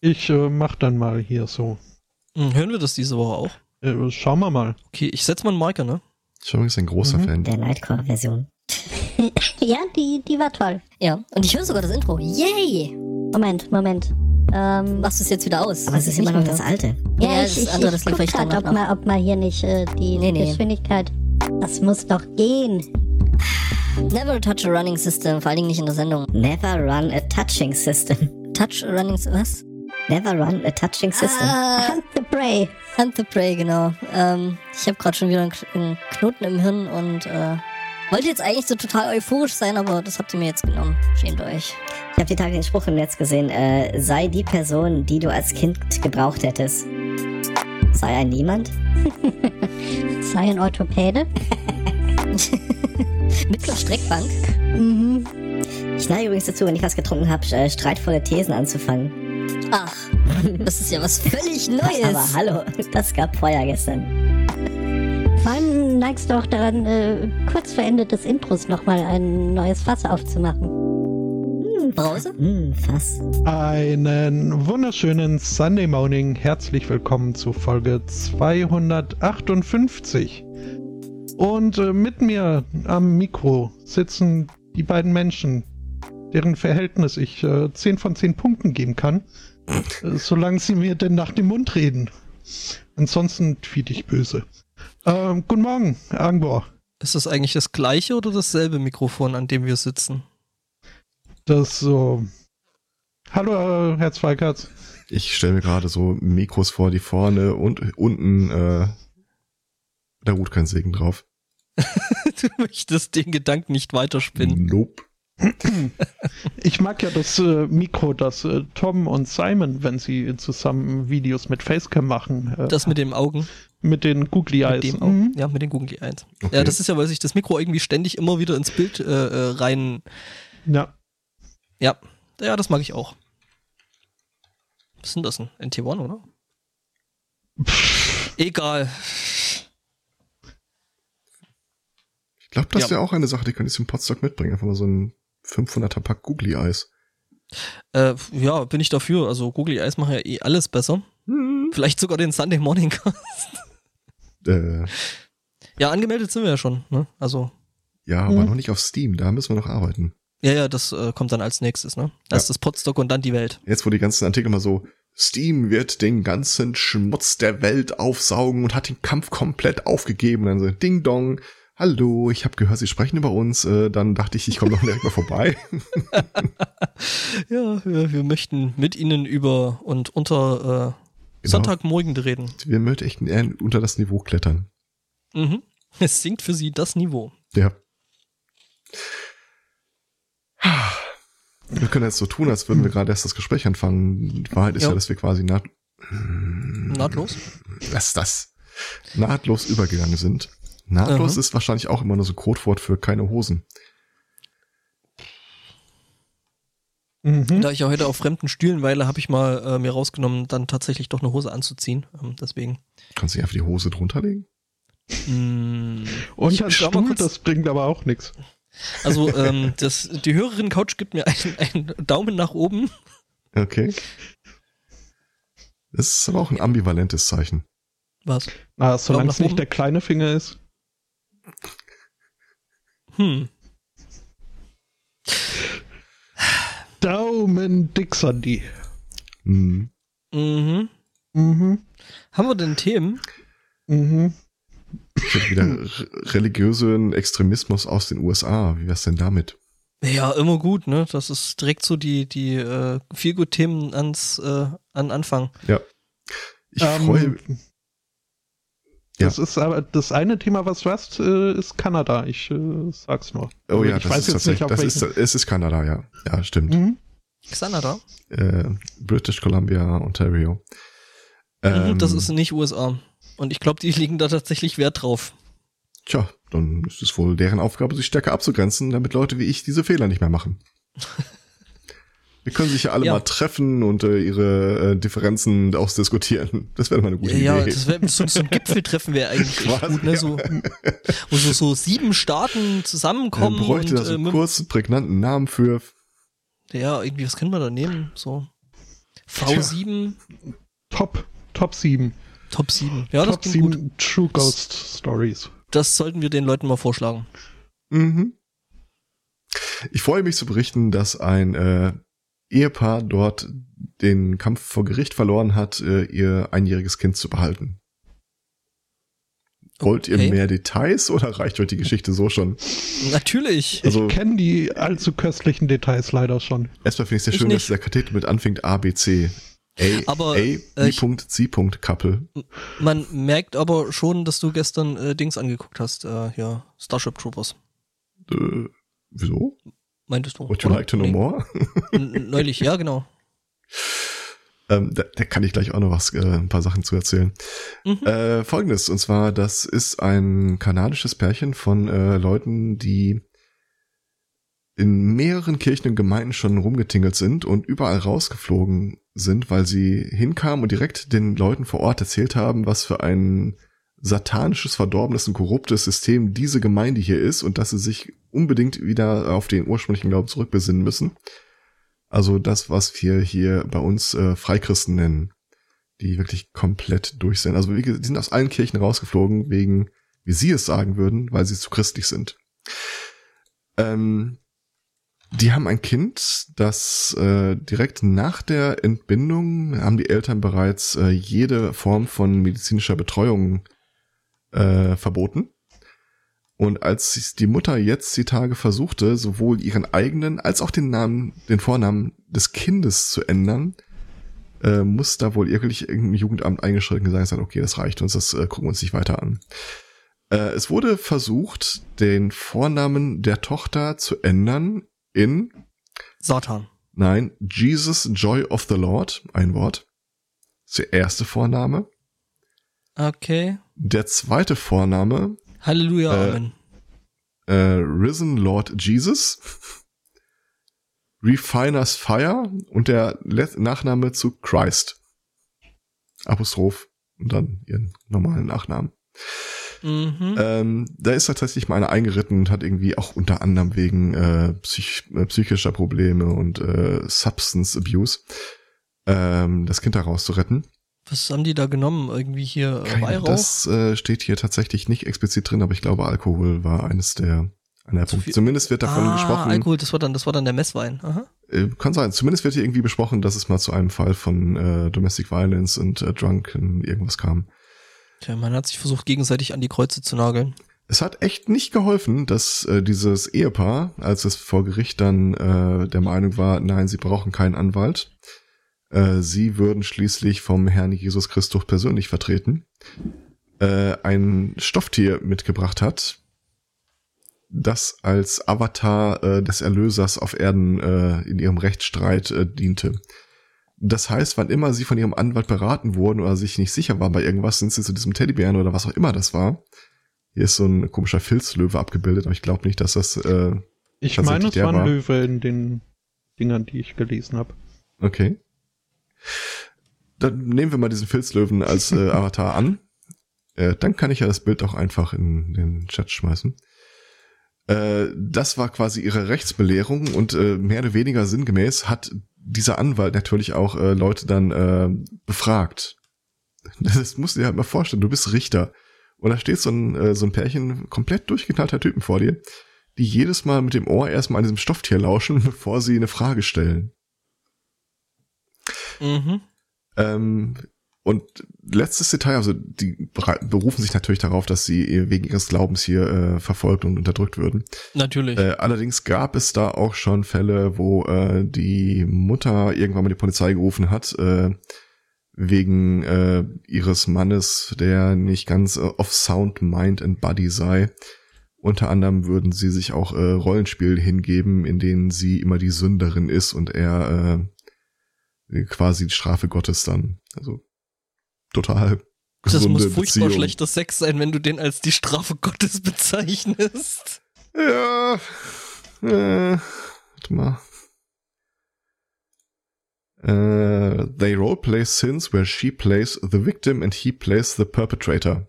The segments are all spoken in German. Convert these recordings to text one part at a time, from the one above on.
Ich äh, mach dann mal hier so. Hm, hören wir das diese Woche auch? Äh, schauen wir mal. Okay, ich setz mal einen Marker, ne? Ich bin übrigens ein großer Mhm. Fan. Der Nightcore-Version. ja, die, die war toll. Ja, und ich höre sogar das Intro. Yay! Moment, Moment. Ähm, Machst du es jetzt wieder aus? Aber es ist immer noch das alte. ja, Ja, ich, das ich, andere, ich das lief guck grad, ob mal, ob mal hier nicht äh, die Nee, nee. Geschwindigkeit. Das muss doch gehen. Never touch a running system, vor allen Dingen nicht in der Sendung. Never run a touching system. Touch a running, was? Never run a touching system. Ah, Hunt the Prey. Hunt the Prey, genau. Ähm, ich habe gerade schon wieder einen Knoten im Hirn und äh, wollte jetzt eigentlich so total euphorisch sein, aber das habt ihr mir jetzt genommen. Schämt euch. Ich habe die Tage den Spruch im Netz gesehen. Äh, sei die Person, die du als Kind gebraucht hättest. Sei ein Niemand. Sei ein Orthopäde. Mit einer Streckbank. Mhm. Ich neige übrigens dazu, wenn ich was getrunken habe, äh, streitvolle Thesen anzufangen. Ach, das ist ja was völlig Neues. Aber hallo, das gab Feuer gestern. Vor allem neigst du auch daran, äh, kurz vor Ende des Intros nochmal ein neues Fass aufzumachen. Brause? Hm, Fass. Einen wunderschönen Sunday Morning. Herzlich willkommen zu Folge 258. Und äh, mit mir am Mikro sitzen die beiden Menschen, deren Verhältnis ich äh, 10 von 10 Punkten geben kann, äh, solange sie mir denn nach dem Mund reden. Ansonsten tweet ich böse. Ähm, guten Morgen, Angbor. Ist das eigentlich das gleiche oder dasselbe Mikrofon, an dem wir sitzen? Das so. Hallo, äh, Herr Zweikatz. Ich stelle mir gerade so Mikros vor, die vorne und unten, äh, da ruht kein Segen drauf. du möchtest den Gedanken nicht weiterspinnen. Nope. Ich mag ja das äh, Mikro, das äh, Tom und Simon, wenn sie zusammen Videos mit Facecam machen, äh, Das mit den Augen. mit den Googly Eyes. Mit. Mhm. Ja, mit den Google Eyes. Okay. Ja, das ist ja, weil sich das Mikro irgendwie ständig immer wieder ins Bild äh, äh, rein. Ja. Ja, ja, das mag ich auch. Was ist denn das? Ein NT1, oder? Egal. Ich glaube, das Ja. wäre auch eine Sache, die könnte ich zum Podstock mitbringen. Einfach mal so ein 500er Pack Googly Eyes. Äh, ja, bin ich dafür. Also Google Eyes machen ja eh alles besser. Vielleicht sogar den Sunday Morning Cast. Äh, Ja, angemeldet sind wir ja schon. Ne? Also, ja, aber Mhm. noch nicht auf Steam. Da müssen wir noch arbeiten. ja, ja, das äh, kommt dann als nächstes. Ne? Erst Ja. das Podstock und dann die Welt. Jetzt, wo die ganzen Artikel mal so, Steam wird den ganzen Schmutz der Welt aufsaugen und hat den Kampf komplett aufgegeben. Und dann so, Ding Dong. Hallo, ich habe gehört, Sie sprechen über uns. Äh, dann dachte ich, ich komme doch direkt mal vorbei. Ja, wir, wir möchten mit Ihnen über und unter äh, Genau. Sonntagmorgen reden. Wir möchten eher unter das Niveau klettern. Mhm. Es sinkt für Sie das Niveau. Ja. Wir können jetzt so tun, als würden wir gerade erst das Gespräch anfangen. Die Wahrheit ist ja, Ja. dass wir quasi naht Nahtlos? was ist das? Nahtlos übergegangen sind. Nahtlos Aha. ist wahrscheinlich auch immer nur so ein Codewort für keine Hosen. Mhm. Da ich ja heute auf fremden Stühlen weile, habe ich mal äh, mir rausgenommen, dann tatsächlich doch eine Hose anzuziehen. Ähm, deswegen. Kannst du nicht einfach die Hose drunter legen? Mm, Und Ich ein Stuhl, kurz. das bringt aber auch nichts. also ähm, das, die Hörerin Couch gibt mir einen, einen Daumen nach oben. Okay. Das ist aber auch ein ambivalentes Zeichen. Was? Ah, solange es nicht oben. der kleine Finger ist. Hm. Daumen dick, Sandy. Hm. Mhm. Mhm. Haben wir denn Themen? Mhm. Ich hätte wieder re- religiösen Extremismus aus den USA. Wie wär's denn damit? Ja, immer gut, ne? Das ist direkt so die, die äh, Feelgood-Themen ans äh, an Anfang. Ja. Ich Ähm, freue Das ist aber das eine Thema, was du hast, äh, ist Kanada. Ich äh, sag's nur. Oh ja, ich das weiß ist jetzt nicht, tatsächlich, auf das ist, es ist Kanada, ja. Ja, stimmt. Mhm. Xanada? Äh, British Columbia, Ontario. Ähm, das ist nicht USA. Und ich glaube, die legen da tatsächlich Wert drauf. Tja, dann ist es wohl deren Aufgabe, sich stärker abzugrenzen, damit Leute wie ich diese Fehler nicht mehr machen. Wir können sich ja alle Ja. mal treffen und äh, ihre äh, Differenzen ausdiskutieren. Das wäre mal eine gute Ja, Idee. das wäre so, so ein Gipfeltreffen wäre eigentlich echt Quasi, gut, ne? So, wo so, so sieben Staaten Man zusammenkommen bräuchte und da so äh, einen mit, kurzen, prägnanten Namen für. ja, irgendwie, was können wir da nehmen? So V7, Top, Top 7. Top 7. Ja, das Top klingt gut. 7 True Ghost Stories. Das sollten wir den Leuten mal vorschlagen. Mhm. Ich freue mich zu berichten, dass ein äh, Ehepaar dort den Kampf vor Gericht verloren hat, äh, ihr einjähriges Kind zu behalten. Wollt Okay. ihr mehr Details oder reicht euch die Geschichte so schon? Natürlich. Also- ich kenne die allzu köstlichen Details leider schon. Erstmal finde ich sehr Ich schön, dass der Kapitel mit anfängt A, B, C. A, Aber, A, äh, B. ich- C. Couple. Man merkt aber schon, dass du gestern äh, Dings angeguckt hast. Äh, ja, Starship Troopers. Äh, wieso? Meintest du? Would you oder? like to know Nee. more? Neulich, ja, genau. Ähm, da, da kann ich gleich auch noch was, äh, ein paar Sachen zu erzählen. Mhm. Äh, Folgendes, und zwar, das ist ein kanadisches Pärchen von äh, Leuten, die in mehreren Kirchen und Gemeinden schon rumgetingelt sind und überall rausgeflogen sind, weil sie hinkamen und direkt den Leuten vor Ort erzählt haben, was für ein satanisches, verdorbenes und korruptes System diese Gemeinde hier ist und dass sie sich unbedingt wieder auf den ursprünglichen Glauben zurückbesinnen müssen. Also das, was wir hier bei uns äh, Freikristen nennen, die wirklich komplett durch sind. Also wie die sind aus allen Kirchen rausgeflogen wegen, wie sie es sagen würden, weil sie zu christlich sind. Ähm, die haben ein Kind, das äh, direkt nach der Entbindung haben die Eltern bereits äh, jede Form von medizinischer Betreuung äh, verboten. Und als die Mutter jetzt die Tage versuchte, sowohl ihren eigenen als auch den Namen, den Vornamen des Kindes zu ändern, äh, muss da wohl wirklich irgendein Jugendamt eingeschritten und gesagt, okay, das reicht uns, das äh, gucken wir uns nicht weiter an. Äh, es wurde versucht, den Vornamen der Tochter zu ändern in, Satan. nein, Jesus Joy of the Lord, ein Wort. Das ist der erste Vorname. Okay. Der zweite Vorname Halleluja, Äh, Amen. äh, Risen Lord Jesus, Refiners Fire und der Let Nachname zu Christ. Apostroph und dann ihren normalen Nachnamen. Mhm. Ähm, da ist tatsächlich mal einer eingeritten und hat irgendwie auch unter anderem wegen äh, psych äh, psychischer Probleme und äh, Substance Abuse ähm, das Kind da rauszuretten. Was haben die da genommen? Irgendwie hier äh, Keine- Weihrauch? Das äh, steht hier tatsächlich nicht explizit drin, aber ich glaube, Alkohol war eines der einer der Zu Punkte. viel- Zumindest wird davon ah, gesprochen. Alkohol, das war dann, das war dann der Messwein. Aha. Äh, kann sein. Zumindest wird hier irgendwie besprochen, dass es mal zu einem Fall von äh, Domestic Violence und äh, Drunken irgendwas kam. Tja, man hat sich versucht, gegenseitig an die Kreuze zu nageln. Es hat echt nicht geholfen, dass äh, dieses Ehepaar, als es vor Gericht dann äh, der Meinung war, nein, sie brauchen keinen Anwalt, äh, sie würden schließlich vom Herrn Jesus Christus persönlich vertreten, äh, ein Stofftier mitgebracht hat, das als Avatar äh, des Erlösers auf Erden äh, in ihrem Rechtsstreit äh, diente. Das heißt, wann immer sie von ihrem Anwalt beraten wurden oder sich nicht sicher waren bei irgendwas, sind sie zu diesem Teddybären oder was auch immer das war. Hier ist so ein komischer Filzlöwe abgebildet, aber ich glaube nicht, dass das äh, Ich meine, es der war ein war. Löwe in den Dingern, die ich gelesen habe. Okay. Dann nehmen wir mal diesen Filzlöwen als äh, Avatar an. Äh, dann kann ich ja das Bild auch einfach in den Chat schmeißen. Äh, das war quasi ihre Rechtsbelehrung und äh, mehr oder weniger sinngemäß hat dieser Anwalt natürlich auch äh, Leute dann äh, befragt. Das musst du dir halt mal vorstellen, du bist Richter und da steht so ein, so ein Pärchen komplett durchgeknallter Typen vor dir, die jedes Mal mit dem Ohr erstmal an diesem Stofftier lauschen, bevor sie eine Frage stellen. Mhm. Ähm, und letztes Detail, also die berufen sich natürlich darauf, dass sie wegen ihres Glaubens hier äh, verfolgt und unterdrückt würden. Natürlich. Äh, allerdings gab es da auch schon Fälle, wo äh, die Mutter irgendwann mal die Polizei gerufen hat, äh, wegen äh, ihres Mannes, der nicht ganz äh, of sound mind and body sei. Unter anderem würden sie sich auch Rollenspiel hingeben, in denen sie immer die Sünderin ist und er quasi die Strafe Gottes dann. Also total das muss furchtbar Beziehung. schlechter Sex sein, wenn du den als die Strafe Gottes bezeichnest. Ja. Äh, warte mal. Äh, they roleplay sins where she plays the victim and he plays the perpetrator.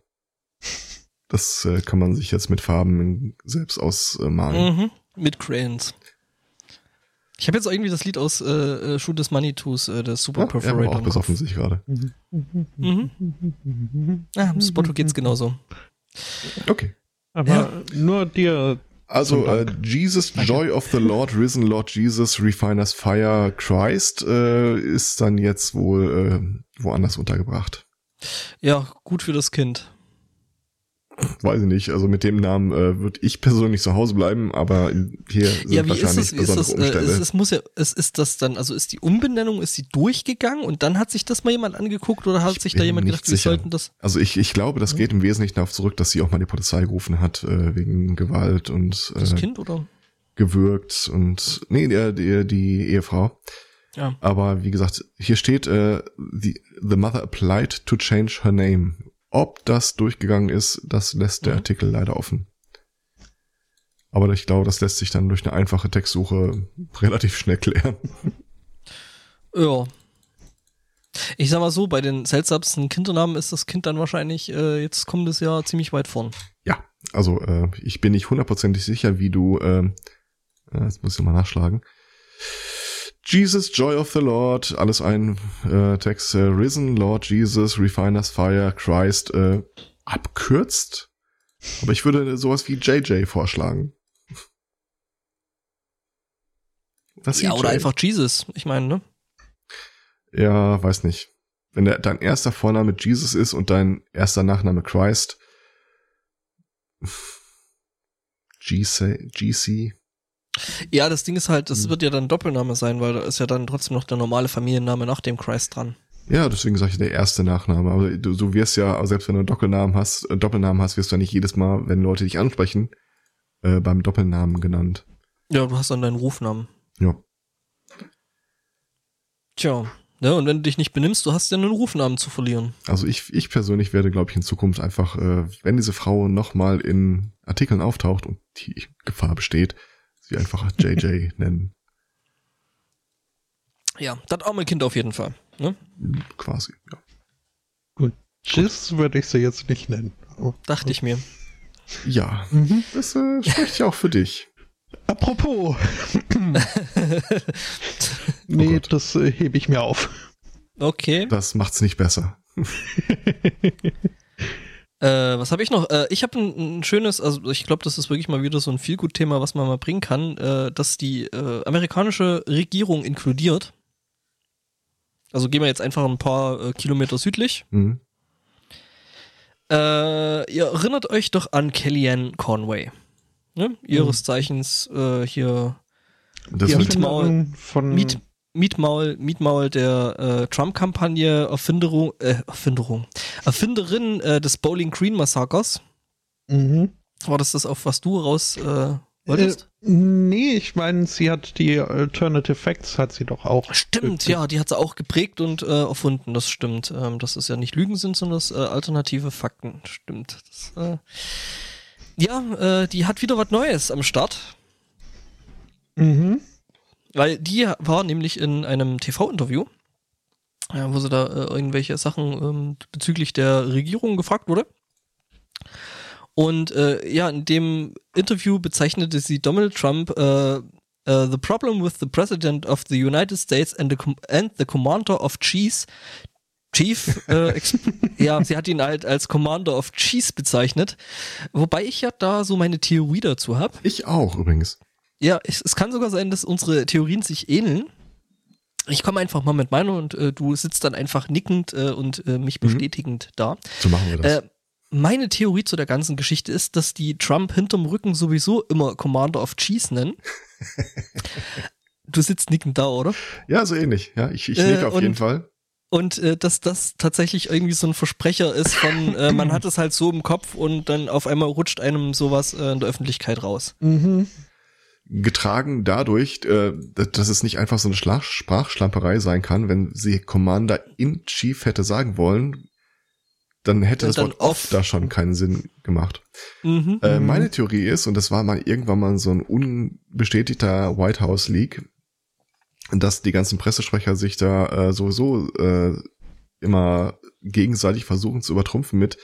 Das äh, kann man sich jetzt mit Farben selbst ausmalen. Mhm. Mit Crayons. Ich habe jetzt irgendwie das Lied aus äh, äh, Shoot This Money To's, äh, der Super Ja, er Perforator. auch im Kopf. besoffen sich gerade. Mhm. Ja, im Spotto geht's genauso. Okay. Aber nur dir. Also äh. Jesus, Joy of the Lord, Risen Lord Jesus, Refiners Fire, Christ äh, ist dann jetzt wohl äh, woanders untergebracht. Ja, gut für das Kind. Weiß ich nicht. Also mit dem Namen äh, würde ich persönlich zu Hause bleiben, aber hier sind ja, wie ist wahrscheinlich das? Wie ist das? Äh, es, es muss ja, es ist das dann, also ist die Umbenennung, ist die durchgegangen und dann hat sich das mal jemand angeguckt oder hat Ich sich da jemand gedacht, wir sicher. sollten das? Also ich, ich glaube, das geht im Wesentlichen darauf zurück, dass sie auch mal die Polizei gerufen hat, äh, wegen Gewalt und Das äh, Kind oder? gewürgt und nee, die, die, die Ehefrau. Ja. Aber wie gesagt, hier steht, äh, the, the mother applied to change her name. Ob das durchgegangen ist, das lässt der Mhm. Artikel leider offen. Aber ich glaube, das lässt sich dann durch eine einfache Textsuche relativ schnell klären. Ja. Ich sag mal so, bei den seltsamsten Kindernamen ist das Kind dann wahrscheinlich äh, jetzt kommendes Jahr ziemlich weit vorn. Ja, also äh, ich bin nicht hundertprozentig sicher, wie du, ähm, äh, jetzt muss ich mal nachschlagen. Jesus, Joy of the Lord, alles ein äh, Text, äh, Risen, Lord Jesus, Refiners Fire, Christ, äh, abkürzt. Aber ich würde sowas wie JJ vorschlagen. Was ja, oder einfach Jesus. Ich meine, ne? Ja, weiß nicht. Wenn der, dein erster Vorname Jesus ist und dein erster Nachname Christ. GC, GC. Ja, das Ding ist halt, das Hm. wird ja dann Doppelname sein, weil da ist ja dann trotzdem noch der normale Familienname nach dem Christ dran. Ja, deswegen sage ich der erste Nachname. Aber du, du wirst ja, selbst wenn du einen Doppelnamen hast, Doppelnamen hast, wirst du ja nicht jedes Mal, wenn Leute dich ansprechen, äh, beim Doppelnamen genannt. Ja, du hast dann deinen Rufnamen. Ja. Tja. Ne, und wenn du dich nicht benimmst, du hast ja einen Rufnamen zu verlieren. Also ich, ich persönlich werde, glaube ich, in Zukunft einfach, äh, wenn diese Frau nochmal in Artikeln auftaucht und die Gefahr besteht, sie einfach JJ nennen. Ja, das arme Kind auf jeden Fall. Ne? Quasi, ja. Gut. Jizz würde ich sie jetzt nicht nennen. Oh. Dachte ich mir. Ja, Mhm. das äh, spricht ja auch für dich. Apropos. nee, Gott. das äh, hebe ich mir auf. Okay. Das macht's nicht besser. Äh, was habe ich noch? Äh, ich habe ein, ein schönes, also ich glaube, das ist wirklich mal wieder so ein Feelgood-Thema, was man mal bringen kann, äh, dass die äh, amerikanische Regierung inkludiert. Also gehen wir jetzt einfach ein paar äh, Kilometer südlich. Mhm. Äh, ihr erinnert euch doch an Kellyanne Conway. Ne? Ihres Zeichens äh, hier Das Erfinderin von Miet, Mietmaul, Mietmaul der äh, Trump-Kampagne, Erfinderung, äh, Erfinderung, Erfinderin äh, des Bowling Green Massakers. Mhm. War das das, auf was du raus äh, wolltest? Äh, nee, ich meine, sie hat die Alternative Facts, hat sie doch auch. Stimmt, ja, die hat sie auch geprägt und äh, erfunden, das stimmt. Ähm, dass es ja nicht Lügen sind, sondern das äh, alternative Fakten. Stimmt. Das, äh, ja, äh, die hat wieder was Neues am Start. Mhm. Weil die war nämlich in einem TV-Interview, ja, wo sie da äh, irgendwelche Sachen ähm, bezüglich der Regierung gefragt wurde. Und äh, ja, in dem Interview bezeichnete sie Donald Trump äh, äh, The problem with the President of the United States and the, com and the Commander of Cheese Chief, äh, ja, sie hat ihn halt als Commander of Cheese bezeichnet. Wobei ich ja da so meine Theorie dazu habe. ich auch übrigens. Ja, es, es kann sogar sein, dass unsere Theorien sich ähneln. Ich komme einfach mal mit meiner und äh, du sitzt dann einfach nickend äh, und äh, mich Mhm. bestätigend da. So machen wir das. Äh, meine Theorie zu der ganzen Geschichte ist, dass die Trump hinterm Rücken sowieso immer Commander of Cheese nennen. du sitzt nickend da, oder? ja, so ähnlich. Ja, ich, ich äh, nicke auf und- jeden Fall. Und äh, dass das tatsächlich irgendwie so ein Versprecher ist von, äh, man hat es halt so im Kopf und dann auf einmal rutscht einem sowas äh, in der Öffentlichkeit raus. Mhm. Getragen dadurch, äh, dass es nicht einfach so eine Schlag Sprachschlamperei sein kann, wenn sie Commander in Chief hätte sagen wollen, dann hätte Und das dann Wort off off. da schon keinen Sinn gemacht. Mhm. Äh, Mhm. meine Theorie ist, und das war mal irgendwann mal so ein unbestätigter White House Leak, dass die ganzen Pressesprecher sich da äh, sowieso äh, immer gegenseitig versuchen zu übertrumpfen mit,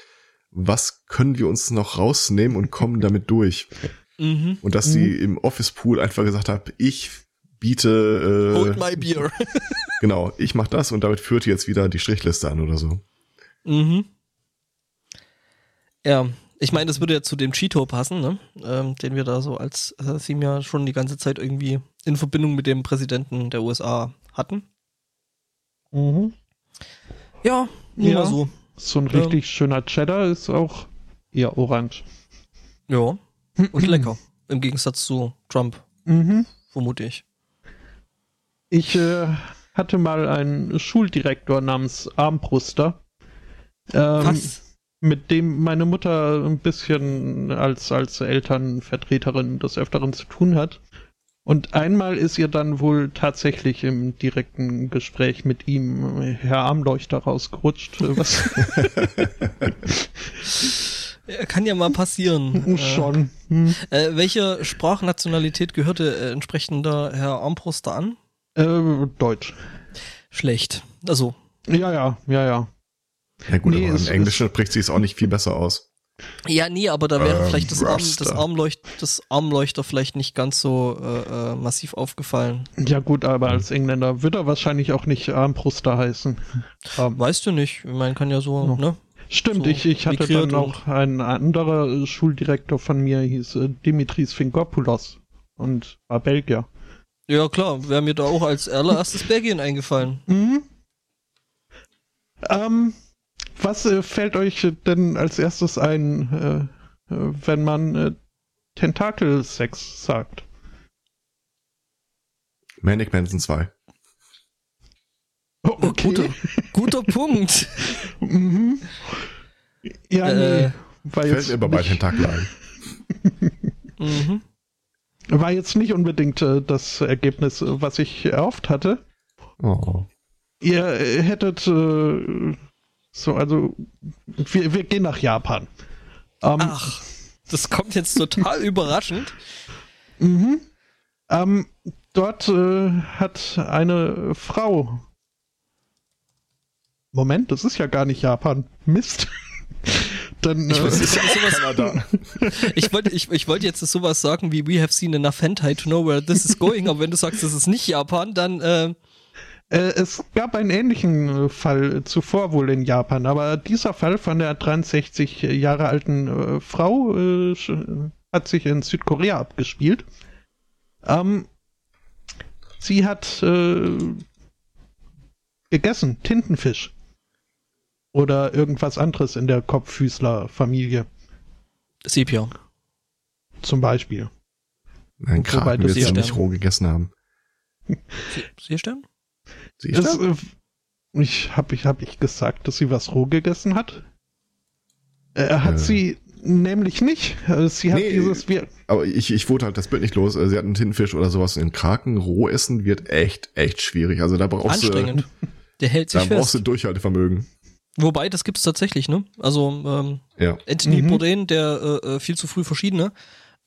was können wir uns noch rausnehmen und kommen damit durch. Mhm. Und dass sie im Office Pool einfach gesagt hat, ich biete, Hold äh, my beer. genau, ich mach das und damit führt jetzt wieder die Strichliste an oder so. mhm. Ja, ich meine, das würde ja zu dem Cheeto passen, ne? ähm, den wir da so als äh, Theme ja schon die ganze Zeit irgendwie in Verbindung mit dem Präsidenten der USA hatten. Mhm. Ja, nur Ja. so. So ein Ja. richtig schöner Cheddar ist auch eher orange. Ja. Und lecker. Im Gegensatz zu Trump, Mhm. vermute ich. Ich äh, hatte mal einen Schuldirektor namens Armbruster. Ähm, Was? mit dem meine Mutter ein bisschen als, als Elternvertreterin des Öfteren zu tun hat. Und einmal ist ihr dann wohl tatsächlich im direkten Gespräch mit ihm Herr Armleuchter rausgerutscht. Was kann ja mal passieren. schon. Hm. Äh, äh, welche Sprachnationalität gehörte äh, entsprechender Herr Armbruster an? Äh, Deutsch. Schlecht. Also, Ja, ja, ja, ja. Ja gut, Nee, aber im Englischen spricht sie es auch nicht viel besser aus. ja, nee, aber da wäre Ähm, vielleicht das, Arm, das. Armleucht, das Armleuchter vielleicht nicht ganz so äh, äh, massiv aufgefallen. Ja gut, aber als Engländer wird er wahrscheinlich auch nicht Armbruster heißen. Ähm, Weißt du nicht. Ich meine, kann ja so, Ja. ne? Stimmt, so ich, ich hatte dann auch ein anderer Schuldirektor von mir, hieß äh, Dimitris Fingopoulos und war Belgier. Ja, klar, wäre mir da auch als allererstes Belgien eingefallen. Mhm. Ähm, was äh, fällt euch denn als erstes ein, äh, äh, wenn man äh, Tentakelsex sagt? Manic Manson 2. Oh, Guter, guter Punkt. Mhm. Ja, Äh, nee. War Fällt aber bei nicht, Tentakel ein. Mhm. war jetzt nicht unbedingt äh, das Ergebnis, was ich erhofft hatte. Oh. Ihr äh, hättet äh, so, also wir, wir gehen nach Japan. Ähm, Ach, das kommt jetzt total überraschend. Mhm. Ähm, dort äh, hat eine Frau. Moment, das ist ja gar nicht Japan. Mist. Dann, Ich äh, sowas, Kanada. ich wollte ich, ich wollte jetzt sowas sagen wie We have seen enough hentai to know where this is going, aber wenn du sagst, das ist nicht Japan, dann äh, äh, es gab einen ähnlichen äh, Fall zuvor wohl in Japan, aber dieser Fall von der 63 Jahre alten äh, Frau äh, hat sich in Südkorea abgespielt. Ähm, sie hat äh, gegessen, Tintenfisch. Oder irgendwas anderes in der Kopffüßler-Familie, Sepia. zum Beispiel. Nein, Kraken das wird sie ja- nicht roh gegessen haben. Seestern? Siehst Es, du? äh, ich habe ich, hab ich gesagt, dass sie was roh gegessen hat? Äh, hat Äh. sie nämlich nicht. Äh, Sie hat Nee. dieses. Wir, Aber ich, ich wurde halt das Bild nicht los. Sie hatten einen Tintenfisch oder sowas. Den Kraken roh essen wird echt, echt schwierig. Also da brauchst du, Anstrengend. Der hält da sich brauchst du fest. Durchhaltevermögen. Wobei, das gibt's tatsächlich, ne? Also, ähm, Ja. Anthony Mhm. Bourdain, der äh, äh, viel zu früh verschiedene,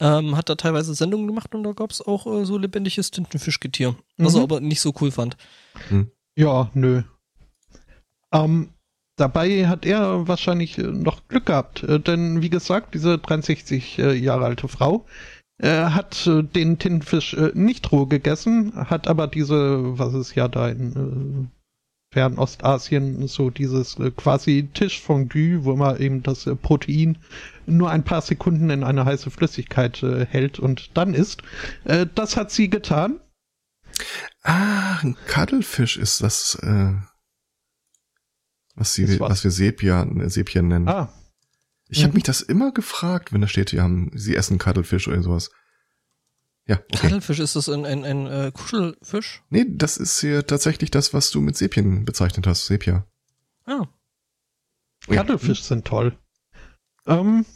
ähm, hat da teilweise Sendungen gemacht und da gab's auch äh, so lebendiges Tintenfischgetier. Was Mhm. er aber nicht so cool fand. ja, nö. Ähm, dabei hat er wahrscheinlich äh, noch Glück gehabt, äh, denn wie gesagt, diese 63 äh, Jahre alte Frau äh, hat äh, den Tintenfisch äh, nicht roh gegessen, hat aber diese, was ist ja da in äh, Fernostasien, so dieses äh, quasi Tischfondue, wo man eben das äh, Protein nur ein paar Sekunden in eine heiße Flüssigkeit äh, hält und dann isst. Das hat sie getan. Ah, ein Cuddlefisch ist das, äh, was, sie, was? wir Sepia, Sepia nennen. Ah, Ich habe mhm. mich das immer gefragt, wenn da steht, wir haben, sie essen Cuddlefisch oder sowas. Ja, okay. Cuttlefisch, ist das ein, ein, ein äh, Kuschelfisch? Nee, das ist hier tatsächlich das, was du mit Sepien bezeichnet hast, Sepia. Ah. Cuttlefisch sind toll. Ähm,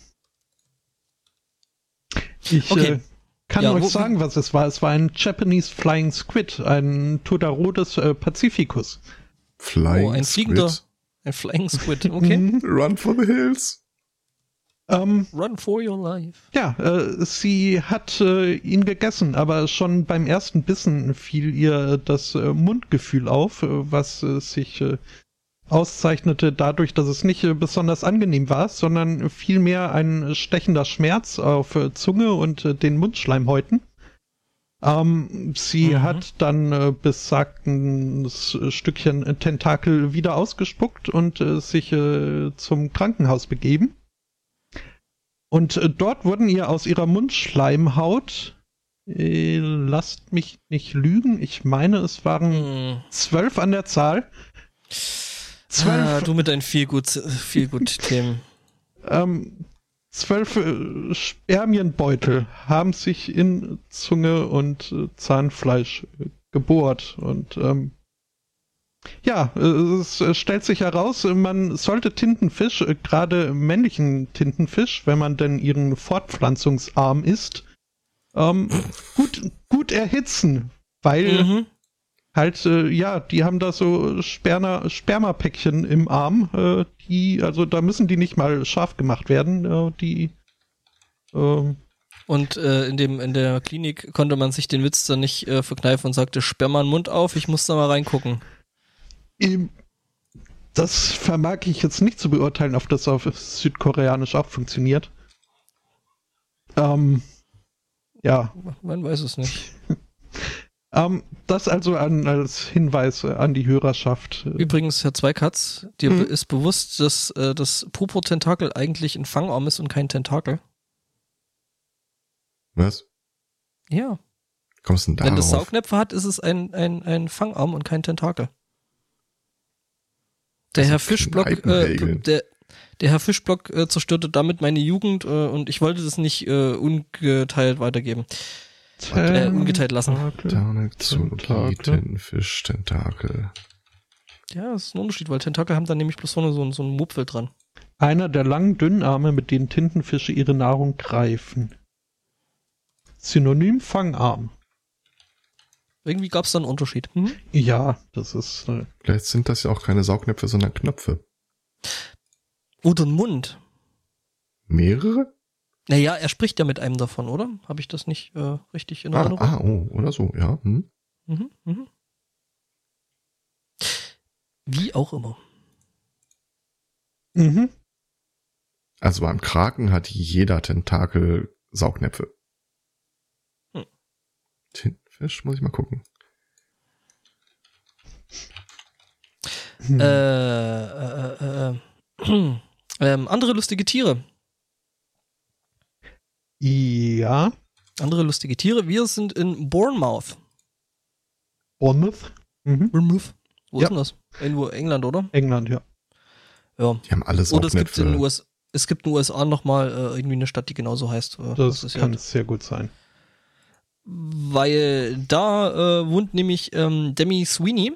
ich Okay. äh, kann Ja, euch sagen, was es war. Es war ein Japanese Flying Squid, ein Totaro des äh, Pazifikus. Flying Oh, ein fliegender- Squid. Ein Flying Squid, okay. Run for the hills. Ähm, Run for your life. ja, äh, sie hat äh, ihn gegessen, aber schon beim ersten Bissen fiel ihr das äh, Mundgefühl auf, äh, was äh, sich äh, auszeichnete dadurch, dass es nicht besonders angenehm war, sondern vielmehr ein stechender Schmerz auf Zunge und den Mundschleimhäuten. Ähm, sie Mhm. hat dann äh, besagten Stückchen Tentakel wieder ausgespuckt und äh, sich äh, zum Krankenhaus begeben. Und äh, dort wurden ihr aus ihrer Mundschleimhaut, äh, lasst mich nicht lügen, ich meine, es waren Hm. zwölf an der Zahl. Zwölf, Ah, du mit deinen viel gut, viel gut Themen. ähm, zwölf äh, Spermienbeutel haben sich in Zunge und äh, Zahnfleisch äh, gebohrt. Und ähm, ja, äh, es äh, stellt sich heraus, man sollte Tintenfisch, äh, gerade männlichen Tintenfisch, wenn man denn ihren Fortpflanzungsarm isst, ähm, gut, gut erhitzen. Weil Mhm. halt, äh, ja, die haben da so Sperma, Spermapäckchen im Arm, äh, die, also da müssen die nicht mal scharf gemacht werden, äh, die, ähm, Und äh, in, dem, in der Klinik konnte man sich den Witz dann nicht äh, verkneifen und sagte, sperr mal den Mund auf, ich muss da mal reingucken. Eben, das vermag ich jetzt nicht zu beurteilen, ob das auf Südkoreanisch auch funktioniert. Ähm, ja, Man weiß es nicht. ähm, das also an, als Hinweis an die Hörerschaft. Übrigens, Herr Zweikatz, dir be- ist bewusst, dass äh, das Purpur-Tentakel eigentlich ein Fangarm ist und kein Tentakel? Was? Ja. Kommst du denn Wenn das? Saugnäpfe hat, ist es ein, ein, ein Fangarm und kein Tentakel. Der Herr Fischblock, äh, der, der Herr Fischblock äh, zerstörte damit meine Jugend äh, und ich wollte das nicht äh, ungeteilt weitergeben. Äh, ungeteilt lassen. Tentakel, Tentakel. Tintenfisch, Tentakel. Ja, das ist ein Unterschied, weil Tentakel haben dann nämlich bloß vorne so, ein- so einen Mupfel dran. Einer der langen, dünnen Arme, mit denen Tintenfische ihre Nahrung greifen. Synonym Fangarm. Irgendwie gab es da einen Unterschied. Mhm. Ja, das ist. Äh, Vielleicht sind das ja auch keine Saugnäpfe, sondern Knöpfe. Oder ein Mund. Mehrere? Naja, er spricht ja mit einem davon, oder? Habe ich das nicht äh, richtig in Ah, Erinnerung? ah, oh, oder so, ja. Hm. Mhm, mhm. Wie auch immer. mhm. Also beim Kraken hat jeder Tentakel Saugnäpfe. Hm. Tintenfisch, muss ich mal gucken. Hm. Äh, äh, äh, äh, ähm, andere lustige Tiere. Ja. Andere lustige Tiere. Wir sind in Bournemouth. Bournemouth. Mhm. Bournemouth. Wo Ja. ist denn das? Irgendwo England, oder? England, ja. Ja. Die haben alle Oder es gibt in. US es gibt in den USA nochmal äh, irgendwie eine Stadt, die genauso heißt. Äh, Das ist kann sehr gut sein. Weil da äh, wohnt nämlich ähm, Demi Sweeney,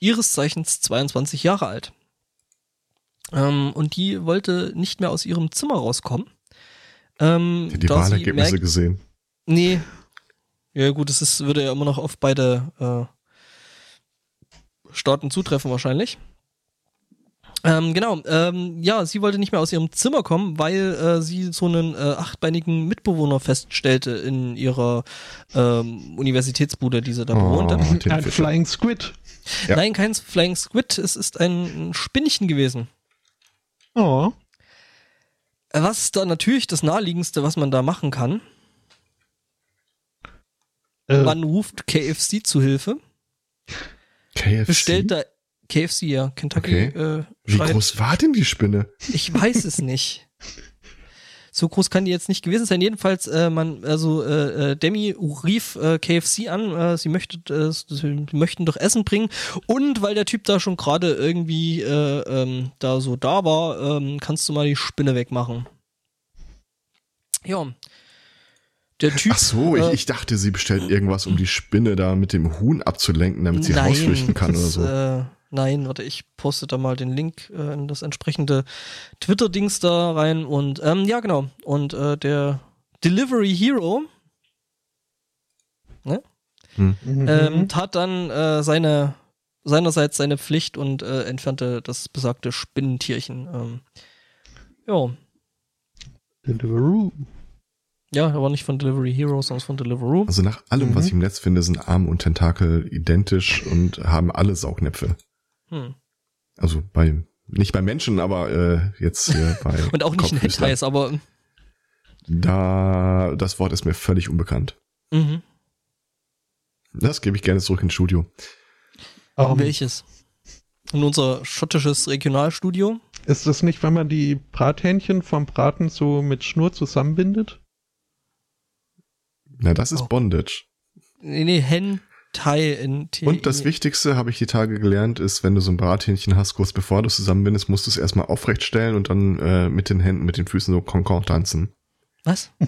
ihres Zeichens 22 Jahre alt. Ähm, und die wollte nicht mehr aus ihrem Zimmer rauskommen. Ähm, Die, Wahlergebnisse gesehen. Nee. Ja gut, es ist, würde ja immer noch auf beide äh, Staaten zutreffen wahrscheinlich. Ähm, genau, ähm, ja, sie wollte nicht mehr aus ihrem Zimmer kommen, weil äh, sie so einen äh, achtbeinigen Mitbewohner feststellte in ihrer ähm, Universitätsbude, die sie da bewohnte. Oh, Ein Tintenfische. Flying Squid. Ja. Nein, kein Flying Squid, es ist ein Spinnchen gewesen. Oh. Was ist da natürlich das naheliegendste, was man da machen kann? Äh, Man ruft KFC zu Hilfe. KFC? bestellt da KFC, ja, Kentucky. Äh, Wie groß war denn die Spinne? Ich weiß es nicht. So groß kann die jetzt nicht gewesen sein. Jedenfalls, äh, man, also äh, äh, Demi rief äh, KFC an, äh, sie möchte, äh, sie möchten doch Essen bringen. Und weil der Typ da schon gerade irgendwie äh, ähm, da so da war, ähm, kannst du mal die Spinne wegmachen. Ja. Der Typ. Ach so, äh, ich, ich dachte, sie bestellt irgendwas, um die Spinne da mit dem Huhn abzulenken, damit sie rausflüchten kann oder so. Äh, nein, warte, ich poste da mal den Link äh, in das entsprechende Twitter-Dings da rein und ähm, ja, genau. Und äh, der Delivery Hero mhm. ähm, tat dann äh, seine seinerseits seine Pflicht und äh, entfernte das besagte Spinnentierchen. Ähm, ja. Deliveroo. Ja, aber nicht von Delivery Hero, sondern von Deliveroo. Also nach allem, Mhm. was ich im Netz finde, sind Arm und Tentakel identisch und haben alle Saugnäpfe. Hm. Also bei nicht bei Menschen, aber äh, jetzt hier bei Und auch nicht in. Hentais, aber Da das Wort ist mir völlig unbekannt. mhm. Das gebe ich gerne zurück ins Studio. Um, Welches? In unser schottisches Regionalstudio? Ist das nicht, wenn man die Brathähnchen vom Braten so mit Schnur zusammenbindet? Na, das ist Oh. Bondage. Nee, nee, Hentai in T. Und das Wichtigste, habe ich die Tage gelernt, ist, wenn du so ein Brathähnchen hast, kurz bevor du es zusammenbindest, musst du es erstmal aufrecht stellen und dann äh, mit den Händen, mit den Füßen so Concon tanzen. Was?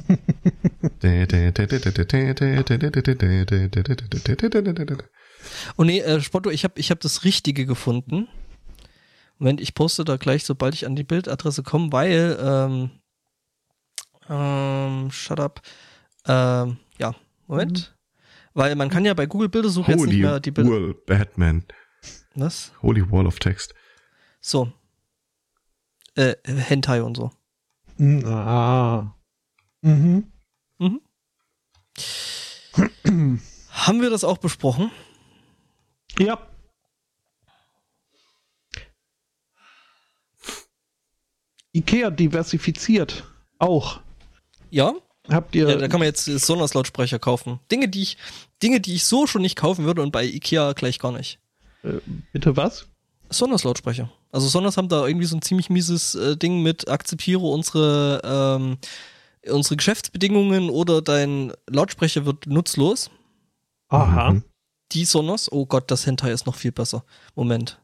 Oh nee, äh, Spotto, ich habe ich hab das Richtige gefunden. Moment, ich poste da gleich, sobald ich an die Bildadresse komme, weil, ähm, ähm, shut up, ähm, ja, Moment. Weil man kann ja bei Google Bildersuche jetzt nicht mehr die Bilder. Batman. Was? Holy Wall of Text. So. Äh, Hentai und so. Ah. Mhm. Haben wir das auch besprochen? Ja. Ikea diversifiziert. Auch. Ja? Habt ihr. Ja, da kann man jetzt Sonos-Lautsprecher kaufen. Dinge, die ich, Dinge, die ich so schon nicht kaufen würde und bei Ikea gleich gar nicht. äh, bitte was? Sonos-Lautsprecher. Also Sonos haben da irgendwie so ein ziemlich mieses äh, Ding mit akzeptiere unsere, ähm, unsere Geschäftsbedingungen oder dein Lautsprecher wird nutzlos. Aha. Mhm. Die Sonos, oh Gott, das Hentai ist noch viel besser. Moment.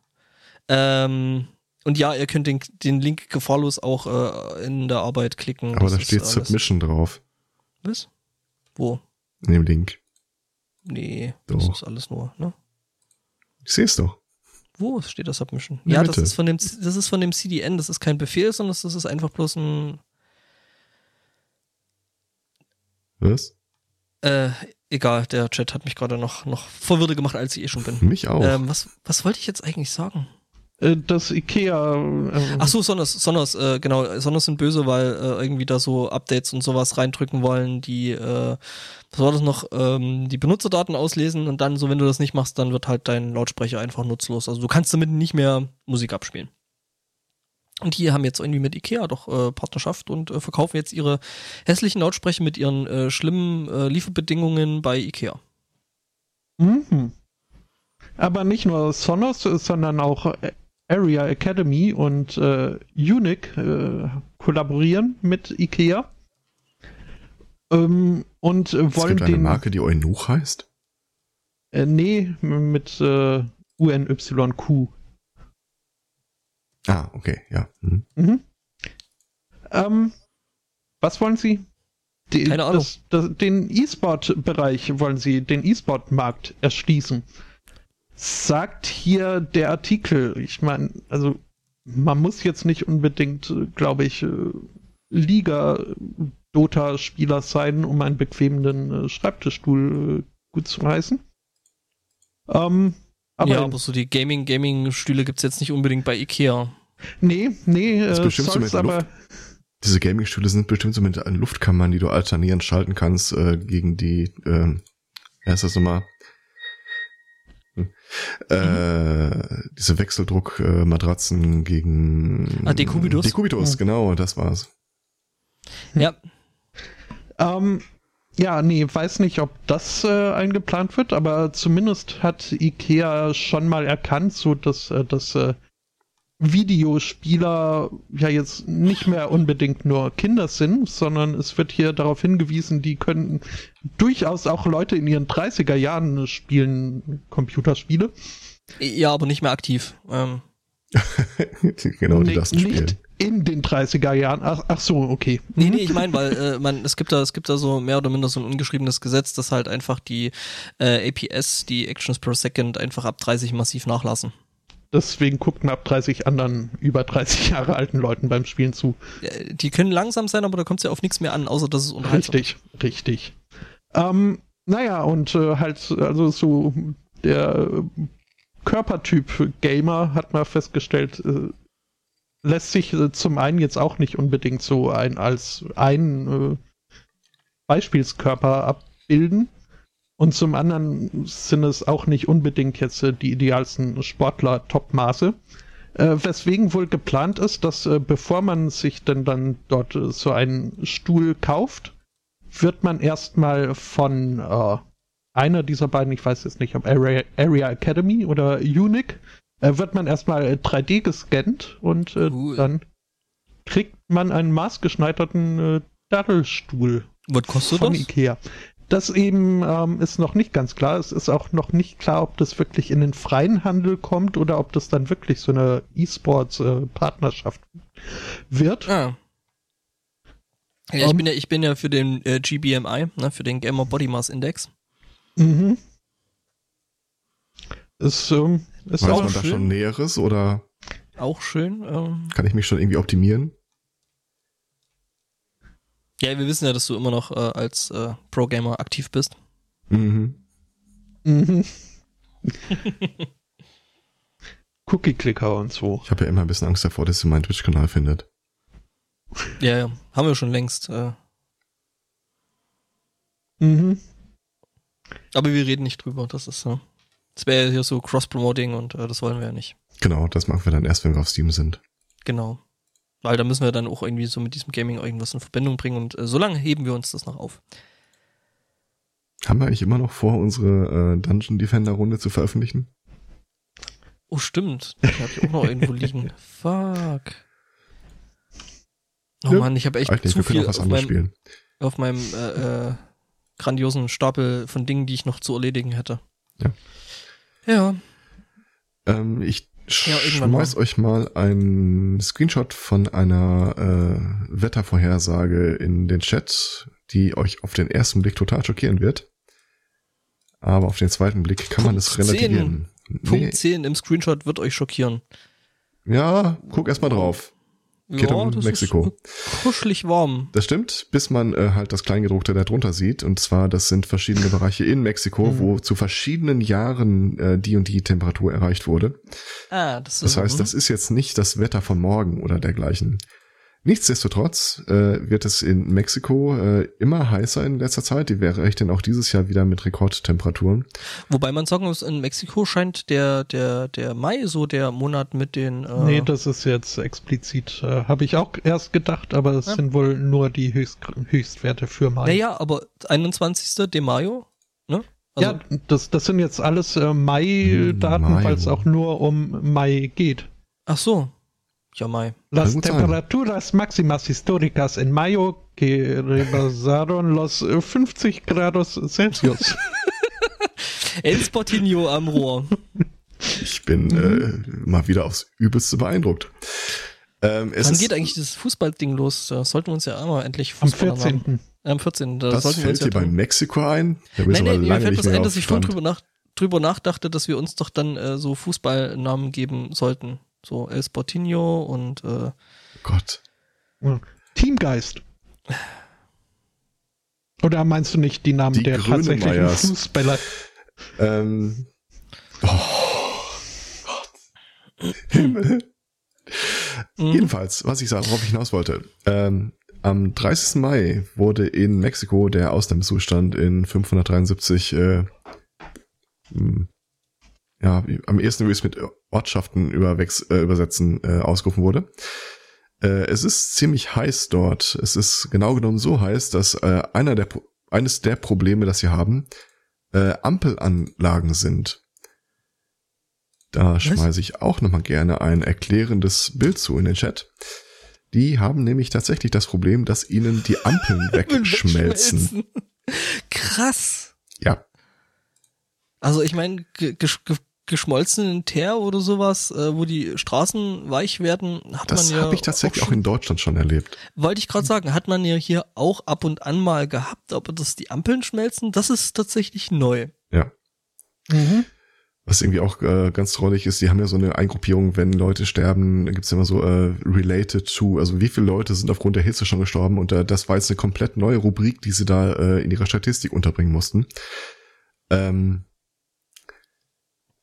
Ähm, und ja, ihr könnt den, den Link gefahrlos auch äh, in der Arbeit klicken. Aber Das da steht Submission drauf. Was? Wo? In dem Link. Nee, das Doch. ist alles nur, ne? Ich sehe es doch. Wo steht das Submission? Ja, das Mitte. ist von dem das ist von dem CDN, das ist kein Befehl, sondern das ist einfach bloß ein Was? äh, egal, der Chat hat mich gerade noch noch verwirrter gemacht, als ich eh schon bin. Mich auch. Ähm, was was wollte ich jetzt eigentlich sagen? Äh, das Ikea. Äh, Ach so, Sonos, Sonos, äh, genau, Sonos sind böse, weil äh, irgendwie da so Updates und sowas reindrücken wollen, die, äh, was war das noch, ähm, die Benutzerdaten auslesen und dann so, wenn du das nicht machst, dann wird halt dein Lautsprecher einfach nutzlos. Also du kannst damit nicht mehr Musik abspielen. Und die haben jetzt irgendwie mit Ikea doch äh, Partnerschaft und äh, verkaufen jetzt ihre hässlichen Lautsprecher mit ihren äh, schlimmen äh, Lieferbedingungen bei Ikea. Mhm. Aber nicht nur Sonos, sondern auch äh, Area Academy und äh, Unique äh, kollaborieren mit Ikea. Ähm, und äh, es wollen gibt eine den. Marke, die Eunuch heißt. Äh, nee, mit äh, UNYQ. Ah, okay, ja. Hm. Mhm. Ähm, was wollen Sie? Die, Keine Ahnung. Das, das, den E-Sport-Bereich wollen Sie, den E-Sport-Markt erschließen. Sagt hier der Artikel. Ich meine, also man muss jetzt nicht unbedingt, glaube ich, äh, Liga-Dota-Spieler sein, um einen bequemen äh, Schreibtischstuhl äh, gut zu heißen. Ähm, aber, ja, aber so die Gaming, Gaming-Stühle gibt's jetzt nicht unbedingt bei Ikea. nee, nee, Das ist äh, bestimmt so soll's mit aber. Luft. Diese Gaming-Stühle sind bestimmt so mit Luftkammern, die du alternierend schalten kannst äh, gegen die, äh, wie heißt das nochmal? Äh, diese Wechseldruck-Matratzen gegen Ah, Decubitus? Decubitus, Ja. genau, das war's. Ja, Ähm, ja, nee, weiß nicht, ob das äh, eingeplant wird, aber zumindest hat IKEA schon mal erkannt, so dass, äh, dass äh, Videospieler ja jetzt nicht mehr unbedingt nur Kinder sind, sondern es wird hier darauf hingewiesen, die können durchaus auch Leute in ihren 30er Jahren spielen Computerspiele. ja, aber nicht mehr aktiv. Ähm, genau, die nicht spielen. in den 30er Jahren. Ach, ach so, okay. Nee, nee, ich meine, weil äh, man, es gibt da, es gibt da so mehr oder minder so ein ungeschriebenes Gesetz, dass halt einfach die äh, APS, die Actions per Second, einfach ab 30 massiv nachlassen. Deswegen guckt man ab 30 anderen über 30 Jahre alten Leuten beim Spielen zu. Die können langsam sein, aber da kommt es ja auf nichts mehr an, außer dass es unterhaltsam Richtig, richtig. Ähm, naja, und äh, halt, also so der äh, Körpertyp Gamer hat man festgestellt, äh, lässt sich äh, zum einen jetzt auch nicht unbedingt so ein als ein äh, Beispielskörper abbilden. Und zum anderen sind es auch nicht unbedingt jetzt äh, die idealsten Sportler-Topmaße. Äh, weswegen wohl geplant ist, dass äh, bevor man sich denn dann dort äh, so einen Stuhl kauft, wird man erstmal von äh, einer dieser beiden, ich weiß jetzt nicht, ob Area, Area Academy oder Unique, äh, wird man erstmal äh, 3D gescannt und Cool. dann kriegt man einen maßgeschneiderten Daddelstuhl Was kostet von das? Ikea. Das eben ähm, ist noch nicht ganz klar. Es ist auch noch nicht klar, ob das wirklich in den freien Handel kommt oder ob das dann wirklich so eine E-Sports-Partnerschaft wird. Ah. Ja, ich Um, bin ja, ich bin ja für den äh, GBMI, ne, für den Gamer Body Mass Index. Mhm. Ist, ähm, ist Weiß auch man da schön. schon Näheres oder Auch schön. Ähm. kann ich mich schon irgendwie optimieren? Ja, wir wissen ja, dass du immer noch äh, als äh, Pro-Gamer aktiv bist. Mhm. Mhm. Cookie-Clicker und so. Ich habe ja immer ein bisschen Angst davor, dass ihr meinen Twitch-Kanal findet. Ja, ja, haben wir schon längst. Äh, Mhm. aber wir reden nicht drüber. Das ist so. Das wäre ja hier so Cross-Promoting und äh, das wollen wir ja nicht. Genau, das machen wir dann erst, wenn wir auf Steam sind. Genau. Weil da müssen wir dann auch irgendwie so mit diesem Gaming irgendwas in Verbindung bringen und äh, solange heben wir uns das noch auf. Haben wir eigentlich immer noch vor, unsere äh, Dungeon Defender Runde zu veröffentlichen? Oh, stimmt. Die habe ich auch noch irgendwo liegen. Fuck. Oh Ja, Mann, ich habe echt nicht, zu viel auf meinem, spielen. auf meinem äh, äh, grandiosen Stapel von Dingen, die ich noch zu erledigen hätte. Ja. Ja. Ähm, ich Ja, schmeiß euch mal einen Screenshot von einer äh, Wettervorhersage in den Chat, die euch auf den ersten Blick total schockieren wird. Aber auf den zweiten Blick kann man Punkt es relativieren. Punkt Nee, 10 im Screenshot wird euch schockieren. ja, guck erst mal drauf. Geht um das Mexiko. ist kuschelig warm. Das stimmt, bis man äh, halt das Kleingedruckte da drunter sieht. Und zwar, das sind verschiedene Bereiche in Mexiko, Mhm. wo zu verschiedenen Jahren äh, die und die Temperatur erreicht wurde. Ah, das ist Das heißt, mhm. das ist jetzt nicht das Wetter von morgen oder dergleichen. Nichtsdestotrotz äh, wird es in Mexiko äh, immer heißer in letzter Zeit. Die wäre echt denn auch dieses Jahr wieder mit Rekordtemperaturen. Wobei man sagen muss, in Mexiko scheint der, der, der Mai so der Monat mit den. Äh, Nee, das ist jetzt explizit. Äh, Habe ich auch erst gedacht, aber es Ja. sind wohl nur die Höchst Höchstwerte für Mai. naja, aber 21. de Mayo, ne? Also, ja, das, das sind jetzt alles äh, Mai-Daten, Mai. weil es auch nur um Mai geht. Ach so. Ja, Mai. Las temperaturas máximas históricas en mayo que rebasaron los äh, 50 grados Celsius. El Sportinho am Rohr. Ich bin äh, mal wieder aufs Übelste beeindruckt. Ähm, es Wann ist, geht eigentlich das Fußballding los? Da sollten wir uns ja einmal endlich Am Fußballer haben. 14. Am 14. Da das fällt ja dir bei dran- Mexiko ein? Da Nein, nein, mir fällt mehr ein, dass ich vorhin drüber, nach, drüber nachdachte, dass wir uns doch dann äh, so Fußballnamen geben sollten. So El Sportinho und äh, Gott. Teamgeist. Oder meinst du nicht die Namen Die der tatsächlichen Grönemeyers. Fußballer? Ähm, oh Gott. Himmel. Mhm. Jedenfalls, was ich sagen, worauf ich hinaus wollte. Ähm, am 30. Mai wurde in Mexiko der Ausnahmezustand in 573, äh, hm, ja, am ehesten würde ich es mit Ortschaften überwex äh, übersetzen, äh, ausgerufen wurde. Äh, es ist ziemlich heiß dort. Es ist genau genommen so heiß, dass äh, einer der, Pro- eines der Probleme, das sie haben, äh, Ampelanlagen sind. Da schmeiße ich auch nochmal gerne ein erklärendes Bild zu in den Chat. Die haben nämlich tatsächlich das Problem, dass ihnen die Ampeln wegschmelzen. Krass. Ja, Also ich meine, geschmolzenen Teer oder sowas, äh, wo die Straßen weich werden, hat das man ja habe ich tatsächlich auch, schon, in Deutschland schon erlebt. Wollte ich gerade sagen, hat man ja hier auch ab und an mal gehabt, aber dass die Ampeln schmelzen, das ist tatsächlich neu. Ja. Mhm. Was irgendwie auch äh, ganz trollig ist, die haben ja so eine Eingruppierung, wenn Leute sterben, gibt's ja immer so äh, related to, also wie viele Leute sind aufgrund der Hitze schon gestorben und äh, das war jetzt eine komplett neue Rubrik, die sie da äh, in ihrer Statistik unterbringen mussten. Ähm,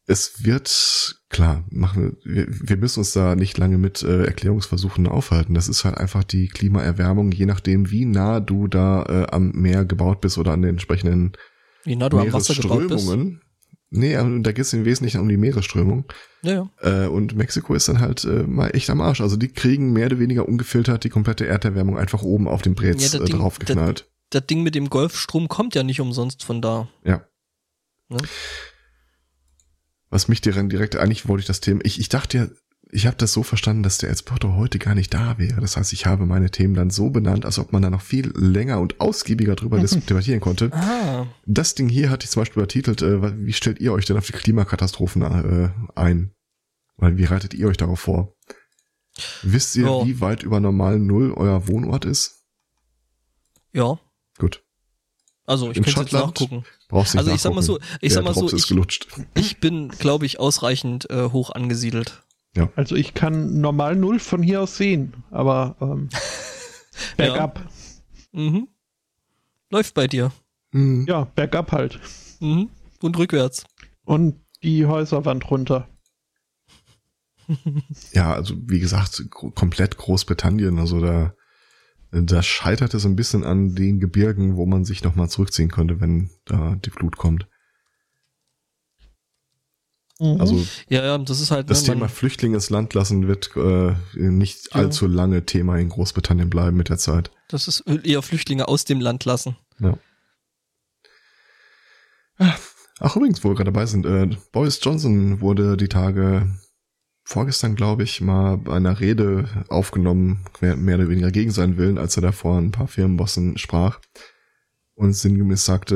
es wird, klar, machen wir, wir, müssen uns da nicht lange mit äh, Erklärungsversuchen aufhalten. Das ist halt einfach die Klimaerwärmung, je nachdem, wie nah du da äh, am Meer gebaut bist oder an den entsprechenden Wie nah du am Wasser gebaut bist. Meeresströmungen. Nee, aber da geht es im Wesentlichen um die Meeresströmung. Ja, ja. Äh, und Mexiko ist dann halt äh, mal echt am Arsch. Also die kriegen mehr oder weniger ungefiltert die komplette Erderwärmung einfach oben auf den Brez Ja, äh, Ding- draufgeknallt. Das Ding mit dem Golfstrom kommt ja nicht umsonst von da. Ja. Ne? Was mich direkt, direkt eigentlich wollte ich das Thema, ich, ich dachte ja, ich habe das so verstanden, dass der Exporter heute gar nicht da wäre. Das heißt, ich habe meine Themen dann so benannt, als ob man da noch viel länger und ausgiebiger drüber debattieren konnte. Ah, Das Ding hier hatte ich zum Beispiel übertitelt, äh, wie stellt ihr euch denn auf die Klimakatastrophen äh, ein? Weil wie reitet ihr euch darauf vor? Wisst ihr, Ja. wie weit über normal Null euer Wohnort ist? ja. Gut. Also ich könnte jetzt nachgucken. Brauchst nicht Also ich sag mal so, ich Der sag mal so, Drops ist ich, gelutscht. ich bin, glaube ich, ausreichend äh, hoch angesiedelt. Also ich kann normal null von hier aus sehen, aber ähm, bergab. Mhm. Läuft bei dir. Hm. Ja. bergab halt. Mhm. Und rückwärts. Und die Häuserwand runter. Ja, also wie gesagt, komplett Großbritannien, also da, da scheitert es ein bisschen an den Gebirgen, wo man sich nochmal zurückziehen könnte, wenn da die Flut kommt. Mhm. Also Ja, ja, das ist halt. das ne, Thema Flüchtlinge ins Land lassen wird äh, nicht Ja. allzu lange Thema in Großbritannien bleiben mit der Zeit. das ist eher Flüchtlinge aus dem Land lassen. Ach übrigens, wo wir gerade dabei sind, äh, Boris Johnson wurde die Tage vorgestern, glaube ich, mal bei einer Rede aufgenommen, mehr, mehr oder weniger gegen seinen Willen, als er da vor ein paar Firmenbossen sprach. Und sinngemäß sagte,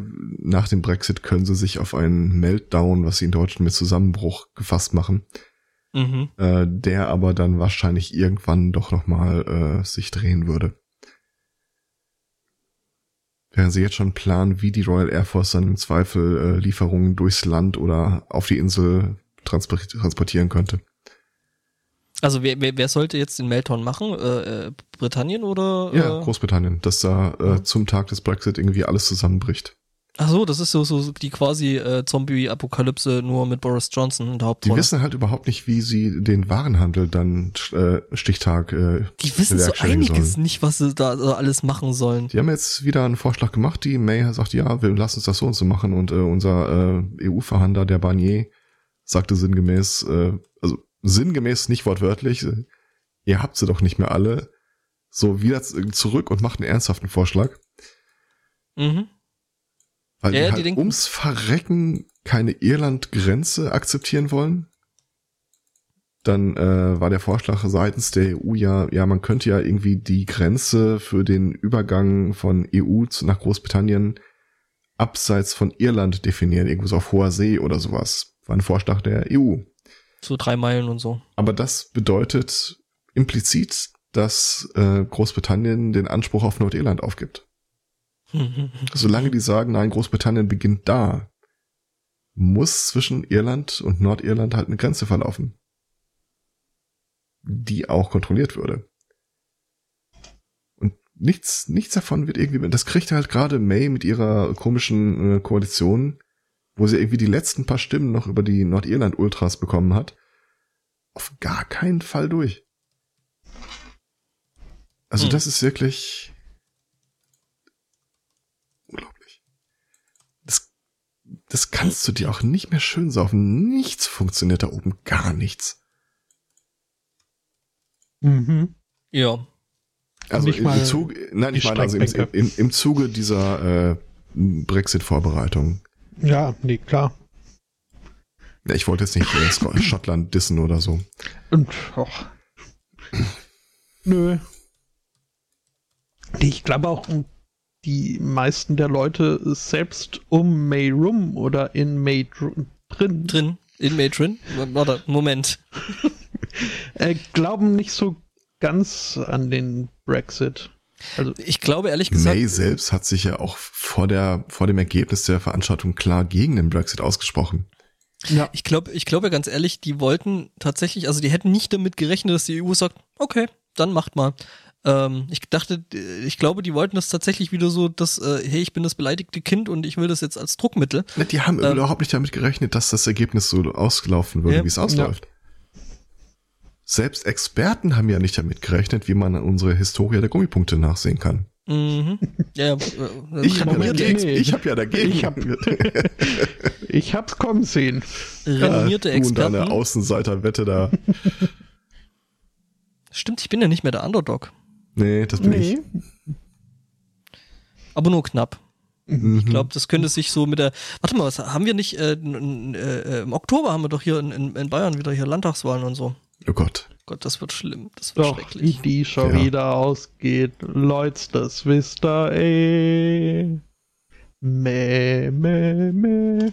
äh, nach dem Brexit können sie sich auf einen Meltdown, was sie in Deutschland mit Zusammenbruch gefasst machen, Mhm. äh, der aber dann wahrscheinlich irgendwann doch nochmal äh, sich drehen würde. Während sie jetzt schon planen, wie die Royal Air Force dann im Zweifel äh, Lieferungen durchs Land oder auf die Insel transportieren könnte. Also wer, wer, wer sollte jetzt den Meltdown machen? Äh, äh, Britannien oder? Ja, äh, Großbritannien, dass da äh, zum Tag des Brexit irgendwie alles zusammenbricht. Ach so, das ist so, so die quasi äh, Zombie-Apokalypse nur mit Boris Johnson in der Die Hauptrolle. wissen halt überhaupt nicht, wie sie den Warenhandel dann äh, Stichtag äh, die wissen so einiges sollen. nicht, was sie da so alles machen sollen. Die haben jetzt wieder einen Vorschlag gemacht. Die May sagt, ja, wir lassen uns das so und so machen. Und äh, unser äh, EU-Verhandler, der Barnier, sagte sinngemäß, äh, also sinngemäß nicht wortwörtlich, äh, ihr habt sie doch nicht mehr alle. So wieder zurück und macht einen ernsthaften Vorschlag. Mhm. Weil Ja, die die halt denken- ums Verrecken keine Irland-Grenze akzeptieren wollen. Dann äh, war der Vorschlag seitens der EU ja, ja, man könnte ja irgendwie die Grenze für den Übergang von EU zu, nach Großbritannien abseits von Irland definieren, irgendwo so auf hoher See oder sowas. War ein Vorschlag der EU. So drei Meilen und so. Aber das bedeutet implizit, dass äh, Großbritannien den Anspruch auf Nordirland aufgibt. Solange die sagen, nein, Großbritannien beginnt da, muss zwischen Irland und Nordirland halt eine Grenze verlaufen. Die auch kontrolliert würde. Und nichts, nichts davon wird irgendwie, das kriegt halt gerade May mit ihrer komischen äh, Koalition, wo sie irgendwie die letzten paar Stimmen noch über die Nordirland-Ultras bekommen hat, auf gar keinen Fall durch. Also Hm. das ist wirklich unglaublich. Das, das kannst du dir auch nicht mehr schön saufen. Nichts funktioniert da oben, gar nichts. Mhm. Ja. Also Nicht im, mal im Zuge, nein, ich meine also im, im, im Zuge dieser äh, Brexit-Vorbereitung. Ja, nee, klar. Ich wollte jetzt nicht Scott- Schottland dissen oder so. Und, och. Nö. Ich glaube auch, die meisten der Leute selbst um May rum oder in May dr drin Drin. In May drin. Warte, Moment. äh, glauben nicht so ganz an den Brexit. Also, Ich glaube ehrlich gesagt, May selbst hat sich ja auch vor der vor dem Ergebnis der Veranstaltung klar gegen den Brexit ausgesprochen. ja. ich glaube, ich glaube ganz ehrlich, die wollten tatsächlich, also die hätten nicht damit gerechnet, dass die EU sagt, okay, dann macht mal. Ähm, ich dachte, ich glaube, die wollten das tatsächlich wieder so, dass, äh, hey, ich bin das beleidigte Kind und ich will das jetzt als Druckmittel. Die haben Ähm. überhaupt nicht damit gerechnet, dass das Ergebnis so ausgelaufen würde, Ja. wie es ausläuft. Selbst Experten haben ja nicht damit gerechnet, wie man unsere Historie der Gummipunkte nachsehen kann. Mhm. Ja, äh, Ich habe ja, Moment, dagegen- nee. ich hab ja dagegen. Ich hab- Ich hab's kommen sehen. renommierte Ja, du und deine Experten. Außenseiterwette da. Stimmt, ich bin ja nicht mehr der Underdog. Nee, das bin ich. Aber nur knapp. Mhm. Ich glaube, das könnte sich so mit der. Warte mal, was haben wir nicht? Äh, n- äh, Im Oktober haben wir doch hier in, in, in Bayern wieder hier Landtagswahlen und so. Oh Gott. Gott, das wird schlimm. Das wird Doch, wie schrecklich. die schon Ja. wieder ausgeht. Leute, das wisst ihr eh. Mäh, mäh, mäh.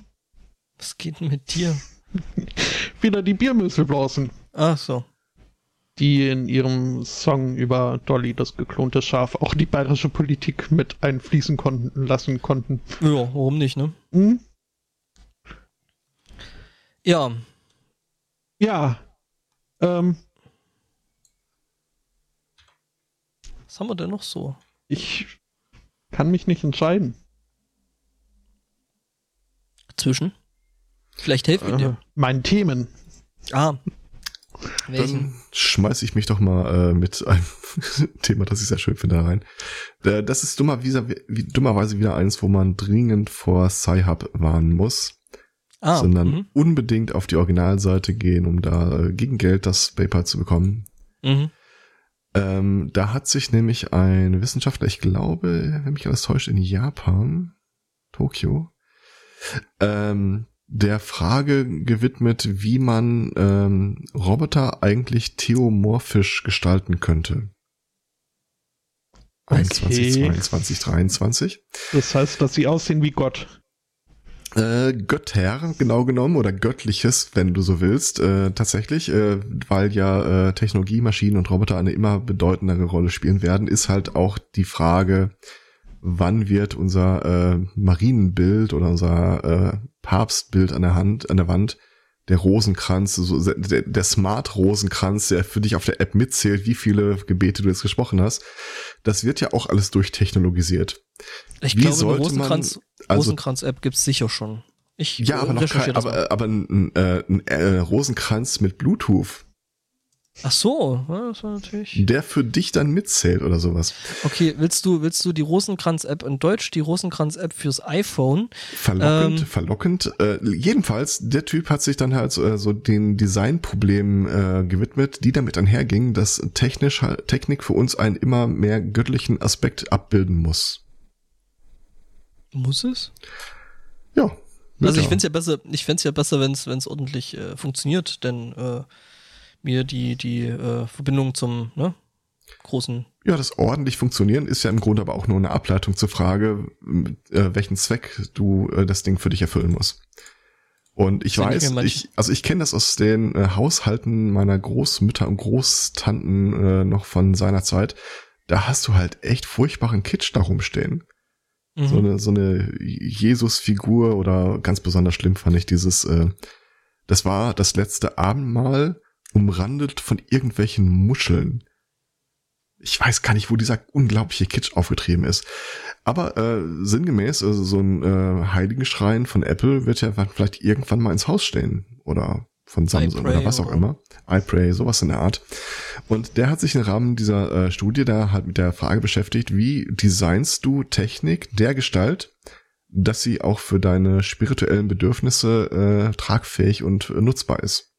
Was geht denn mit dir? Wieder die Biermüsselblasen, Ach so. die in ihrem Song über Dolly, das geklonte Schaf, auch die bayerische Politik mit einfließen konnten, lassen konnten. Ja, warum nicht, ne? Hm? Ja, Ja. Ähm, was haben wir denn noch so? ich kann mich nicht entscheiden. Zwischen? Vielleicht helfen wir Äh, dir. meinen Themen. Ah. Welchen? Dann schmeiß ich mich doch mal äh, mit einem Thema, das ich sehr schön finde, da rein. Äh, das ist dummer, wie, wie, dummerweise wieder eins, wo man dringend vor Sci-Hub warnen muss, Ah, sondern mhm. unbedingt auf die Originalseite gehen, um da äh, gegen Geld das Paper zu bekommen. Mhm. Ähm, da hat sich nämlich ein Wissenschaftler, ich glaube, wenn mich alles täuscht, in Japan, Tokio, ähm, der Frage gewidmet, wie man ähm, Roboter eigentlich theomorphisch gestalten könnte. Okay. 21, 22, 23. Das heißt, dass sie aussehen wie Gott. Äh, Götter, genau genommen, oder Göttliches, wenn du so willst, äh, tatsächlich, äh, weil ja äh, Technologie, Maschinen und Roboter eine immer bedeutendere Rolle spielen werden, ist halt auch die Frage, wann wird unser äh, Marienbild oder unser äh, Papstbild an der Hand, an der Wand, der Rosenkranz, so, der, der Smart-Rosenkranz, der für dich auf der App mitzählt, wie viele Gebete du jetzt gesprochen hast, das wird ja auch alles durchtechnologisiert. Ich Wie glaube, sollte man- Rosenkranz, also- Rosenkranz-App gibt's sicher schon. Ich Ja, äh, aber noch recherchiere kein, aber, aber ein, äh, ein äh, Rosenkranz mit Bluetooth, Ach so, ja, das war natürlich. der für dich dann mitzählt oder sowas. Okay, willst du, willst du die Rosenkranz-App in Deutsch, die Rosenkranz-App fürs iPhone? Verlockend, Ähm. verlockend. Äh, jedenfalls, der Typ hat sich dann halt so, äh, so den Designproblemen äh, gewidmet, die damit einhergingen, dass technisch halt- Technik für uns einen immer mehr göttlichen Aspekt abbilden muss. Muss es? Ja. Also ich find's ja besser, ich find's ja besser, wenn's wenn's ordentlich äh, funktioniert, denn äh, mir die die äh, Verbindung zum ne, großen Ja, das ordentlich funktionieren ist ja im Grunde aber auch nur eine Ableitung zur Frage, äh, welchen Zweck du äh, das Ding für dich erfüllen musst. Und ich weiß, ich, also ich kenne das aus den äh, Haushalten meiner Großmütter und Großtanten äh, noch von seiner Zeit. Da hast du halt echt furchtbaren Kitsch da rumstehen. Mhm. So eine, so eine Jesus-Figur oder ganz besonders schlimm fand ich dieses, äh, das war das letzte Abendmahl umrandet von irgendwelchen Muscheln. Ich weiß gar nicht, wo dieser unglaubliche Kitsch aufgetrieben ist. Aber äh, sinngemäß, also so ein äh, Heiligenschrein von Apple wird ja vielleicht irgendwann mal ins Haus stehen. Oder von Samsung oder was auch immer. iPray, sowas in der Art. Und der hat sich im Rahmen dieser äh, Studie da halt mit der Frage beschäftigt, wie designst du Technik der Gestalt, dass sie auch für deine spirituellen Bedürfnisse äh, tragfähig und äh, nutzbar ist.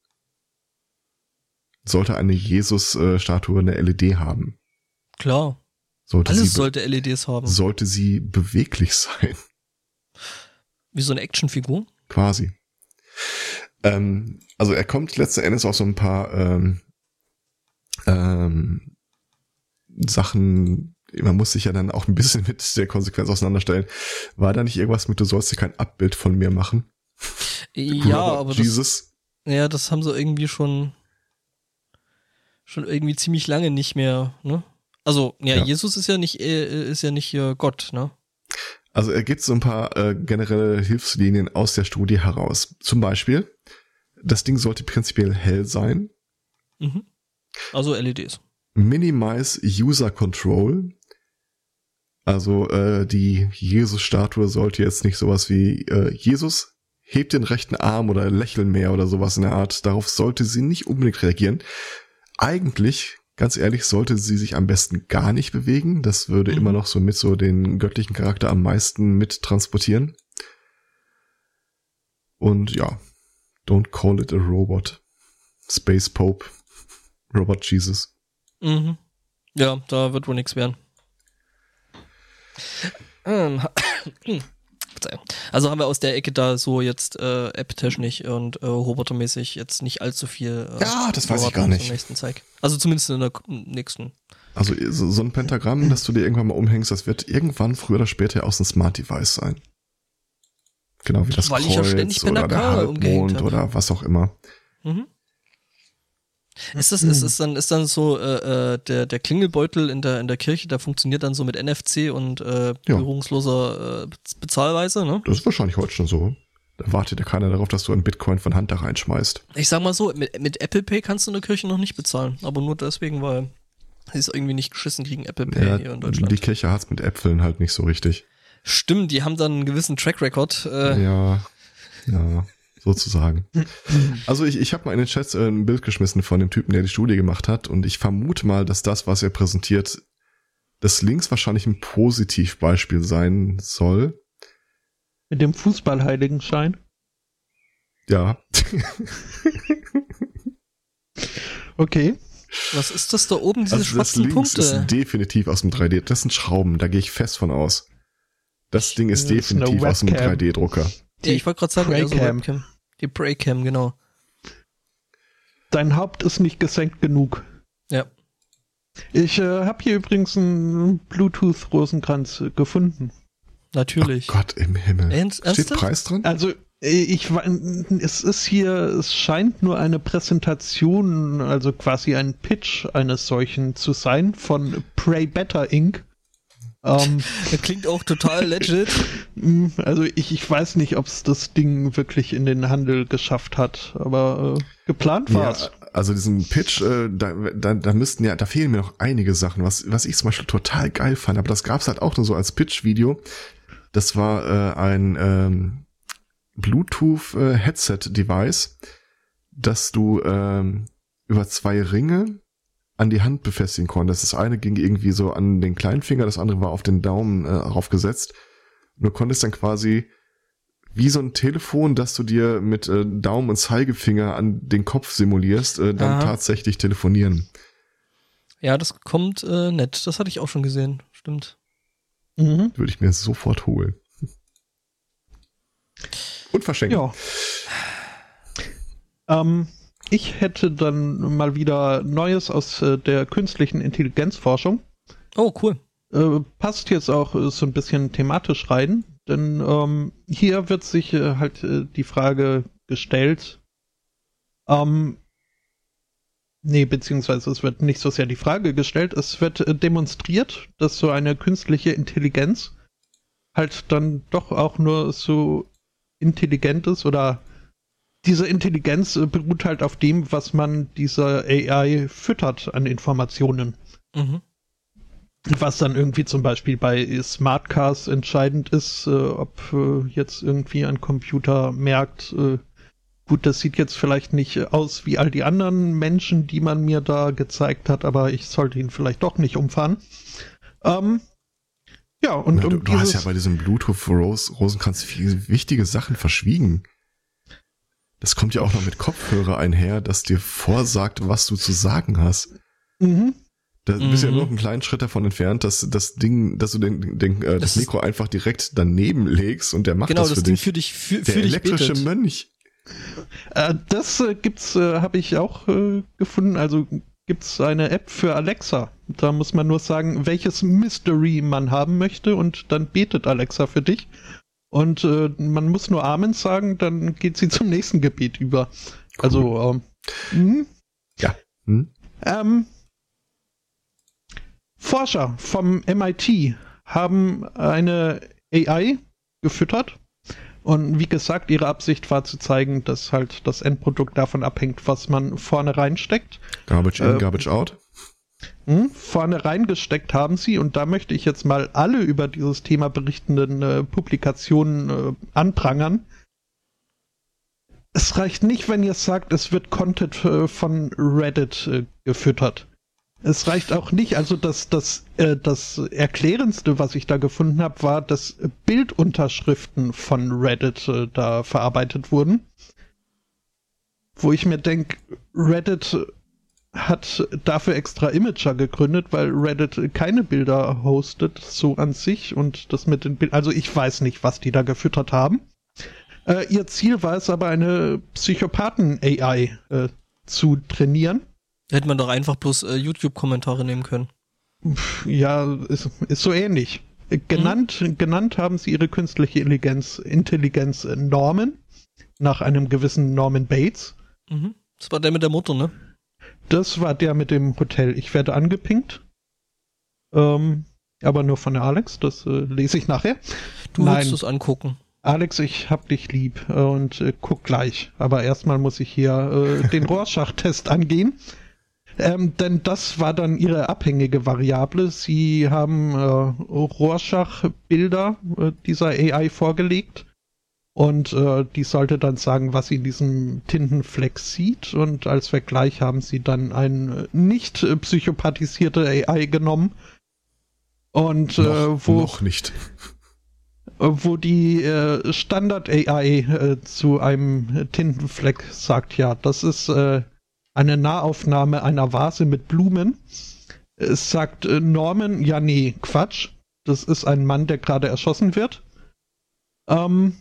Sollte eine Jesus-Statue eine LED haben? Klar. Sollte Alles sollte LEDs haben. sollte sie beweglich sein? Wie so eine Actionfigur. Quasi. Ähm, also er kommt letzten Endes auf so ein paar ähm, ähm, Sachen, man muss sich ja dann auch ein bisschen mit der Konsequenz auseinanderstellen. War da nicht irgendwas mit, du sollst dir kein Abbild von mir machen? Ja, Robert aber das, Jesus. ja, das haben sie irgendwie schon schon irgendwie ziemlich lange nicht mehr, ne? Also, ja, Ja. Jesus ist ja nicht äh, ist ja nicht äh, Gott, ne? Also er gibt so ein paar äh, generelle Hilfslinien aus der Studie heraus. Zum Beispiel, das Ding sollte prinzipiell hell sein. Mhm. Also LEDs. Minimize User Control. Also äh, die Jesus-Statue sollte jetzt nicht sowas wie äh, Jesus hebt den rechten Arm oder lächeln mehr oder sowas in der Art. Darauf sollte sie nicht unbedingt reagieren. Eigentlich, ganz ehrlich, sollte sie sich am besten gar nicht bewegen. Das würde Mhm. immer noch so mit so den göttlichen Charakter am meisten mit transportieren. Und ja, don't call it a robot. Space Pope. Robot Jesus. Mhm. Ja, da wird wohl nichts werden. Ähm, ha- Verzeihung. Also haben wir aus der Ecke da so jetzt äh, app-technisch und äh, robotermäßig jetzt nicht allzu viel. Äh, Ja, das weiß ich gar nicht. nächsten Zeig. Also zumindest in der nächsten. Also so, so ein Pentagramm, das du dir irgendwann mal umhängst, das wird irgendwann früher oder später aus einem Smart Device sein. Genau wie das Weil ich ja Kreuz ständig oder der Halbmond oder was auch immer. Mhm. Ist das, ist es dann, ist dann so, äh, äh, der, der Klingelbeutel in der, in der Kirche, der funktioniert dann so mit NFC und äh, berührungsloser äh, Bez- Bezahlweise, ne? Das ist wahrscheinlich heute schon so. Da wartet ja keiner darauf, dass du einen Bitcoin von Hand da reinschmeißt. Ich sag mal so, mit, mit Apple Pay kannst du in der Kirche noch nicht bezahlen, aber nur deswegen, weil sie es irgendwie nicht geschissen kriegen, Apple Pay Ja, hier in Deutschland. die Kirche hat's mit Äpfeln halt nicht so richtig. Stimmt, die haben dann einen gewissen Track Record. Äh, Ja, ja, sozusagen. Also ich, ich habe mal in den Chat äh, ein Bild geschmissen von dem Typen, der die Studie gemacht hat und ich vermute mal, dass das, was er präsentiert, das links wahrscheinlich ein Positivbeispiel sein soll. Mit dem Fußballheiligenschein. Ja. Okay. Was ist das da oben, diese Also das schwarzen links Punkte? ist definitiv aus dem 3D. Das sind Schrauben, da gehe ich fest von aus. Das Ding ist Das definitiv aus dem Webcam. 3D-Drucker. Ja, ich wollte gerade sagen, Praycam. Webcam. Die Praycam, genau. Dein Haupt ist nicht gesenkt genug. Ja. Ich äh, habe hier übrigens einen Bluetooth-Rosenkranz äh, gefunden. Natürlich. Oh Gott im Himmel. Ernst- Steht ernsthaft? Preis dran? Also äh, ich es ist hier, es scheint nur eine Präsentation, also quasi ein Pitch eines solchen zu sein von Pray Better Inc. Ähm, Das klingt auch total legit. mh, also ich, ich weiß nicht, ob es das Ding wirklich in den Handel geschafft hat, aber äh, geplant war es. Ja, also diesen Pitch, äh, da, da, da müssten ja, da fehlen mir noch einige Sachen, was, was ich zum Beispiel total geil fand, aber das gab's halt auch nur so als Pitch-Video. Das war äh, ein ähm, Bluetooth-Headset-Device, das du ähm, über zwei Ringe an die Hand befestigen konntest. Das eine ging irgendwie so an den kleinen Finger, das andere war auf den Daumen äh, aufgesetzt. Und du konntest dann quasi wie so ein Telefon, das du dir mit äh, Daumen und Zeigefinger an den Kopf simulierst, äh, dann Aha. tatsächlich telefonieren. Ja, das kommt äh, nett. Das hatte ich auch schon gesehen. Stimmt. Mhm. Würde ich mir sofort holen. Und verschenken. Ja. Ähm, ich hätte dann mal wieder Neues aus äh, der künstlichen Intelligenzforschung. Oh, cool. Äh, passt jetzt auch äh, so ein bisschen thematisch rein, denn ähm, hier wird sich äh, halt äh, die Frage gestellt, ähm, nee, beziehungsweise es wird nicht so sehr die Frage gestellt, es wird äh, demonstriert, dass so eine künstliche Intelligenz halt dann doch auch nur so intelligent ist oder diese Intelligenz äh, beruht halt auf dem, was man dieser AI füttert an Informationen. Mhm. Was dann irgendwie zum Beispiel bei Smartcars entscheidend ist, äh, ob äh, jetzt irgendwie ein Computer merkt, äh, gut, das sieht jetzt vielleicht nicht aus wie all die anderen Menschen, die man mir da gezeigt hat, aber ich sollte ihn vielleicht doch nicht umfahren. Ähm, ja, und Ja, du, um du hast dieses, ja bei diesem Bluetooth Rose, Rosenkranz viele wichtige Sachen verschwiegen. Das kommt ja auch noch mit Kopfhörer einher, das dir vorsagt, was du zu sagen hast. mhm, Da bist du ja Mhm. nur noch einen kleinen Schritt davon entfernt, dass das Ding, dass du den, den, äh, das, Das Mikro einfach direkt daneben legst und der macht Genau, das das, für Ding dich. für dich, für, der für dich elektrische betet. Mönch. Äh, das äh, gibt's, äh, habe ich auch äh, gefunden. Also gibt's eine App für Alexa. Da muss man nur sagen, welches Mystery man haben möchte und dann betet Alexa für dich. Und äh, man muss nur Amen sagen, dann geht sie zum nächsten Gebet über. Also, ähm, mh. Hm? Ähm, Forscher vom MIT haben eine AI gefüttert. Und wie gesagt, ihre Absicht war zu zeigen, dass halt das Endprodukt davon abhängt, was man vorne reinsteckt. Garbage in, Äh, garbage out. Hm, vorne reingesteckt haben sie, und da möchte ich jetzt mal alle über dieses Thema berichtenden äh, Publikationen äh, anprangern. Es reicht nicht, wenn ihr sagt, es wird Content äh, von Reddit äh, gefüttert. Es reicht auch nicht, also das, das, äh, das Erklärendste, was ich da gefunden habe, war, dass Bildunterschriften von Reddit äh, da verarbeitet wurden. Wo ich mir denke, Reddit hat dafür extra Imager gegründet, weil Reddit keine Bilder hostet, so an sich und das mit den Bildern, also ich weiß nicht, was die da gefüttert haben. Äh, ihr Ziel war es aber, eine Psychopathen-AI äh, zu trainieren. Hätte man doch einfach bloß äh, YouTube-Kommentare nehmen können. Ja, ist, ist so ähnlich. Genannt, mhm. genannt haben sie ihre künstliche Intelligenz, Intelligenz Norman, nach einem gewissen Norman Bates. Mhm. Das war der mit der Mutter, ne? Das war der mit dem Hotel. Ich werde angepinkt. Ähm, aber nur von der Alex, das äh, lese ich nachher. Du Nein. willst es angucken. Alex, ich hab dich lieb äh, und äh, guck gleich. Aber erstmal muss ich hier äh, den Rorschach-Test angehen. Ähm, denn das war dann ihre abhängige Variable. Sie haben äh, Rorschach-Bilder dieser AI vorgelegt und äh, die sollte dann sagen, was sie in diesem Tintenfleck sieht. Und als Vergleich haben sie dann eine nicht psychopathisierte AI genommen. Und noch, äh, wo. Noch nicht. Wo die äh, Standard-AI äh, zu einem Tintenfleck sagt, ja, das ist äh, eine Nahaufnahme einer Vase mit Blumen. Es sagt äh, Norman, ja, nee, Quatsch. Das ist ein Mann, der gerade erschossen wird. Ähm,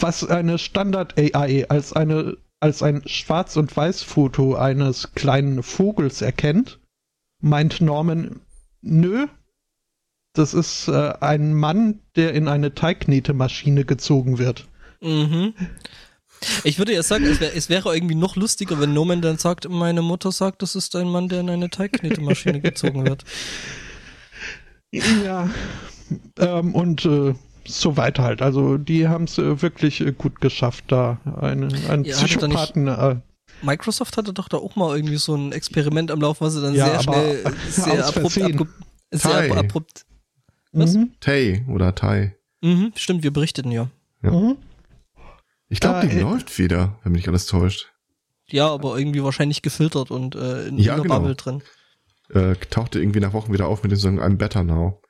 was eine Standard-AI als eine als ein Schwarz- und Weiß-Foto eines kleinen Vogels erkennt, meint Norman, nö, das ist äh, ein Mann, der in eine Teigknetemaschine gezogen wird. Mhm. Ich würde ja sagen, es, wär, es, wäre irgendwie noch lustiger, wenn Norman dann sagt, meine Mutter sagt, das ist ein Mann, der in eine Teigknetemaschine gezogen wird. Ja. Ähm, und äh, so weiter halt. Also die haben es äh, wirklich äh, gut geschafft, da einen, einen ja, Psychopathen. Äh, Microsoft hatte doch da auch mal irgendwie so ein Experiment am Laufen, was sie dann ja, sehr schnell, sehr abrupt, abrupt, sehr abrupt. Was? Mhm. Tay oder Tai. Mhm, stimmt, wir berichteten ja. ja. Mhm. Ich glaube, die äh, läuft wieder, wenn mich alles täuscht. Ja, aber irgendwie wahrscheinlich gefiltert und äh, in ja, genau. Bubble drin. Äh, tauchte irgendwie nach Wochen wieder auf mit dem Song I'm Better Now.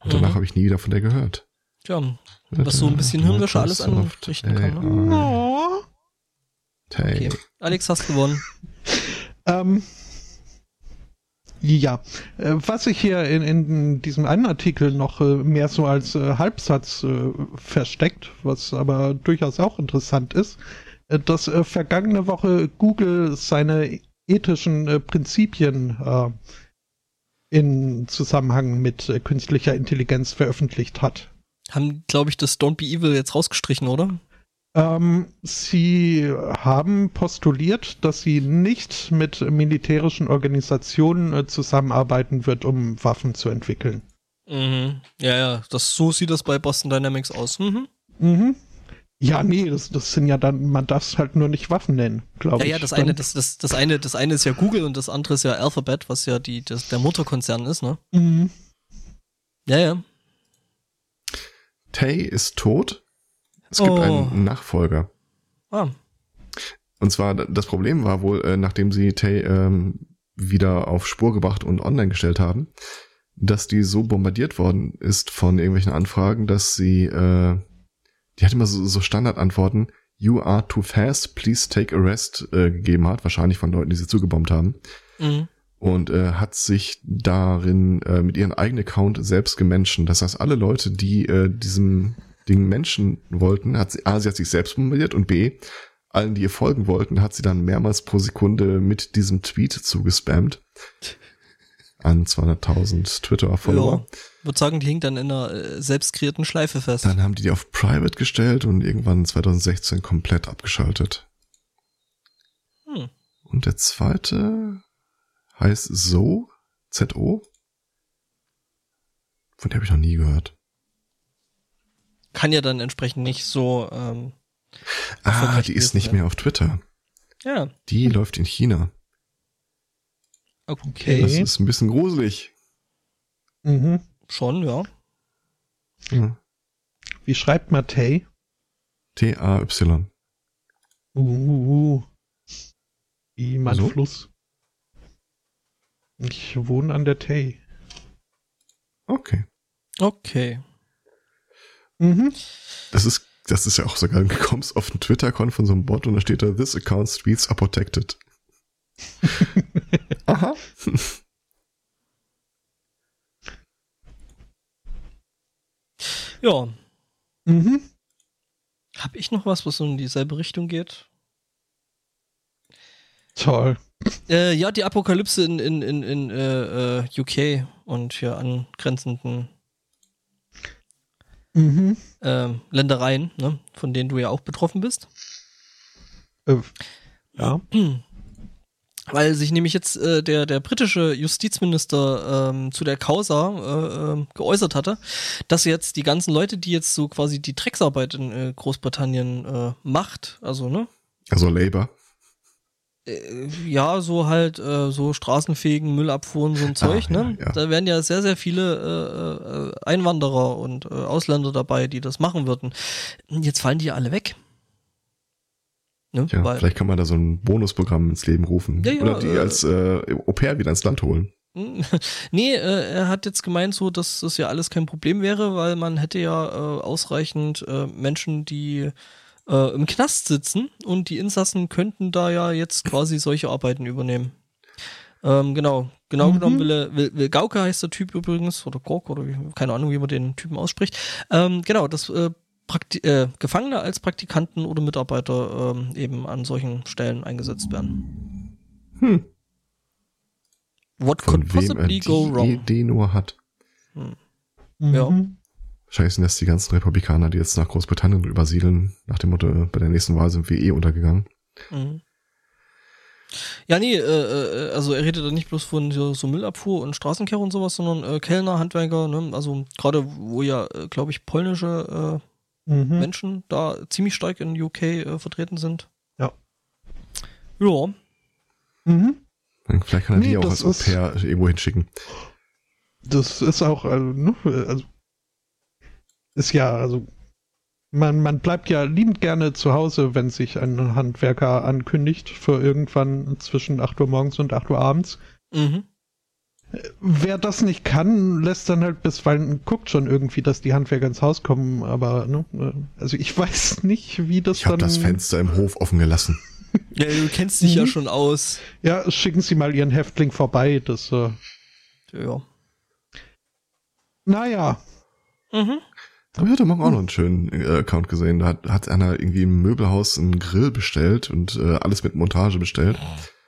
Und danach mhm. habe ich nie wieder von der gehört. Tja, was so ein bisschen Hirnwäsche alles anrichten kann. Ne? Oh. Okay. Alex, hast gewonnen. ähm, ja, äh, was sich hier in, in diesem einen Artikel noch äh, mehr so als äh, Halbsatz äh, versteckt, was aber durchaus auch interessant ist, dass äh, vergangene Woche Google seine ethischen Prinzipien in Zusammenhang mit künstlicher Intelligenz veröffentlicht hat. Haben, glaube ich, das Don't Be Evil jetzt rausgestrichen, oder? Ähm, sie haben postuliert, dass sie nicht mit militärischen Organisationen äh, zusammenarbeiten wird, um Waffen zu entwickeln. Mhm. Ja, ja, das, so sieht das bei Boston Dynamics aus. Mhm. Mhm. Ja, nee, das, das sind ja dann, man darf es halt nur nicht Waffen nennen, glaube ja, ich. Ja, das eine, das, das, das eine, das eine ist ja Google und das andere ist ja Alphabet, was ja die, das, der Mutterkonzern ist, ne? Mhm. Ja, ja. Tay ist tot. Es gibt oh. einen Nachfolger. Ah. Und zwar, das Problem war wohl, äh, nachdem sie Tay ähm, wieder auf Spur gebracht und online gestellt haben, dass die so bombardiert worden ist von irgendwelchen Anfragen, dass sie, äh, die hat immer so, so Standardantworten, you are too fast, please take a rest, äh, gegeben hat, wahrscheinlich von Leuten, die sie zugebombt haben. Mhm und äh, hat sich darin äh, mit ihrem eigenen Account selbst gemenschen. Das heißt, alle Leute, die äh, diesem Ding Menschen wollten, hat sie, A, sie hat sich selbst bombardiert und B, allen, die ihr folgen wollten, hat sie dann mehrmals pro Sekunde mit diesem Tweet zugespammt. An 200.000 Twitter-Follower. Ja, würde sagen, die hing dann in einer äh, selbst kreierten Schleife fest. Dann haben die die auf Private gestellt und irgendwann 2016 komplett abgeschaltet. Hm. Und der zweite heißt So, Z-O. Von der habe ich noch nie gehört. Kann ja dann entsprechend nicht so. Ähm, ah, die ist nicht mehr auf Twitter. Ja. Die läuft in China. Okay. Das ist ein bisschen gruselig. Mhm. Schon, ja. ja. Wie schreibt man Tay? T-A-Y. Uh, wie mein so? Fluss. Ich wohne an der Tay. Okay. Okay. Mhm. Das ist, das ist ja auch sogar, du kommst auf einen Twitter-Account von so einem Bot und da steht da, this account tweets are protected. Aha. Ja. Mhm. Hab ich noch was, was so in dieselbe Richtung geht? Toll. Äh, ja, die Apokalypse in, in, in, in äh, äh, UK und hier angrenzenden Mhm. ähm, Ländereien, ne, von denen du ja auch betroffen bist. Äh, ja. Weil sich nämlich jetzt äh, der, der britische Justizminister ähm, zu der Causa äh, ähm, geäußert hatte, dass jetzt die ganzen Leute, die jetzt so quasi die Drecksarbeit in äh, Großbritannien äh, macht, also ne, Also Labour. Äh, ja, so halt äh, so straßenfähigen Müllabfuhren, so ein Zeug, Ah, ja, ne? ja. Da wären ja sehr, sehr viele äh, äh, Einwanderer und äh, Ausländer dabei, die das machen würden. Jetzt fallen die alle weg. Ne? Ja, Weil, vielleicht kann man da so ein Bonusprogramm ins Leben rufen. Ja, ja, Oder die äh, als äh, Au pair wieder ins Land holen. nee, äh, er hat jetzt gemeint, so, dass das ja alles kein Problem wäre, weil man hätte ja äh, ausreichend äh, Menschen, die äh, im Knast sitzen und die Insassen könnten da ja jetzt quasi solche Arbeiten übernehmen. Ähm, genau, genau Mhm. genommen will, er, will, will Gauke heißt der Typ übrigens, oder Gork, oder wie, keine Ahnung, wie man den Typen ausspricht. Ähm, genau, das äh, äh, Gefangene als Praktikanten oder Mitarbeiter ähm, eben an solchen Stellen eingesetzt werden. Hm. What Von could wem er possibly die go wrong? Idee nur hat. Ja. Mhm. Wahrscheinlich sind das die ganzen Republikaner, die jetzt nach Großbritannien übersiedeln, nach dem Motto, äh, bei der nächsten Wahl sind wir eh untergegangen. Mhm. Ja, nee, äh, äh, also er redet da nicht bloß von so, Müllabfuhr und Straßenkehr und sowas, sondern äh, Kellner, Handwerker, ne? Also gerade wo ja, äh, glaube ich, polnische äh, Mhm. Menschen da ziemlich stark in UK äh, vertreten sind. Ja. Ja. Mhm. Vielleicht kann er Nee, die auch als Au pair irgendwo hinschicken. Das ist auch, also, ne, also ist ja, also man, man bleibt ja liebend gerne zu Hause, wenn sich ein Handwerker ankündigt für irgendwann zwischen 8 Uhr morgens und 8 Uhr abends. Mhm. Wer das nicht kann, lässt dann halt bisweilen, guckt schon irgendwie, dass die Handwerker ins Haus kommen, aber ne, also ich weiß nicht, wie das Ich habe dann. das Fenster im Hof offen gelassen. Ja, du kennst dich ja Mhm. schon aus. Ja, schicken Sie mal Ihren Häftling vorbei, das, äh, Ja. naja. Mhm. Aber ich hatte morgen auch noch einen schönen äh, Account gesehen. Da hat, hat einer irgendwie im Möbelhaus einen Grill bestellt und äh, alles mit Montage bestellt.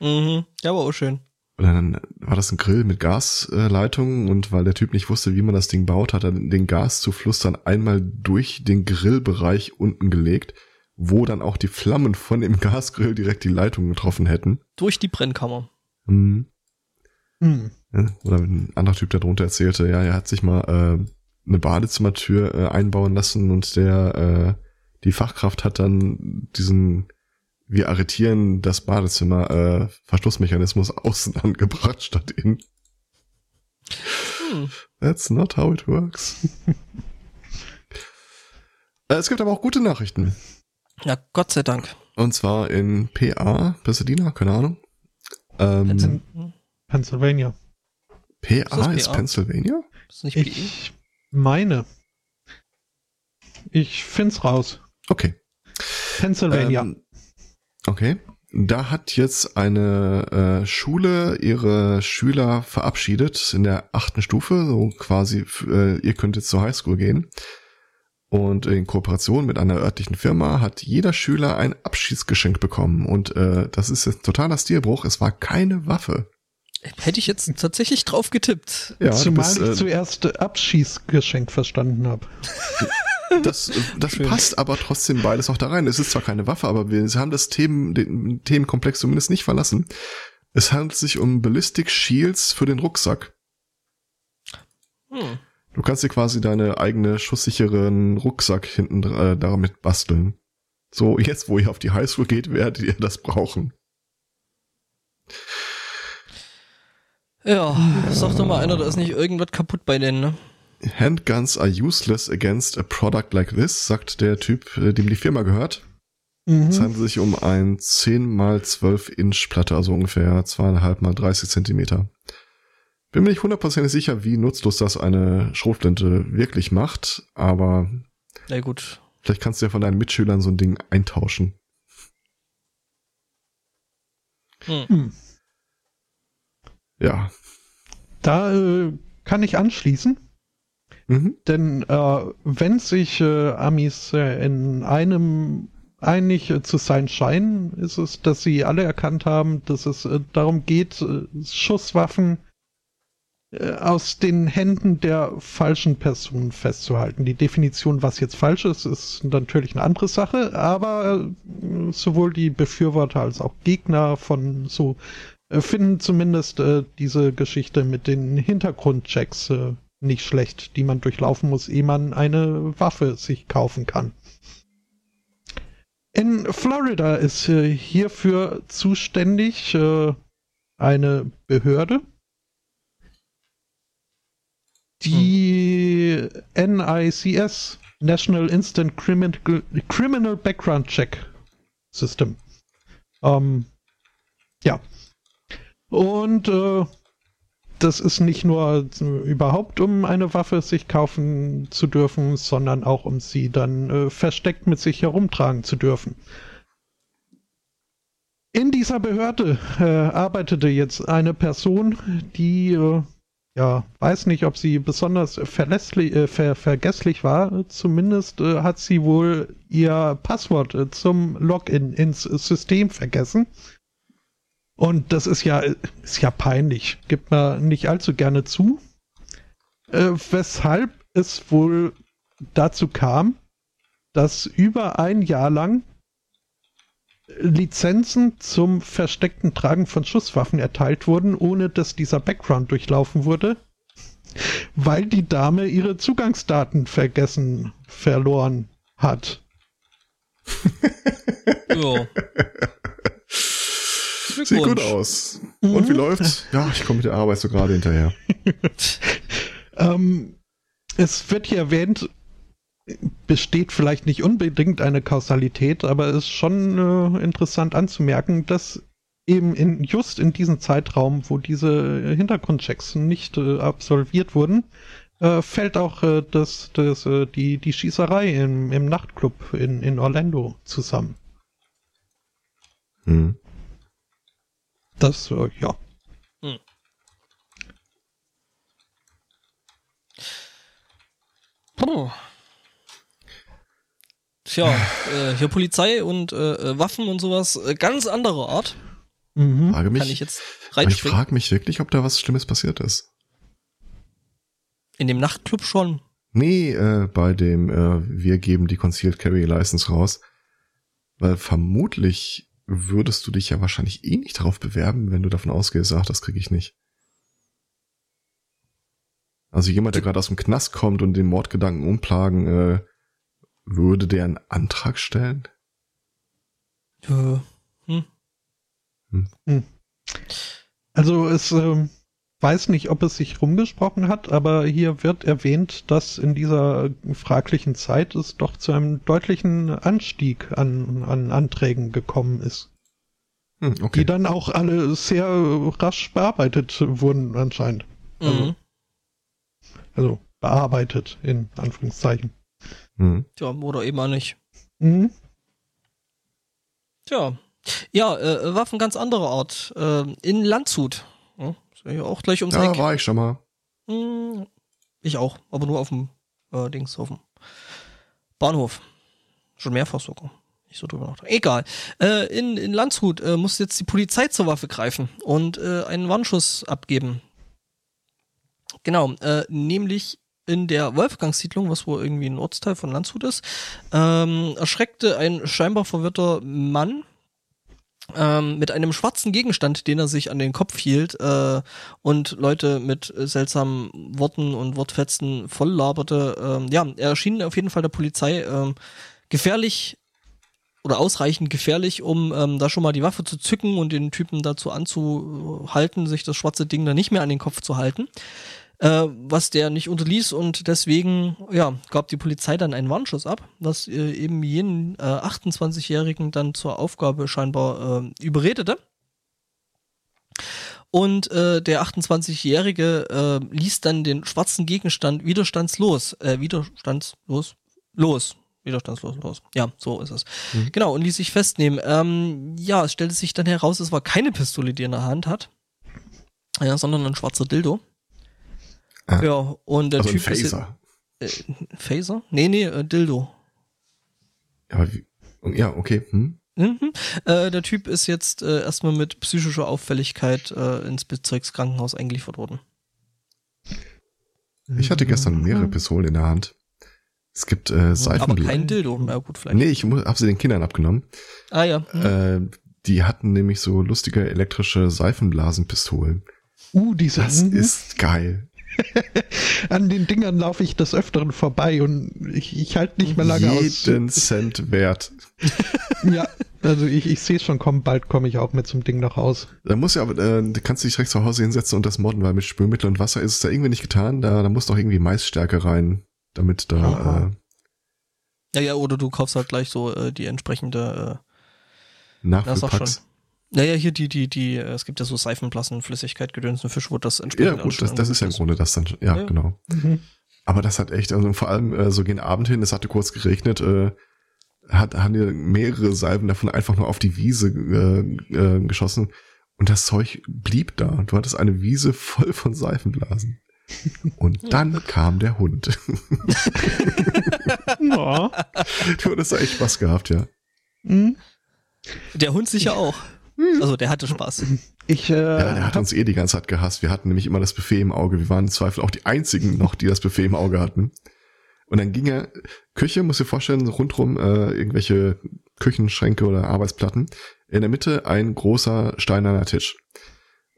Mhm. Ja, war auch schön. Und dann war das ein Grill mit Gasleitungen und weil der Typ nicht wusste, wie man das Ding baut, hat er den Gaszufluss dann einmal durch den Grillbereich unten gelegt, wo dann auch die Flammen von dem Gasgrill direkt die Leitung getroffen hätten. Durch die Brennkammer. Mhm. Hm. Ja, Oder ein anderer Typ darunter erzählte, ja, er hat sich mal äh, eine Badezimmertür äh, einbauen lassen und der äh, die Fachkraft hat dann diesen wir arretieren das Badezimmer äh, Verschlussmechanismus außen angebracht statt innen. Hm. That's not how it works. Äh, es gibt aber auch gute Nachrichten. Ja, Gott sei Dank. Und zwar in PA, Pasadena, keine Ahnung. Ähm, Pennsylvania. PA das ist PA? Pennsylvania? Ist nicht PE? Ich meine. Ich find's raus. Okay. Pennsylvania. Ähm, okay. Da hat jetzt eine äh, Schule ihre Schüler verabschiedet in der achten Stufe, so quasi, äh, ihr könnt jetzt zur Highschool gehen. Und in Kooperation mit einer örtlichen Firma hat jeder Schüler ein Abschiedsgeschenk bekommen. Und äh, das ist jetzt ein totaler Stilbruch. Es war keine Waffe. Hätte ich jetzt tatsächlich drauf getippt. Ja, Zumal bist, ich äh, zuerst Abschießgeschenk verstanden habe. Das, das Schön. passt aber trotzdem beides auch da rein. Es ist zwar keine Waffe, aber wir haben das Themen, den Themenkomplex zumindest nicht verlassen. Es handelt sich um Ballistic Shields für den Rucksack. Hm. Du kannst dir quasi deine eigene schusssicheren Rucksack hinten äh, damit basteln. So, jetzt, wo ihr auf die Highschool geht, werdet ihr das brauchen. Ja, sag doch mal einer, da ist nicht irgendwas kaputt bei denen, ne? Handguns are useless against a product like this, sagt der Typ, äh, dem die Firma gehört. Es Mhm. handelt sich um ein 10 mal 12 Inch Platte, also ungefähr zweieinhalb mal 30 Zentimeter. Bin mir nicht hundertprozentig sicher, wie nutzlos das eine Schrotflinte wirklich macht, aber Na gut. vielleicht kannst du ja von deinen Mitschülern so ein Ding eintauschen. Hm. Hm. Ja. Da äh, kann ich anschließen. Mhm. Denn äh, wenn sich äh, Amis äh, in einem einig äh, zu sein scheinen, ist es, dass sie alle erkannt haben, dass es äh, darum geht, äh, Schusswaffen aus den Händen der falschen Person festzuhalten. Die Definition, was jetzt falsch ist, ist natürlich eine andere Sache, aber sowohl die Befürworter als auch Gegner von so finden zumindest äh, diese Geschichte mit den Hintergrundchecks äh, nicht schlecht, die man durchlaufen muss, ehe man eine Waffe sich kaufen kann. In Florida ist äh, hierfür zuständig äh, eine Behörde, die NICS, National Instant Crimin Criminal Background Check System. Ähm, ja. Und äh, das ist nicht nur überhaupt, um eine Waffe sich kaufen zu dürfen, sondern auch, um sie dann äh, versteckt mit sich herumtragen zu dürfen. In dieser Behörde äh, arbeitete jetzt eine Person, die, äh, ja, weiß nicht, ob sie besonders verlässlich, äh, ver vergesslich war. Zumindest äh, hat sie wohl ihr Passwort äh, zum Login ins System vergessen. Und das ist ja, ist ja peinlich, gibt man nicht allzu gerne zu. Äh, weshalb es wohl dazu kam, dass über ein Jahr lang Lizenzen zum versteckten Tragen von Schusswaffen erteilt wurden, ohne dass dieser Background durchlaufen wurde, weil die Dame ihre Zugangsdaten vergessen, verloren hat. Ja. Sieht gut Glückwunsch. aus. Und wie läuft's? Ja, ich komme mit der Arbeit so gerade hinterher. Ähm, es wird hier erwähnt, besteht vielleicht nicht unbedingt eine Kausalität, aber es ist schon äh, interessant anzumerken, dass eben in, just in diesem Zeitraum, wo diese Hintergrundchecks nicht äh, absolviert wurden, äh, fällt auch äh, das, das, äh, die, die Schießerei im, im Nachtclub in, in Orlando zusammen. Hm. Das, äh, ja. Puh. Tja, äh, hier Polizei und äh, äh, Waffen und sowas, äh, ganz andere Art. Mhm. Frage Kann ich mich, jetzt ich frage mich wirklich, ob da was Schlimmes passiert ist. In dem Nachtclub schon. Nee, äh, bei dem äh, wir geben die Concealed Carry License raus. Weil vermutlich würdest du dich ja wahrscheinlich eh nicht darauf bewerben, wenn du davon ausgehst, ach, das kriege ich nicht. Also jemand, der gerade aus dem Knast kommt und den Mordgedanken umplagen, äh, würde der einen Antrag stellen? Äh, Also es ähm, weiß nicht, ob es sich rumgesprochen hat, aber hier wird erwähnt, dass in dieser fraglichen Zeit es doch zu einem deutlichen Anstieg an, an Anträgen gekommen ist, Hm, die okay. dann auch alle sehr rasch bearbeitet wurden anscheinend. mhm. Also bearbeitet in Anführungszeichen. Hm. Tja, oder eben auch nicht. Mhm. Tja. Ja, äh, Waffen ganz anderer Art. Äh, in Landshut. Ja, ja auch gleich ums Da Eck. war ich schon mal. Hm, ich auch, aber nur auf dem äh, Dings, auf dem Bahnhof. Schon mehrfach sogar. Nicht so drüber nachdenken. Egal. Äh, in, in Landshut äh, muss jetzt die Polizei zur Waffe greifen und äh, einen Warnschuss abgeben. Genau, äh, nämlich in der Wolfgangssiedlung, was wohl irgendwie ein Ortsteil von Landshut ist, ähm, erschreckte ein scheinbar verwirrter Mann ähm, mit einem schwarzen Gegenstand, den er sich an den Kopf hielt äh, und Leute mit äh, seltsamen Worten und Wortfetzen voll laberte. Ähm, ja, er erschien auf jeden Fall der Polizei ähm, gefährlich oder ausreichend gefährlich, um ähm, da schon mal die Waffe zu zücken und den Typen dazu anzuhalten, sich das schwarze Ding dann nicht mehr an den Kopf zu halten. Äh, was der nicht unterließ und deswegen ja, gab die Polizei dann einen Warnschuss ab, was äh, eben jenen äh, 28-Jährigen dann zur Aufgabe scheinbar äh, überredete. Und äh, der 28-Jährige äh, ließ dann den schwarzen Gegenstand widerstandslos, äh, widerstandslos, los, widerstandslos los. Ja, so ist es. Genau, und ließ sich festnehmen. Ähm, ja, es stellte sich dann heraus, es war keine Pistole, die er in der Hand hat, Ja, sondern ein schwarzer Dildo. Ah. Ja, und der Also ein Typ ist Phaser. Äh, Phaser? Nee, nee, äh, Dildo. Aber wie, ja, okay. Hm? Mhm. Äh, der Typ ist jetzt äh, erstmal mit psychischer Auffälligkeit äh, ins Bezirkskrankenhaus eingeliefert worden. Ich hatte gestern mehrere Pistolen in der Hand. Es gibt äh, Aber Seifenblasen. kein Dildo. Na gut, vielleicht. Nee, ich mu- hab sie den Kindern abgenommen. Ah ja. Mhm. Äh, die hatten nämlich so lustige elektrische Seifenblasenpistolen. Uh, diese Das mhm. ist geil. An den Dingern laufe ich des Öfteren vorbei und ich, ich halte nicht mehr lange Jeden aus. Cent wert. Ja, also ich, ich sehe schon kommen, bald komme ich auch mit zum Ding nach Haus. Da muss ja aber, äh, da kannst du dich direkt zu Hause hinsetzen und das modden, weil mit Spülmittel und Wasser ist es da irgendwie nicht getan. Da, da muss doch irgendwie Maisstärke rein, damit da, äh, Ja, ja, oder du kaufst halt gleich so äh, die entsprechende, äh. Nachfüllpacks. Naja, hier die, die, die, äh, es gibt ja so Seifenblasen, Flüssigkeit, Gedöns und Fisch, wo das Ja, entsprechend gut, das, das ist ja im Grunde das dann, ja, Ja. genau. Mhm. Aber das hat echt, also vor allem äh, so gegen Abend hin, es hatte kurz geregnet, äh, hat, haben wir mehrere Salven davon einfach nur auf die Wiese äh, äh, geschossen und das Zeug blieb da. Du hattest eine Wiese voll von Seifenblasen. Und dann kam der Hund. Ja. du hattest da echt Spaß gehabt, ja. Mhm. Der Hund sicher auch. Also der hatte Spaß. Ich, äh, Ja, der hat uns eh die ganze Zeit gehasst. Wir hatten nämlich immer das Buffet im Auge. Wir waren im Zweifel auch die einzigen noch, die das Buffet im Auge hatten. Und dann ging er, Küche, muss dir vorstellen, rundrum äh, irgendwelche Küchenschränke oder Arbeitsplatten. In der Mitte ein großer steinerner Tisch.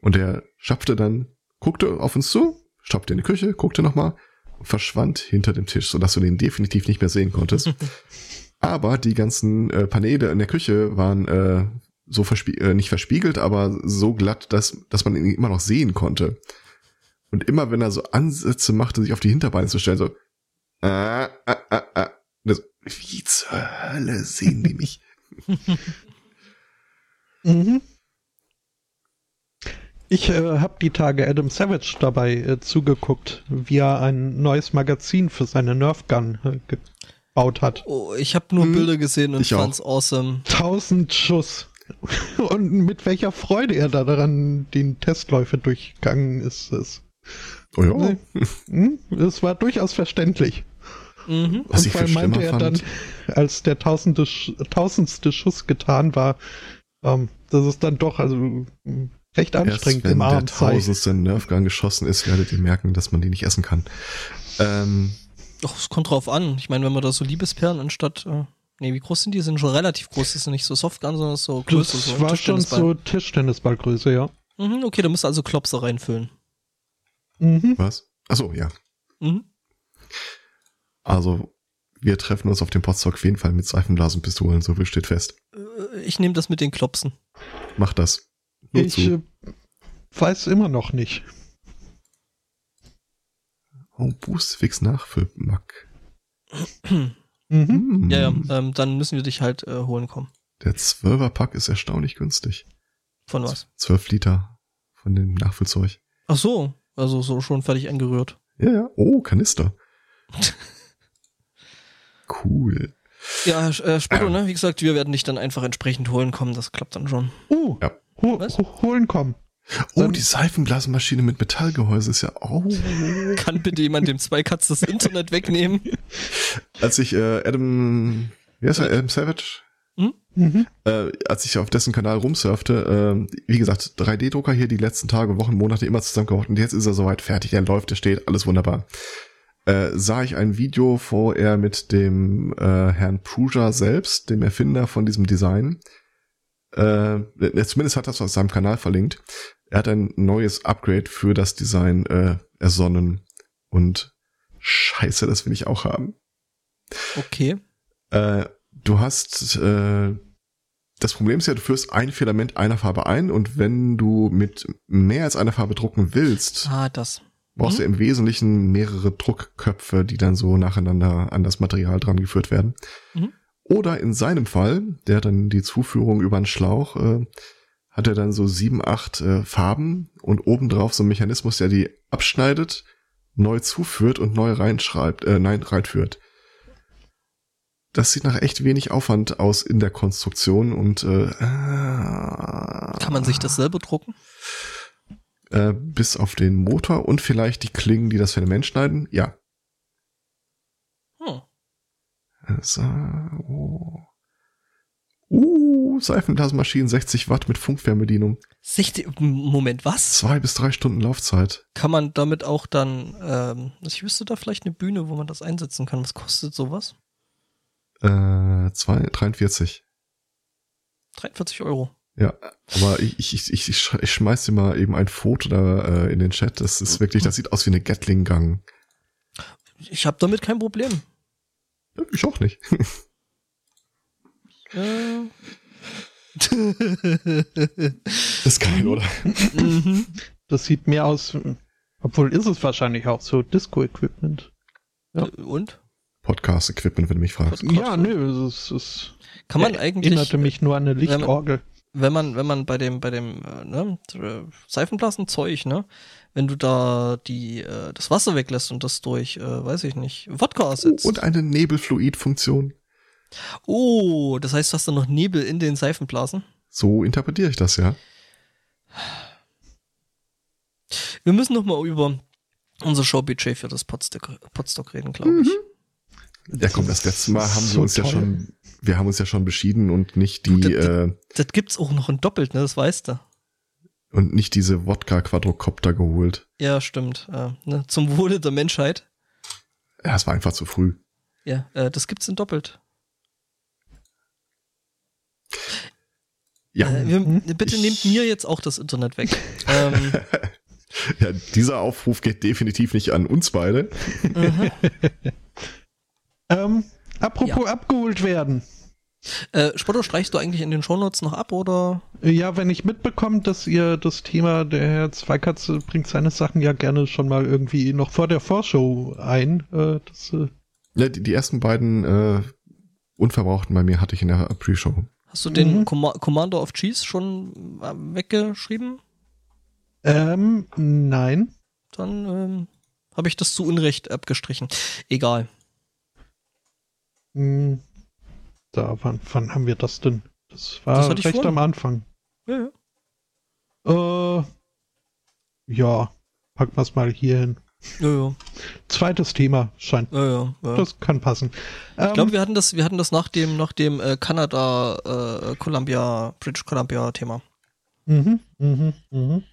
Und der schaffte dann, guckte auf uns zu, stoppte in die Küche, guckte nochmal und verschwand hinter dem Tisch, sodass du den definitiv nicht mehr sehen konntest. Aber die ganzen äh, Paneele in der Küche waren äh, so verspie äh, nicht verspiegelt, aber so glatt, dass, dass man ihn immer noch sehen konnte. Und immer wenn er so Ansätze machte, sich auf die Hinterbeine zu stellen, so, äh, äh, äh, äh, das, wie zur Hölle sehen die mich? Mhm. Ich äh, habe die Tage Adam Savage dabei äh, zugeguckt, wie er ein neues Magazin für seine Nerf Gun äh, gebaut hat. Oh, ich habe nur Hm, Bilder gesehen und ich auch. fand's awesome. 1000 Schuss. Und mit welcher Freude er da daran den Testläufe durchgegangen ist. ist. Oh ja. Nee. Hm? Das war durchaus verständlich. Mhm. Was Und ich vor allem meinte er fand, dann, als der tausendste, Sch- tausendste Schuss getan war, ähm, dass es dann doch also mm, recht erst anstrengend wenn im der Abend sei. tausendste Nerfgun geschossen ist, werdet ihr merken, dass man die nicht essen kann. Ähm, Doch, es kommt drauf an. Ich meine, wenn man da so Liebesperlen anstatt, äh, nee, wie groß sind die? Sind schon relativ groß. Das sind nicht so Softgun, sondern so größer. Das so war schon so Tischtennisballgröße, ja. Mhm, okay, da musst du also Klopse reinfüllen. Mhm. was? Achso, ja. Mhm. Also, wir treffen uns auf dem Potsdok auf jeden Fall mit Seifenblasenpistolen, so viel steht fest. Äh, Ich nehme das mit den Klopsen. Mach das. Nur Ich zu. äh, weiß immer noch nicht. Oh, Boostfix Nachfüllmack. Mhm. Hm. Ja, ja, ähm, dann müssen wir dich halt äh, holen kommen. Der 12er Pack ist erstaunlich günstig. Von was? 12 Liter von dem Nachfüllzeug. Ach so, also so schon fertig angerührt. Ja, ja. Oh, Kanister. Cool. Ja, äh, Spotto, ne? Wie gesagt, wir werden dich dann einfach entsprechend holen kommen. Das klappt dann schon. Oh, Ja. ho Was? ho holen kommen. Oh, Dann- die Seifenblasenmaschine mit Metallgehäuse ist ja oh. Kann bitte jemand dem Zweikatz das Internet wegnehmen? Als ich äh, Adam, wie heißt er, Adam Savage? Mhm. Äh, als ich auf dessen Kanal rumsurfte, äh, wie gesagt, 3D-Drucker hier die letzten Tage, Wochen, Monate immer zusammengebaut und jetzt ist er soweit fertig. Er läuft, er steht, alles wunderbar. Äh, sah ich ein Video, wo er mit dem äh, Herrn Pruja selbst, dem Erfinder von diesem Design, äh, zumindest hat er das auf seinem Kanal verlinkt, er hat ein neues Upgrade für das Design äh, ersonnen und scheiße, das will ich auch haben. Okay. Äh, du hast äh, das Problem ist ja, du führst ein Filament einer Farbe ein und wenn du mit mehr als einer Farbe drucken willst, Ah, das. brauchst Mhm. du im Wesentlichen mehrere Druckköpfe, die dann so nacheinander an das Material dran geführt werden. Mhm. Oder in seinem Fall, der hat dann die Zuführung über einen Schlauch, äh, hat er dann so sieben, acht äh, Farben und obendrauf so ein Mechanismus, der die abschneidet, neu zuführt und neu reinschreibt, äh, nein, reinführt. Das sieht nach echt wenig Aufwand aus in der Konstruktion und äh, Kann man sich das selber drucken? Äh, bis auf den Motor und vielleicht die Klingen, die das Phänomen schneiden. Ja. Hm. So, oh. Uh, Seifenblasmaschinen 60 Watt mit Funkfernbedienung. 60, Moment, was? Zwei bis drei Stunden Laufzeit. Kann man damit auch dann, ähm, ich wüsste da vielleicht eine Bühne, wo man das einsetzen kann. Was kostet sowas? Äh, zwei, 43. 43 Euro. Ja, aber ich, ich, ich, ich, sch- ich schmeiß dir mal eben ein Foto da äh, in den Chat. Das ist wirklich, das sieht aus wie eine Gatling-Gang. Ich habe damit kein Problem. Ich auch nicht. Äh, ist geil, oder? mhm. Das sieht mehr aus, obwohl ist es wahrscheinlich auch so Disco-Equipment. Ja. Und? Podcast-Equipment, wenn du mich fragst. Podcast. Ja, nö, es, es Kann man eigentlich, erinnerte mich nur an eine Lichtorgel. wenn man, wenn man bei dem, bei dem, äh, ne, Seifenblasenzeug, ne, wenn du da die, äh, das Wasser weglässt und das durch, äh, weiß ich nicht, Wodka ersetzt. Und eine Nebelfluid-Funktion. Oh, das heißt, du hast da noch Nebel in den Seifenblasen? So interpretiere ich das, ja. Wir müssen noch mal über unser Showbudget für das Podstock, Podstock reden, glaube ich. Ja, komm, das letzte Mal haben wir uns ja toll. schon, wir haben uns ja schon beschieden und nicht Du, die, das- äh, Das gibt's auch noch in doppelt, ne, das weißt du. und nicht diese Wodka-Quadrocopter geholt. Ja, stimmt. Äh, ne, zum Wohle der Menschheit. Ja, es war einfach zu früh. Ja, äh, das gibt's in doppelt. Ja, Äh, wir, Hm? bitte Ich- nehmt mir jetzt auch das Internet weg. ähm, ja, dieser Aufruf geht definitiv nicht an uns beide. Ähm, apropos abgeholt werden. äh, Spotto, streichst du eigentlich in den Shownotes noch ab oder? Ja, wenn ich mitbekomme, dass ihr das Thema, der Herr Zweikatz äh, bringt seine Sachen ja gerne schon mal irgendwie noch vor der Vorschau ein. Äh, das, äh, Ja, die, die ersten beiden äh, Unverbrauchten bei mir hatte ich in der Pre-Show. Hast du den Mhm. Comma- Commander of Cheese schon äh, weggeschrieben? ähm, nein. Dann ähm, habe ich das zu Unrecht abgestrichen. Egal. Hm, da, wann, wann haben wir das denn? Das war Das recht am Anfang. Ja, ja. Äh, ja, packen wir es mal hier hin. Ja, ja. Zweites Thema scheint. ja. Das kann passen. Ähm, ich glaube, wir hatten das, wir hatten das nach dem, nach dem äh, Kanada, äh, Columbia, British Columbia Thema. mhm, mhm, mhm.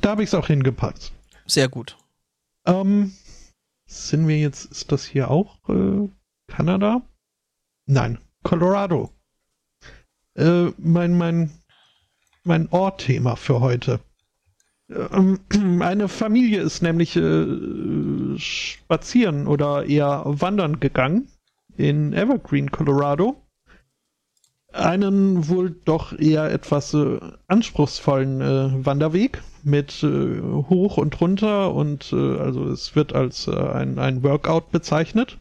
Da habe ich es auch hingepackt. Sehr gut. Ähm, sind wir jetzt, ist das hier auch äh, Kanada? Nein, Colorado. Äh, mein, mein, mein Ortthema für heute. Ähm, eine Familie ist nämlich äh, spazieren oder eher wandern gegangen in Evergreen, Colorado. Einen wohl doch eher etwas äh, anspruchsvollen äh, Wanderweg mit äh, hoch und runter und äh, also es wird als äh, ein, ein Workout bezeichnet.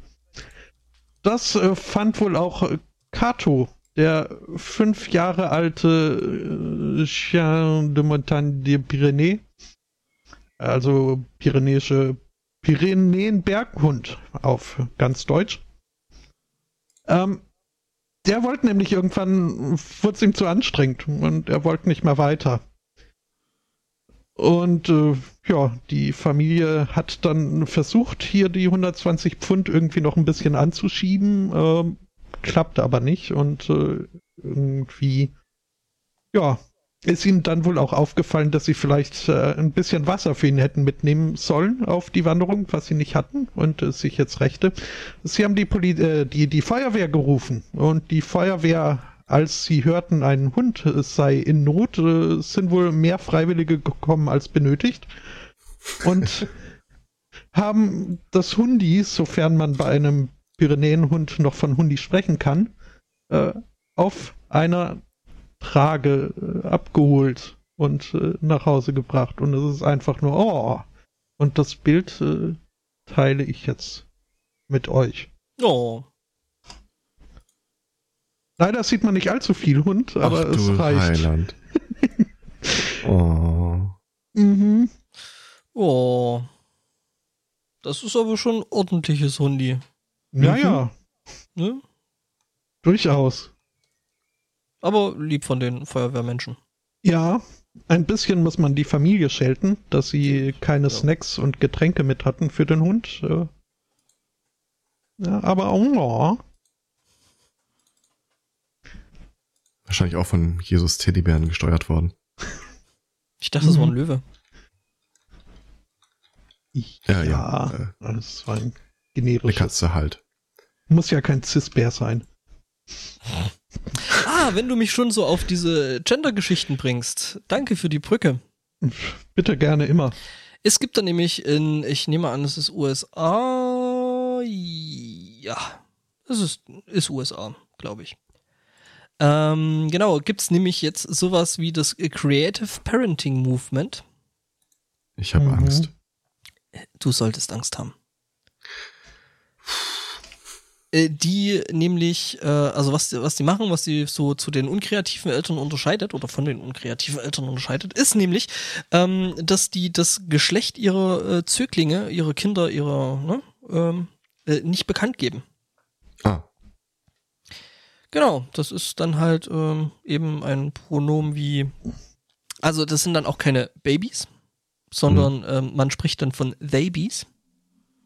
Das fand wohl auch Kato, der fünf Jahre alte äh, Chien de Montagne des Pyrénées, also pyrenäische Pyrenäen-Berghund auf ganz Deutsch. Ähm, der wollte nämlich irgendwann, wurde es ihm zu anstrengend und er wollte nicht mehr weiter. Und äh, ja, die Familie hat dann versucht, hier die 120 Pfund irgendwie noch ein bisschen anzuschieben, ähm, klappte aber nicht und äh, irgendwie, ja, ist ihnen dann wohl auch aufgefallen, dass sie vielleicht äh, ein bisschen Wasser für ihn hätten mitnehmen sollen auf die Wanderung, was sie nicht hatten und es sich jetzt rächte. Sie haben die, Poli äh, die, die Feuerwehr gerufen und die Feuerwehr, als sie hörten, ein Hund äh, sei in Not, äh, sind wohl mehr Freiwillige gekommen als benötigt und haben das Hundi, sofern man bei einem Pyrenäenhund noch von Hundi sprechen kann, äh, auf einer Trage äh, abgeholt und äh, nach Hause gebracht. Und es ist einfach nur, oh. Und das Bild äh, teile ich jetzt mit euch. Oh. Leider sieht man nicht allzu viel Hund, aber Ach es reicht. Heiland. oh. Mhm. Oh. Das ist aber schon ein ordentliches Hundi. Ja, ja, Ne? durchaus. Aber lieb von den Feuerwehrmenschen. Ja, ein bisschen muss man die Familie schelten, dass sie keine Snacks und Getränke mit hatten für den Hund. Ja, aber oh, Wahrscheinlich auch von Jesus Teddybären gesteuert worden. Ich dachte, das war ein Mhm. Löwe. Ja, ja, ja, äh, das war ein Eine generisches. Katze halt. Muss ja kein Cis-Bär sein. Ah, wenn du mich schon so auf diese Gender-Geschichten bringst. Danke für die Brücke. Bitte gerne immer. Es gibt da nämlich in, ich nehme an, es ist USA. Ja, es ist, ist USA, glaube ich. Ähm, genau, gibt's nämlich jetzt sowas wie das Creative Parenting Movement. Ich habe Mhm. Angst. Du solltest Angst haben. Äh, Die nämlich, äh, also was, was die machen, was sie so zu den unkreativen Eltern unterscheidet oder von den unkreativen Eltern unterscheidet, ist nämlich, ähm, dass die das Geschlecht ihrer äh, Zöglinge, ihrer Kinder, ihrer, ne, ähm, äh, nicht bekannt geben. Ah, Genau, das ist dann halt ähm, eben ein Pronomen wie, also das sind dann auch keine Babys, sondern ähm, man spricht dann von theybies.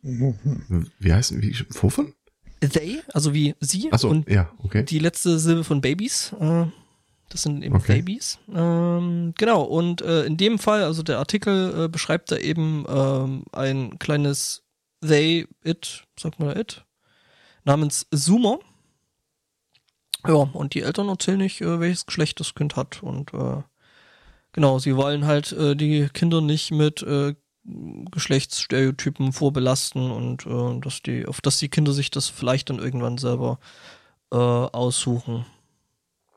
wie heißt, wie, wovon? They, also wie sie Achso, und ja, okay. die letzte Silbe von Babys. Äh, das sind eben Okay. Babys. Ähm, genau, und äh, in dem Fall, also der Artikel äh, beschreibt da eben ähm, ein kleines They, It, sagt man da It, namens Zoomer. Ja, und die Eltern erzählen nicht, äh, welches Geschlecht das Kind hat. Und äh, genau, sie wollen halt äh, die Kinder nicht mit äh, Geschlechtsstereotypen vorbelasten und äh, dass die, auf dass die Kinder sich das vielleicht dann irgendwann selber äh, aussuchen.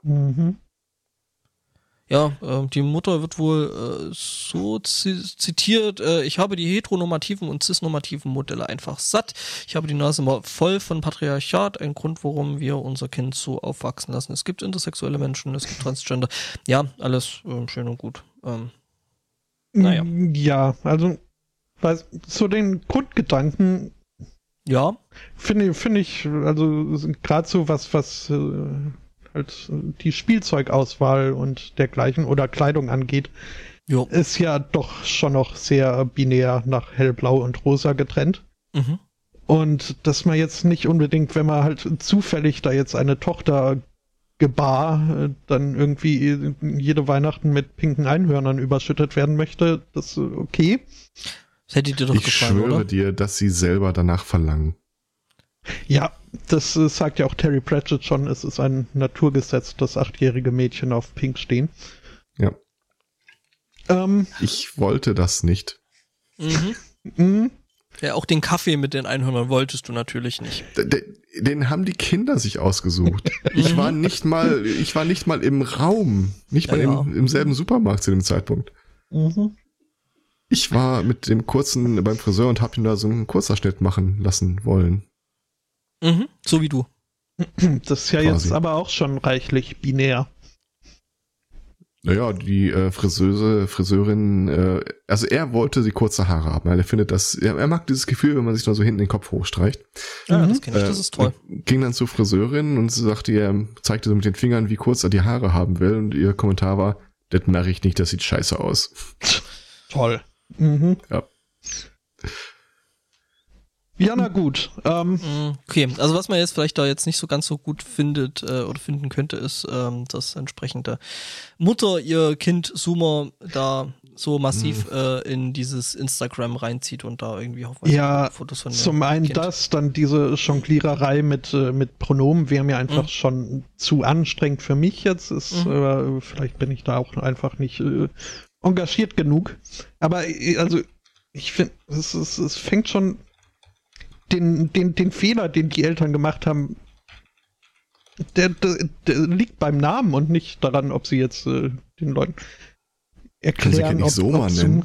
Mhm. Ja, äh, die Mutter wird wohl äh, so zi zitiert, äh, ich habe die heteronormativen und cisnormativen Modelle einfach satt. Ich habe die Nase mal voll von Patriarchat, ein Grund, warum wir unser Kind so aufwachsen lassen. Es gibt intersexuelle Menschen, es gibt Transgender. Ja, alles äh, schön und gut. Ähm, Naja. Ja, also weiß, so den Grundgedanken ja, finde finde ich, also gerade so was, was äh, halt die Spielzeugauswahl und dergleichen oder Kleidung angeht, jo. ist ja doch schon noch sehr binär nach hellblau und rosa getrennt. Mhm. Und dass man jetzt nicht unbedingt, wenn man halt zufällig da jetzt eine Tochter gebar, äh, dann irgendwie jede Weihnachten mit pinken Einhörnern überschüttet werden möchte, das ist okay. Das hätte dir doch Ich gefallen, schwöre oder? dir, dass sie selber danach verlangen. Ja, das äh, sagt ja auch Terry Pratchett schon, es ist ein Naturgesetz, dass achtjährige Mädchen auf Pink stehen. Ja. Ähm, Ich wollte das nicht. Mhm. Ja, auch den Kaffee mit den Einhörnern wolltest du natürlich nicht. D- d- Den haben die Kinder sich ausgesucht. Ich war nicht mal, ich war nicht mal im Raum, nicht mal Ja, ja. Im, im selben Supermarkt zu dem Zeitpunkt. mhm. Ich war mit dem kurzen beim Friseur und hab ihm da so einen Kurzerschnitt machen lassen wollen. Mhm. So wie du. Das ist ja Quasi. jetzt aber auch schon reichlich binär. Naja, die äh, Friseuse, Friseurin, äh, also er wollte sie kurze Haare haben. Er findet das, er, er mag dieses Gefühl, wenn man sich da so hinten den Kopf hochstreicht. Ja, Mhm. das kenne ich, das Äh, ist toll. Ging dann zur Friseurin und sie sagte ihr, zeigte so mit den Fingern, wie kurz er die Haare haben will. Und ihr Kommentar war, das mache ich nicht, das sieht scheiße aus. Toll. Mhm. Ja. Ja, na gut. Ähm, Mm, Okay, also was man jetzt vielleicht da jetzt nicht so ganz so gut findet äh, oder finden könnte, ist, ähm, dass entsprechende Mutter ihr Kind Zoomer da so massiv äh, in dieses Instagram reinzieht und da irgendwie hoffentlich Ja, Fotos von Zum einen Kind. das, dann diese Jongliererei mit, äh, mit Pronomen wäre mir einfach Mhm. schon zu anstrengend für mich jetzt. Ist, Mhm. äh, vielleicht bin ich da auch einfach nicht äh, engagiert genug. Aber äh, also, ich finde, es, es, es fängt schon den, den, den Fehler, den die Eltern gemacht haben, der, der, der liegt beim Namen und nicht daran, ob sie jetzt äh, den Leuten Können sie erklären, nicht ob, Soma ob nennen?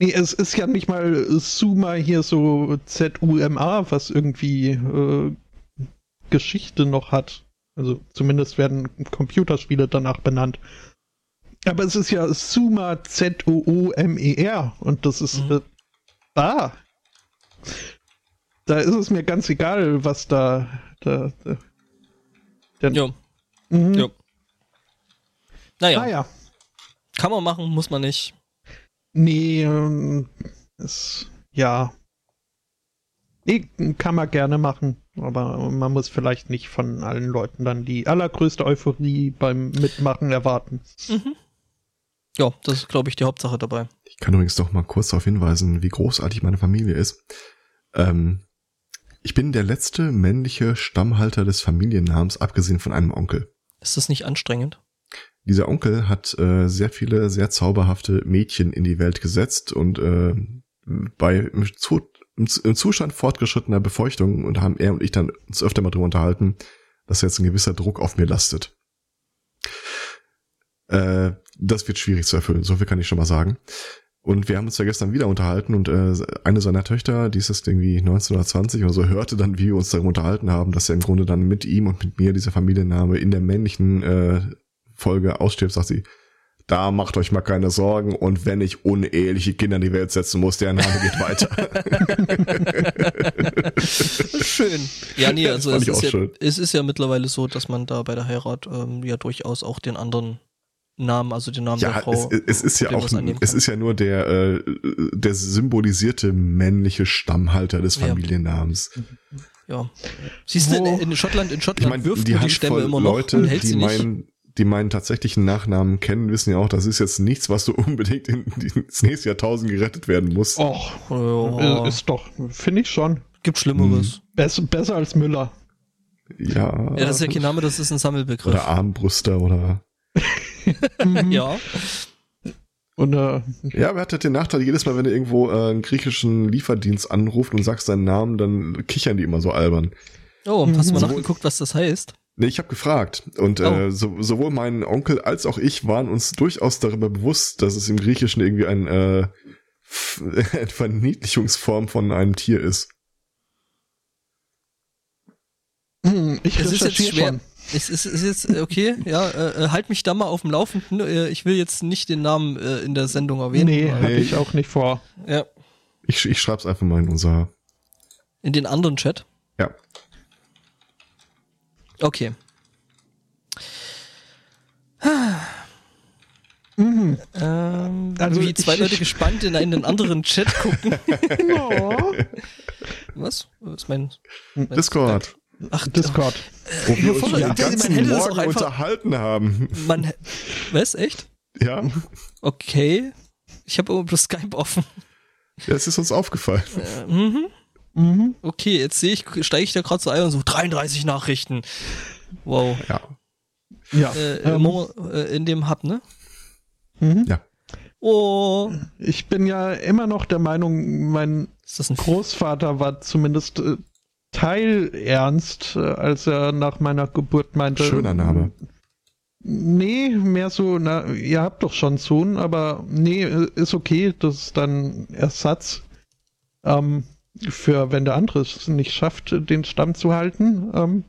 Nee, es ist ja nicht mal Suma hier so Z-U-M-A, was irgendwie äh, Geschichte noch hat. Also zumindest werden Computerspiele danach benannt. Aber es ist ja Suma Z-O-O-M-E-R und das ist Mhm. äh, ah. Da ist es mir ganz egal, was da da, da der, Jo, Mhm. jo. Naja, Ah ja. Kann man machen, muss man nicht. Nee, ähm, es, ja. Nee, kann man gerne machen, aber man muss vielleicht nicht von allen Leuten dann die allergrößte Euphorie beim Mitmachen erwarten. Mhm. Ja, das ist, glaube ich, die Hauptsache dabei. Ich kann übrigens doch mal kurz darauf hinweisen, wie großartig meine Familie ist. Ähm, ich bin der letzte männliche Stammhalter des Familiennamens, abgesehen von einem Onkel. Ist das nicht anstrengend? Dieser Onkel hat äh, sehr viele sehr zauberhafte Mädchen in die Welt gesetzt und äh, bei im, Zu im, im Zustand fortgeschrittener Befeuchtung und haben er und ich dann uns öfter mal drüber unterhalten, dass jetzt ein gewisser Druck auf mir lastet. Äh, das wird schwierig zu erfüllen, so viel kann ich schon mal sagen. Und wir haben uns ja gestern wieder unterhalten und äh, eine seiner Töchter, die ist jetzt irgendwie 19 oder 20 oder so, hörte dann, wie wir uns darüber unterhalten haben, dass er im Grunde dann mit ihm und mit mir dieser Familienname in der männlichen äh, Folge ausstirbt, sagt sie, da macht euch mal keine Sorgen und wenn ich uneheliche Kinder in die Welt setzen muss, der Name geht weiter. schön. Ja, nee, also es ist, ja, es ist ja mittlerweile so, dass man da bei der Heirat ähm, ja durchaus auch den anderen Namen, also den Namen Ja, der Frau. es, es ist ja auch, es ist ja nur der, äh, der symbolisierte männliche Stammhalter des Ja. Familiennamens. Ja. Siehst du, in, in Schottland, in Schottland Ich meine, wirft die die Stämme immer noch Leute, und hält die sie nicht. meinen, die meinen tatsächlichen Nachnamen kennen, wissen ja auch, das ist jetzt nichts, was so unbedingt in, ins nächste Jahrtausend gerettet werden muss. Och, Ja, äh, ist doch, finde ich schon. gibt Schlimmeres. Bess, besser als Müller. Ja. Ja, das ist ja kein Name, das ist ein Sammelbegriff. oder Armbrüster oder. Mhm. Ja. Und äh, Ja, wer hat halt den Nachteil, jedes Mal, wenn du irgendwo äh, einen griechischen Lieferdienst anruft und sagst deinen Namen, dann kichern die immer so albern. Oh, hast du mal Mhm. nachgeguckt, was das heißt? Nee, ich habe gefragt. Und Oh. äh, so, sowohl mein Onkel als auch ich waren uns durchaus darüber bewusst, dass es im Griechischen irgendwie ein, äh, eine Verniedlichungsform von einem Tier ist. hm, ich Es ist jetzt schwer. schon. Es ist, ist jetzt, äh, okay, ja, äh, äh, halt mich da mal auf dem Laufenden. Äh, ich will jetzt nicht den Namen äh, in der Sendung erwähnen. Nee, hatte ich auch nicht vor. Ja, Ich, ich schreib's einfach mal in unser. in den anderen Chat. Ja. Okay. Mhm. Ähm, Also wie zwei ich- Leute gespannt in einen anderen Chat gucken. Was? Was ist mein, mein Discord, Ach, Discord. wo wir uns den ganzen Morgen einfach- unterhalten haben. Man, was? Echt? Ja, Okay. Ich habe immer bloß Skype offen. das ist uns aufgefallen. Äh, mhm. Mhm. Okay, jetzt sehe ich, steige ich da gerade so ein und so 33 Nachrichten. Wow. Ja. Ja. Äh, ähm, Mo- äh, in dem Hub, ne? mhm. Ja. Oh. Ich bin ja immer noch der Meinung, mein Ist das ein Großvater war zumindest äh, teilernst, äh, als er nach meiner Geburt meinte. Schöner Name. Nee, mehr so, na, ihr habt doch schon Sohn, aber nee, äh, ist okay, das ist dann Ersatz ähm, für, wenn der andere es nicht schafft, den Stamm zu halten. Ähm,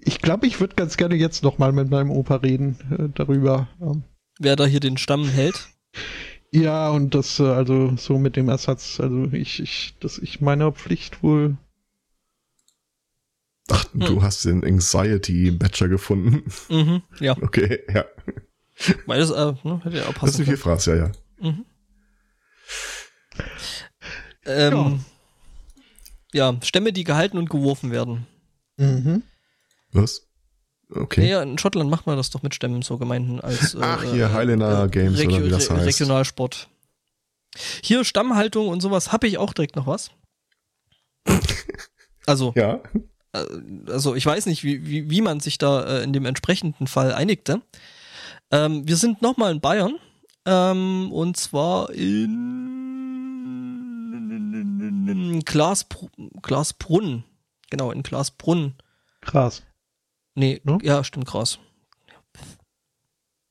ich glaube, ich würde ganz gerne jetzt noch mal mit meinem Opa reden äh, darüber. Ähm, wer da hier den Stamm hält? ja, und das, äh, also so mit dem Ersatz, also ich, ich, das, ich meine Pflicht wohl. Ach, du hast den Anxiety-Bachelor gefunden. Mhm, ja. Okay, ja. Das, äh, ne, hätte ja auch Das ist passen eine können. Vielfraß, ja, ja. Mhm. Ähm, ja. Stämme, die gehalten und geworfen werden. Mhm. Was? Okay. Ja, in Schottland macht man das doch mit Stämmen so Gemeinden als äh, Ach, hier, Highlander Games oder wie das heißt. Regionalsport. Hier Stammhaltung und sowas habe ich auch direkt noch was. Also, Ja. äh, also ich weiß nicht, wie, wie, wie man sich da äh, in dem entsprechenden Fall einigte. Ähm, wir sind nochmal in Bayern. Ähm, und zwar in Glasbr Glasbrunn. Genau, in Glasbrunn. Krass. Nee, Ne? ja, stimmt, krass.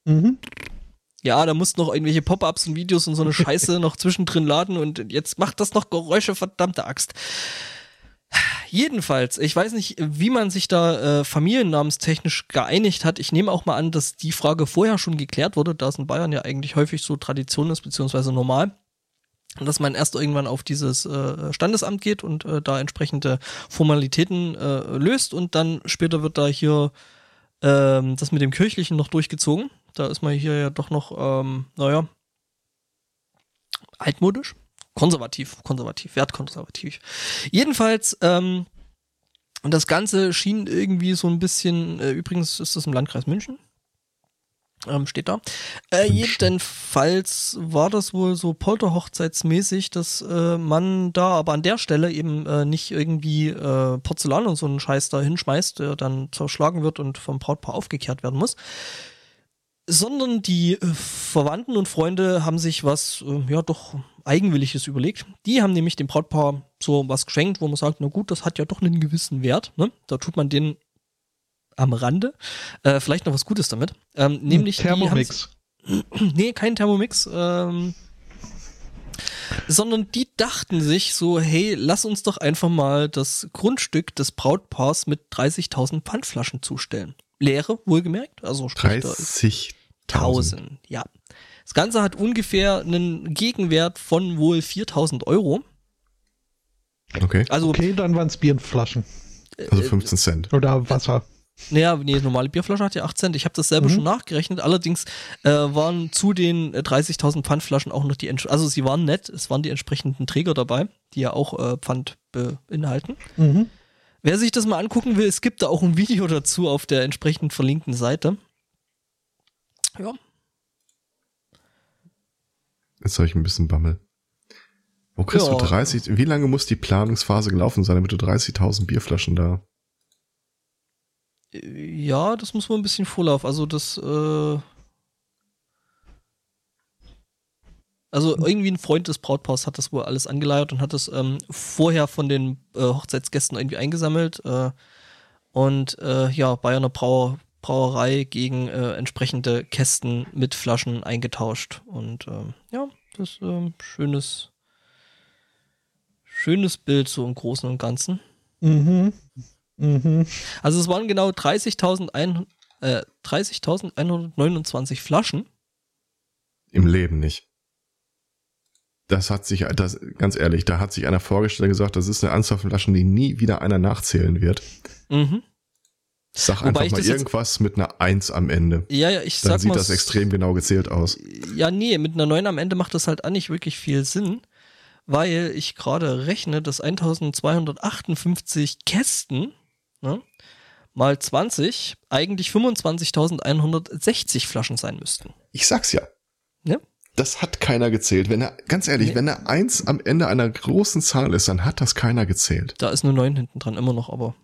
Mhm. Ja, da mussten noch irgendwelche Pop-ups und Videos und so eine Scheiße noch zwischendrin laden und jetzt macht das noch Geräusche, verdammte Axt. Jedenfalls, ich weiß nicht, wie man sich da äh, familiennamenstechnisch geeinigt hat. Ich nehme auch mal an, dass die Frage vorher schon geklärt wurde, da es in Bayern ja eigentlich häufig so Tradition ist, beziehungsweise normal. Dass man erst irgendwann auf dieses äh, Standesamt geht und äh, da entsprechende Formalitäten äh, löst und dann später wird da hier ähm, das mit dem Kirchlichen noch durchgezogen. Da ist man hier ja doch noch, ähm, naja, altmodisch. Konservativ, konservativ, wertkonservativ. Jedenfalls, ähm, und das Ganze schien irgendwie so ein bisschen, äh, übrigens ist das im Landkreis München, ähm, steht da. Äh, jedenfalls war das wohl so polterhochzeitsmäßig, dass äh, man da aber an der Stelle eben äh, nicht irgendwie äh, Porzellan und so einen Scheiß da hinschmeißt, der dann zerschlagen wird und vom Brautpaar aufgekehrt werden muss. Sondern die äh, Verwandten und Freunde haben sich was, äh, ja doch, Eigenwilliges überlegt. Die haben nämlich dem Brautpaar so was geschenkt, wo man sagt, na gut, das hat ja doch einen gewissen Wert. Ne? Da tut man den am Rande äh, vielleicht noch was Gutes damit. Ähm, nämlich Thermomix. nee, kein Thermomix. Ähm, sondern die dachten sich so, hey, lass uns doch einfach mal das Grundstück des Brautpaars mit 30.000 Pfandflaschen zustellen. Leere, wohlgemerkt. Also sprich, da ist 30.000. 1000, ja. Das Ganze hat ungefähr einen Gegenwert von wohl 4000 Euro. Okay. Also, Okay, dann waren es Bierflaschen. Also 15 Cent. Oder Wasser. Naja, nee, normale Bierflasche hat ja 8 Cent. Ich habe das selber Mhm. schon nachgerechnet. Allerdings äh, waren zu den äh, 30.000 Pfandflaschen auch noch die, Entsch also sie waren nett, es waren die entsprechenden Träger dabei, die ja auch äh, Pfand beinhalten. Mhm. Wer sich das mal angucken will, es gibt da auch ein Video dazu auf der entsprechend verlinkten Seite. Ja, Jetzt habe ich ein bisschen Bammel. Wo kriegst Ja. du 30? Wie lange muss die Planungsphase gelaufen sein, damit du 30.000 Bierflaschen da? Ja, das muss man ein bisschen vorlauf. Also das, äh also irgendwie ein Freund des Brautpaars hat das wohl alles angeleiert und hat das ähm, vorher von den äh, Hochzeitsgästen irgendwie eingesammelt äh, und äh, ja bei einer Brauer Brauerei gegen äh, entsprechende Kästen mit Flaschen eingetauscht und ähm, ja, das ähm, schönes schönes Bild so im Großen und Ganzen. Mhm. Mhm. Also es waren genau 30.100 äh, 30.129 Flaschen. Im Leben nicht. Das hat sich, das, ganz ehrlich, da hat sich einer vorgestellt und gesagt, das ist eine Anzahl von Flaschen, die nie wieder einer nachzählen wird. Mhm. Sag Wobei einfach mal irgendwas mit einer Eins am Ende. Ja, ja, ich Dann sag sieht mal. das extrem genau gezählt aus. Ja, nee, mit einer 9 am Ende macht das halt auch nicht wirklich viel Sinn, weil ich gerade rechne, dass 1258 Kästen ne, mal 20 eigentlich 25.160 Flaschen sein müssten. Ich sag's ja. Ja. Das hat keiner gezählt. Wenn er, ganz ehrlich, Nee. wenn er eins am Ende einer großen Zahl ist, dann hat das keiner gezählt. Da ist eine 9 hinten dran, immer noch, aber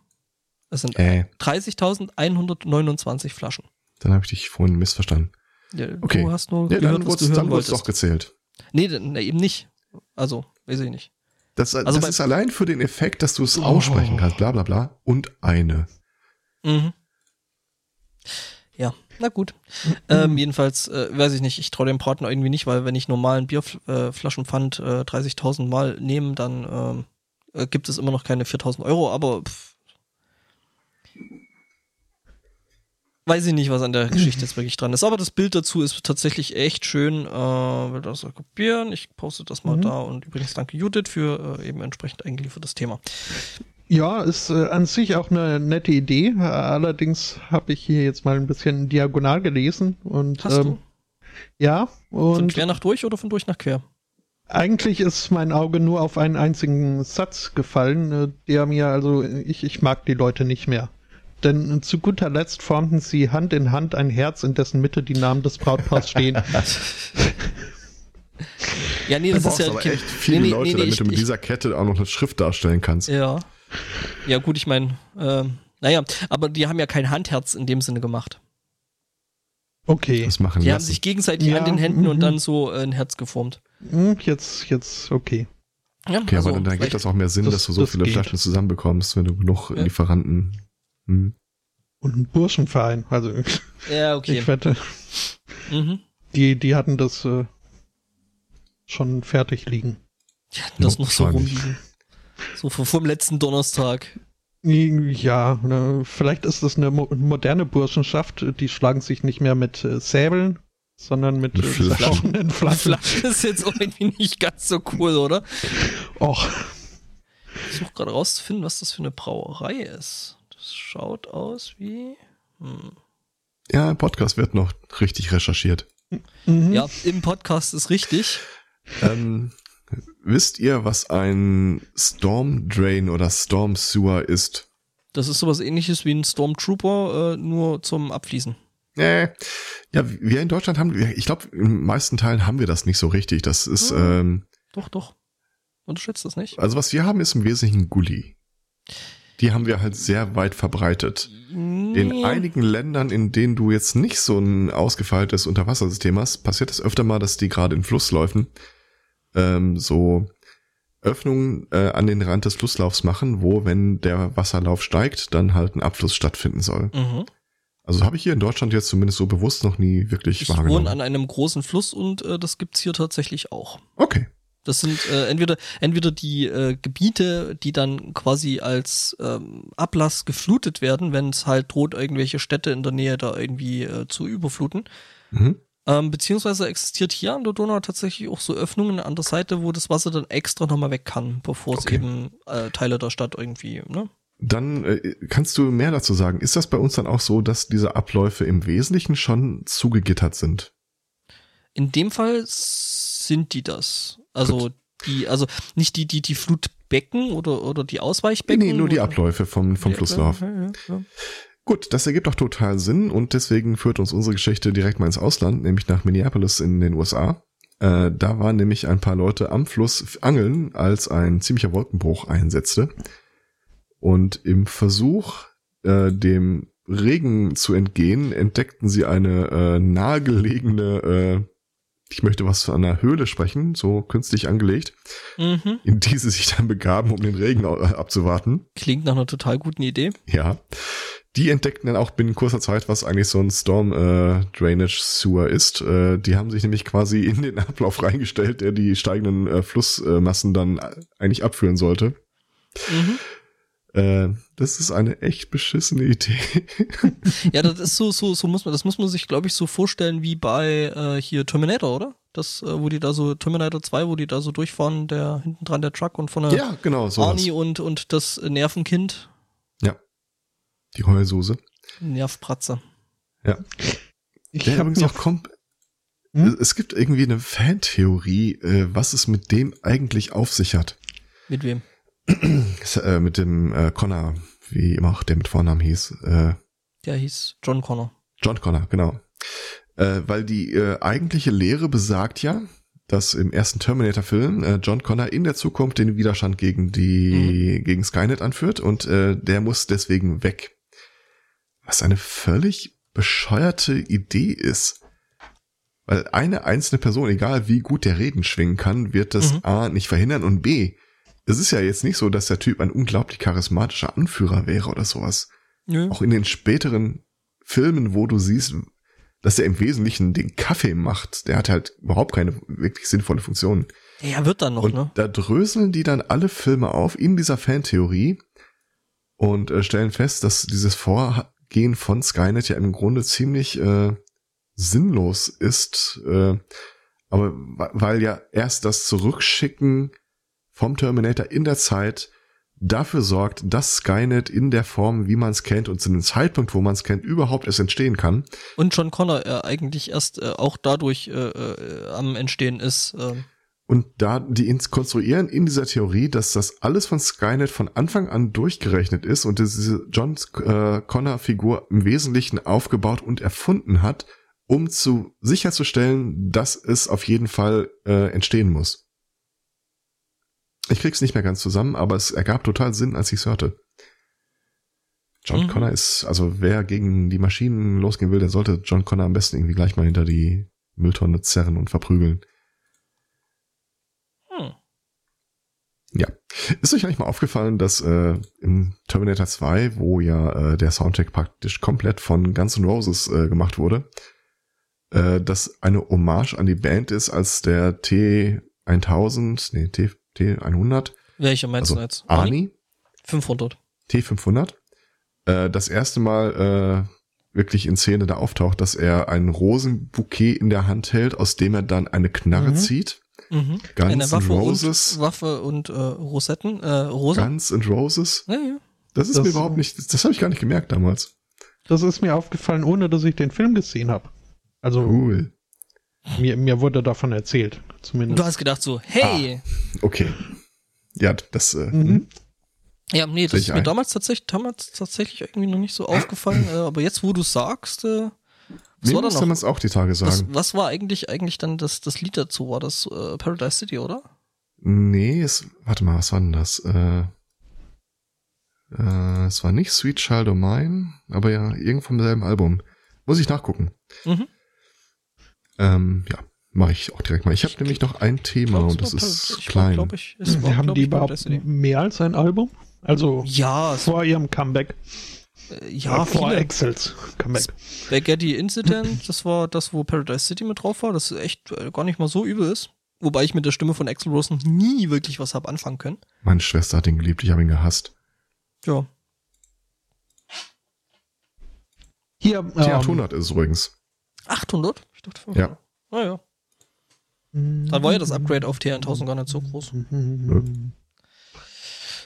es sind Äh, 30.129 Flaschen. dann habe ich dich vorhin missverstanden. Ja, Okay. Du hast nur Ja, gehört, dann wurde wolltest. doch gezählt. Nee, nee, eben nicht. Also, weiß ich nicht. Das, Also das ist allein für den Effekt, dass du es Oh. aussprechen kannst, bla bla bla. Und eine. Mhm. Ja, na gut. Ähm, jedenfalls, äh, weiß ich nicht, ich traue dem Partner irgendwie nicht, weil wenn ich normalen Bierflaschenpfand äh, 30.000 Mal nehme, dann ähm, äh, gibt es immer noch keine 4.000 Euro, aber pff, weiß ich nicht, was an der Geschichte jetzt wirklich dran ist. Aber das Bild dazu ist tatsächlich echt schön. Äh, will das kopieren. Ich poste das mal Mhm. da und übrigens danke Judith für äh, eben entsprechend eingeliefertes Thema. Ja, ist äh, an sich auch eine nette Idee. Allerdings habe ich hier jetzt mal ein bisschen diagonal gelesen und Hast ähm, ja du? Von und quer nach durch oder von durch nach quer? eigentlich ist mein Auge nur auf einen einzigen Satz gefallen, äh, der mir also ich ich mag die Leute nicht mehr. Denn äh, zu guter Letzt formten sie Hand in Hand ein Herz, in dessen Mitte die Namen des Brautpaars stehen. Ja, nee, das Du ist ja aber echt viele nee, nee, Leute, nee, nee, damit ich- du mit ich- dieser Kette auch noch eine Schrift darstellen kannst. Ja. Ja, gut, ich meine, ähm, naja, aber die haben ja kein Handherz in dem Sinne gemacht. Okay, Das machen Die haben lassen. sich gegenseitig Ja, an den Händen und mhm. dann so äh, ein Herz geformt. Hm, jetzt jetzt okay. Ja, Okay, also aber dann, dann gibt das auch mehr Sinn, das- dass du so das viele geht. Flaschen zusammenbekommst, wenn du genug Ja. Lieferanten. Hm. Und ein Burschenverein, also Ja, okay. ich wette, Mhm. die die hatten das äh, schon fertig liegen. Die hatten das Ja, noch so rumliegen. So vom, vom letzten Donnerstag. Ja, ne, vielleicht ist das eine mo moderne Burschenschaft. Die schlagen sich nicht mehr mit äh, Säbeln, sondern mit, äh, Flaschen. zerbrochenen Flaschen. Flasche ist jetzt irgendwie nicht ganz so cool, oder? Och, Ich versuche gerade rauszufinden, was das für eine Brauerei ist. Das schaut aus wie. Hm. Ja, im Podcast wird noch richtig recherchiert. Mhm. Ja, im Podcast ist richtig. Ähm, wisst ihr, was ein Storm Drain oder Storm Sewer ist? Das ist sowas ähnliches wie ein Stormtrooper, äh, nur zum Abfließen. Äh, ja, wir in Deutschland haben, ich glaube, in den meisten Teilen haben wir das nicht so richtig. Das ist, Ja. ähm, Doch, doch. Unterschätzt das nicht. also was wir haben, ist im Wesentlichen Gully. Die haben wir halt sehr weit verbreitet. In einigen Ländern, in denen du jetzt nicht so ein ausgefeiltes Unterwassersystem hast, passiert es öfter mal, dass die gerade in Flussläufen ähm, so Öffnungen äh, an den Rand des Flusslaufs machen, wo, wenn der Wasserlauf steigt, dann halt ein Abfluss stattfinden soll. Mhm. Also habe ich hier in Deutschland jetzt zumindest so bewusst noch nie wirklich Ich wahrgenommen. wohne an einem großen Fluss und äh, das gibt's hier tatsächlich auch. okay. Das sind äh, entweder entweder die äh, Gebiete, die dann quasi als ähm, Ablass geflutet werden, wenn es halt droht, irgendwelche Städte in der Nähe da irgendwie äh, zu überfluten. Mhm. Ähm, beziehungsweise existiert hier an der Donau tatsächlich auch so Öffnungen an der Seite, wo das Wasser dann extra nochmal weg kann, bevor es Okay. eben äh, Teile der Stadt irgendwie, ne? Dann äh, kannst du mehr dazu sagen. Ist das bei uns dann auch so, dass diese Abläufe im Wesentlichen schon zugegittert sind? In dem Fall sind die das. Also die, also nicht die, die, die Flutbecken oder, oder die Ausweichbecken. nee, nur die Abläufe vom, vom Flusslauf. Ja, ja. Gut, das ergibt auch total Sinn und deswegen führt uns unsere Geschichte direkt mal ins Ausland, nämlich nach Minneapolis in den USA. Äh, da waren nämlich ein paar Leute am Fluss angeln, als ein ziemlicher Wolkenbruch einsetzte. Und im Versuch, äh, dem Regen zu entgehen, entdeckten sie eine äh, nahegelegene, äh, ich möchte was von einer Höhle sprechen, so künstlich angelegt, Mhm. in die sie sich dann begaben, um den Regen äh, abzuwarten. Klingt nach einer total guten Idee. Ja. Die entdeckten dann auch binnen kurzer Zeit, was eigentlich so ein Storm äh, Drainage Sewer ist. Äh, die haben sich nämlich quasi in den Ablauf reingestellt, der die steigenden äh, Flussmassen dann eigentlich abführen sollte. Mhm. Äh, das ist eine echt beschissene Idee. Ja, das ist so, so, so muss man, das muss man sich, glaube ich, so vorstellen wie bei äh, hier Terminator, oder? Das, äh, wo die da so, Terminator 2, wo die da so durchfahren, der hinten dran der Truck und von der ja, genau. Arnie und, und das Nervenkind, Die Heulsuse. Nervpratzer. Ja. Ich Der übrigens mir auch kommt. Hm? Es gibt irgendwie eine Fantheorie, äh, was es mit dem eigentlich auf sich hat. Mit wem? äh, mit dem äh, Connor, wie immer auch der mit Vornamen hieß. Äh, Der hieß John Connor. John Connor, genau. Äh, weil die äh, eigentliche Lehre besagt ja, dass im ersten Terminator-Film äh, John Connor in der Zukunft den Widerstand gegen die gegen Skynet anführt und äh, der muss deswegen weg. Was eine völlig bescheuerte Idee ist. Weil eine einzelne Person, egal wie gut der Reden schwingen kann, wird das Mhm. A nicht verhindern und B, es ist ja jetzt nicht so, dass der Typ ein unglaublich charismatischer Anführer wäre oder sowas Nö. auch in den späteren Filmen, wo du siehst, dass er im Wesentlichen den Kaffee macht, der hat halt überhaupt keine wirklich sinnvolle Funktion. Ja, wird dann noch, und ne? da dröseln die dann alle Filme auf in dieser Fantheorie und äh, stellen fest, dass dieses Vorgehen von Skynet ja im Grunde ziemlich äh, sinnlos ist, äh, aber weil ja erst das Zurückschicken vom Terminator in der Zeit dafür sorgt, dass Skynet in der Form, wie man es kennt und zu dem Zeitpunkt, wo man es kennt, überhaupt erst entstehen kann. Und John Connor äh, eigentlich erst äh, auch dadurch äh, äh, am Entstehen ist. Äh, Und da die ins konstruieren in dieser Theorie, dass das alles von Skynet von Anfang an durchgerechnet ist und diese John äh, Connor Figur im Wesentlichen aufgebaut und erfunden hat, um zu sicherzustellen, dass es auf jeden Fall äh, entstehen muss. Ich krieg's nicht mehr ganz zusammen, aber es ergab total Sinn, als ich's hörte. John Mhm. Connor ist, also wer gegen die Maschinen losgehen will, der sollte John Connor am besten irgendwie gleich mal hinter die Mülltonne zerren und verprügeln. hm. Ja. Ist euch eigentlich mal aufgefallen, dass äh, im Terminator 2, wo ja äh, der Soundtrack praktisch komplett von Guns N' Roses äh, gemacht wurde, äh, dass eine Hommage an die Band ist, als der T1000, nee, T, T100, Welche meinst also du jetzt? Arnie, 500. T500, äh, das erste Mal äh, wirklich in Szene da auftaucht, dass er ein Rosenbouquet in der Hand hält, aus dem er dann eine Knarre Mhm. zieht. Mhm. Guns Eine Waffe Roses. und Waffe und äh, Rosetten, äh, Rosa. Guns and Roses. Ja, ja. Das ist Das- mir überhaupt nicht, das, das habe ich gar nicht gemerkt damals. Das ist mir aufgefallen, ohne dass ich den Film gesehen habe. Also Cool. Mir, mir wurde davon erzählt, zumindest. Du hast gedacht so, hey. Okay. Ja, das, äh, Mhm. Ja, nee, das ist ich mir ein. damals tatsächlich, damals tatsächlich irgendwie noch nicht so aufgefallen. äh, aber jetzt, wo du sagst, äh, was mir war da noch? man es auch die Tage Was, sagen. was war eigentlich eigentlich dann das, das Lied dazu? War das äh, Paradise City, oder? Nee, es, warte mal, was war denn das? Äh, äh, es war nicht Sweet Child O' Mine, aber ja, irgend vom selben Album. Muss ich nachgucken. Mhm. Ähm, ja, mache ich auch direkt mal. Ich habe nämlich noch ein Thema glaub, und das ist ich klein. Glaub ich, es war, haben glaub die überhaupt mehr als ein Album? Also Ja, es, vor ihrem Comeback. äh, ja, vor. Excels Comeback. Spaghetti Incident, das war das, wo Paradise City mit drauf war, das echt äh, gar nicht mal so übel ist. Wobei ich mit der Stimme von Axel Rose noch nie wirklich was hab anfangen können. Meine Schwester hat ihn geliebt, ich habe ihn gehasst. Ja. Hier, ähm, 800 ist es übrigens. 800? Ich dachte 500. Ja. Naja. Dann war ja das Upgrade auf TR1000 gar nicht so groß.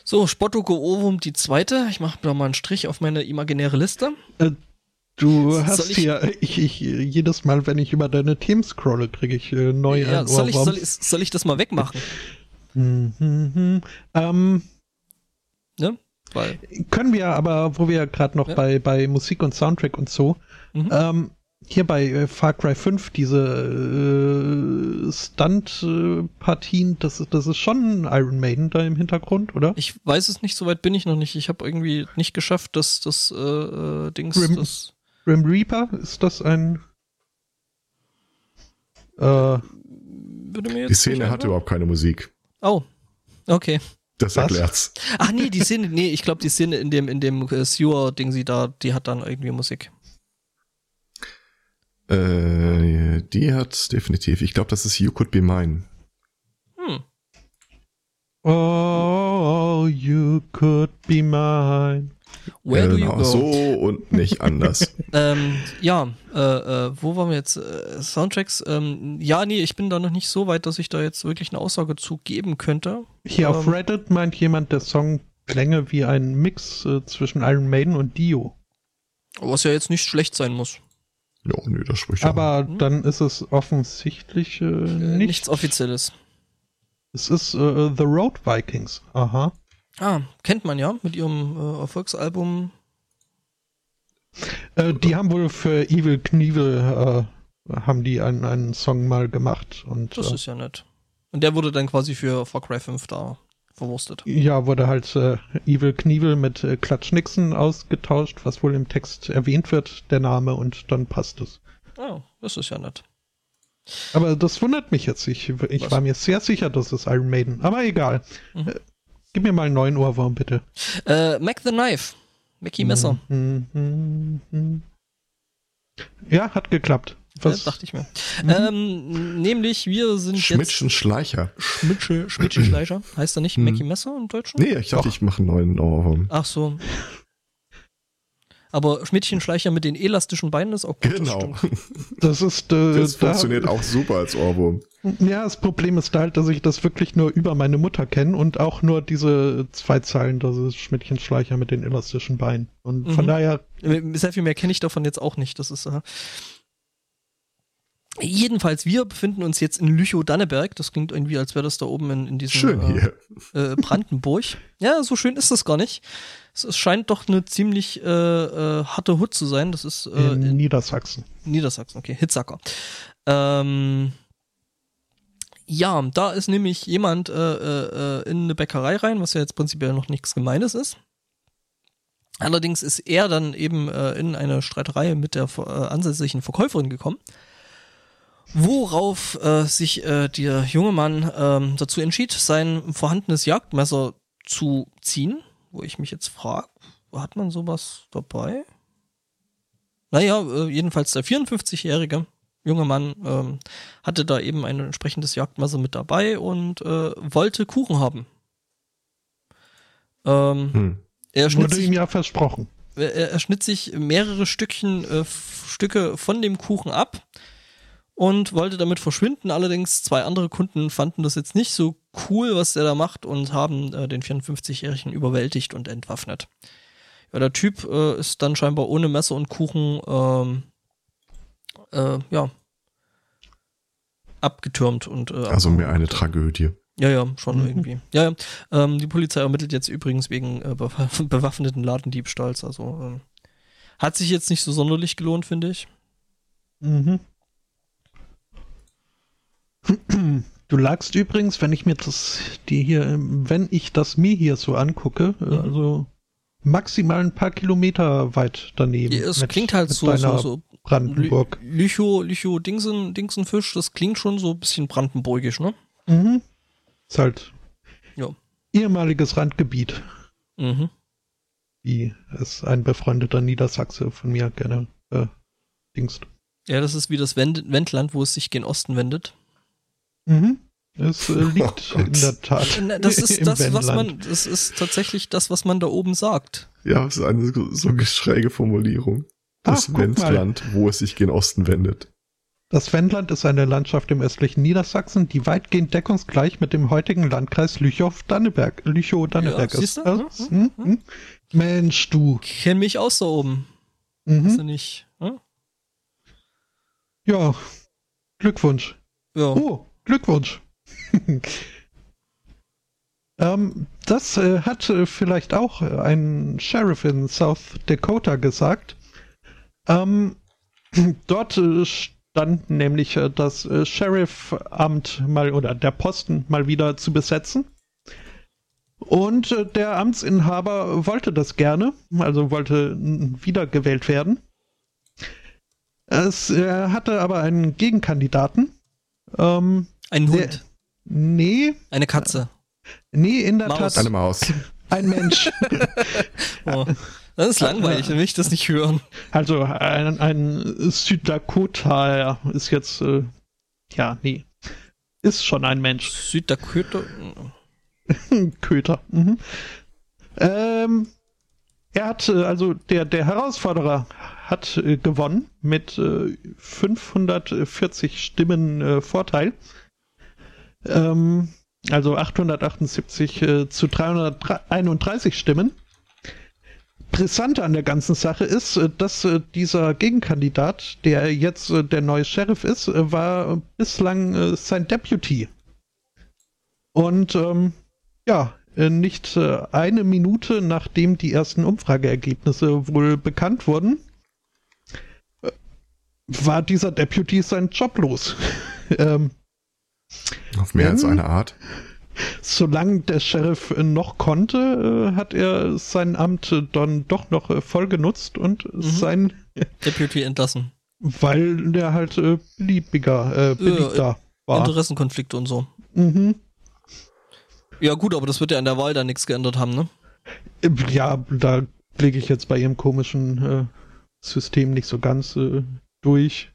So, Spottoko Ovum die zweite. Ich mache da mal einen Strich auf meine imaginäre Liste. Du Soll hast ich- hier, ich, ich, jedes Mal, wenn ich über deine Themen scrolle, kriege ich äh, neue Ja, soll, ich, soll, ich, soll ich das mal wegmachen? Mhm, mhm. Ähm, Ne? Weil, können wir aber, wo wir gerade noch Ja. bei, bei Musik und Soundtrack und so, Mhm. ähm, hier bei äh, Far Cry 5, diese äh, Stunt-Partien, das, ist- das ist schon Iron Maiden da im Hintergrund, oder? ich weiß es nicht, soweit bin ich noch nicht. Ich habe irgendwie nicht geschafft, dass das äh, äh, Dings, Grim- das Grim Reaper, ist das ein äh, würde mir jetzt Die Szene nicht hat überhaupt keine Musik. Oh, okay. Das Was? erklärt's. Ach nee, die Szene, nee, ich glaube, die Szene in dem, in dem äh, Sewer-Ding, sie da, die hat dann irgendwie Musik. Äh, die hat definitiv. Ich glaube, das ist You Could Be Mine. Hm. Oh, you could be mine. Where do you genau, go? so und nicht anders. Ähm, ja, äh, äh, wo waren wir jetzt? Äh, Soundtracks? Ähm, ja, nee, ich bin da noch nicht so weit, dass ich da jetzt wirklich eine Aussage zu geben könnte. Hier auf Ähm. Reddit meint jemand, der Song klänge wie ein Mix äh, zwischen Iron Maiden und Dio. Was ja jetzt nicht schlecht sein muss. Jo, nö, das spricht Aber Mhm. dann ist es offensichtlich äh, Äh, nicht. Nichts Offizielles. Es ist äh, The Road Vikings. Aha. Ah, kennt man ja mit ihrem äh, Erfolgsalbum. Äh, die haben wohl für Evil Knievel äh, haben die einen, einen Song mal gemacht und Das äh, ist ja nett. Und der wurde dann quasi für Far Cry 5 da verwurstet. ja, wurde halt äh, Evil Knievel mit äh, Klatsch Nixon ausgetauscht, was wohl im Text erwähnt wird, der Name, und dann passt es. Ah, das ist ja nett. Aber das wundert mich jetzt. Ich, ich Was? war mir sehr sicher, das ist Iron Maiden. Aber egal. Mhm. Äh, gib mir mal einen neuen Ohrwurm, bitte. Äh, Mac the Knife. Mickey Messer. Mhm, mhm, mhm. Ja, hat geklappt. Was? dachte ich mir. Mhm. Ähm, nämlich, wir sind jetzt Schmidtchen Schleicher. Schmitsche, Schmitsche Schleicher. Heißt er nicht Hm. Mackie Messer im Deutschen? Nee, ich dachte, Doch. ich mache einen neuen Ohrwurm. Ach so. Aber Schmidtchen-Schleicher mit den elastischen Beinen ist auch gut. Genau. Das. Das ist. Äh, Das da- funktioniert auch super als Ohrwurm. Ja, das Problem ist halt, dass ich das wirklich nur über meine Mutter kenne und auch nur diese zwei Zeilen, das ist Schmidtchen Schleicher mit den elastischen Beinen. Und von Mhm. daher, Sehr viel mehr kenne ich davon jetzt auch nicht. Das ist. Äh Jedenfalls, wir befinden uns jetzt in Lüchow-Danneberg. Das klingt irgendwie, als wäre das da oben in, in diesem Schön äh, hier. äh, Brandenburg. Ja, so schön ist das gar nicht. Es, es scheint doch eine ziemlich äh, äh, harte Hut zu sein. Das ist äh, in in Niedersachsen. Niedersachsen, okay, Hitzacker. Ähm, ja, da ist nämlich jemand in eine Bäckerei rein, was ja jetzt prinzipiell noch nichts Gemeines ist. Allerdings ist er dann eben in eine Streiterei mit der ansässigen Verkäuferin gekommen, worauf äh, sich äh, der junge Mann ähm, dazu entschied, sein vorhandenes Jagdmesser zu ziehen, wo ich mich jetzt frage, hat man sowas dabei? Naja, äh, jedenfalls der 54-jährige junge Mann ähm, hatte da eben ein entsprechendes Jagdmesser mit dabei und äh, wollte Kuchen haben. Ähm, Hm. er, schnitt Wurde sich, ihm ja versprochen. er, er schnitt sich mehrere Stückchen, äh, Stücke von dem Kuchen ab und wollte damit verschwinden. Allerdings zwei andere Kunden fanden das jetzt nicht so cool, was er da macht und haben äh, den 54-Jährigen überwältigt und entwaffnet. Ja, der Typ äh, ist dann scheinbar ohne Messer und Kuchen ähm, äh, ja abgetürmt und äh, Also mehr eine Tragödie. ja, ja, schon Mhm. irgendwie. Ja, ja. Ähm, die Polizei ermittelt jetzt übrigens wegen äh, bewa- bewaffneten Ladendiebstahls. Also ähm, hat sich jetzt nicht so sonderlich gelohnt, finde ich. Mhm. Du lagst übrigens, wenn ich mir das die hier, wenn ich das mir hier so angucke, äh, Mhm. also maximal ein paar Kilometer weit daneben. Ja, es mit- klingt halt so, so, so Brandenburg. Lüchow, Lüchow Dingsen, Dingsenfisch, das klingt schon so ein bisschen brandenburgisch, ne? Mhm. Ist halt Ja. ehemaliges Randgebiet, Mhm. wie es ein befreundeter Niedersachse von mir gerne äh, dingst. Ja, das ist wie das Wend Wendland, wo es sich gen Osten wendet. Mhm. Es äh, liegt Oh in der Tat. Äh, Das ist im das, was Wendland. man, das ist tatsächlich das, was man da oben sagt. Ja, es ist eine so, so schräge Formulierung. Das Ach. Wendland, wo es sich gen Osten wendet. Das Wendland ist eine Landschaft im östlichen Niedersachsen, die weitgehend deckungsgleich mit dem heutigen Landkreis Lüchow-Danneberg Lüchow-Danneberg Ja, ist. du? Das- hm, hm. Mensch, du. Kenn mich aus da oben. Mhm. ja nicht. Hm? Ja, Glückwunsch. Ja. Oh, Glückwunsch. ähm, das äh, hat äh, vielleicht auch äh, ein Sheriff in South Dakota gesagt. Ähm, dort äh, stand nämlich äh, das Sheriff-Amt mal oder der Posten mal wieder zu besetzen. Und der Amtsinhaber wollte das gerne, also wollte wiedergewählt werden. Es er hatte aber einen Gegenkandidaten. Ähm, Ein Der- Hund. nee, Eine Katze. nee, in der Maus. Eine Tat Maus. ein Mensch. Oh. Das ist langweilig, dann will ich das nicht hören. Also ein, ein Süddakota ist jetzt, äh, ja, nee, ist schon ein Mensch. Süddakota. Köter. Mhm. Ähm, er hat, äh, also der, der Herausforderer hat äh, gewonnen mit äh, 540 Stimmen äh, Vorteil. Ähm, also 878 äh, zu 331 Stimmen. Brisante an der ganzen Sache ist, äh, dass äh, dieser Gegenkandidat, der jetzt äh, der neue Sheriff ist, war bislang sein Deputy. Und ähm, ja, nicht eine Minute nachdem die ersten Umfrageergebnisse wohl bekannt wurden, war dieser Deputy seinen Job los. ähm, Auf mehr als Hm? eine Art. solange der Sheriff äh, noch konnte, äh, hat er sein Amt äh, dann doch noch äh, voll genutzt und sein, Deputy entlassen. weil der halt äh, beliebiger, äh, beliebter war. Interessenkonflikte und so. Mhm. Ja, gut, aber das wird ja an der Wahl dann nichts geändert haben, ne? Äh, Ja, da blicke ich jetzt bei ihrem komischen äh, System nicht so ganz äh, durch.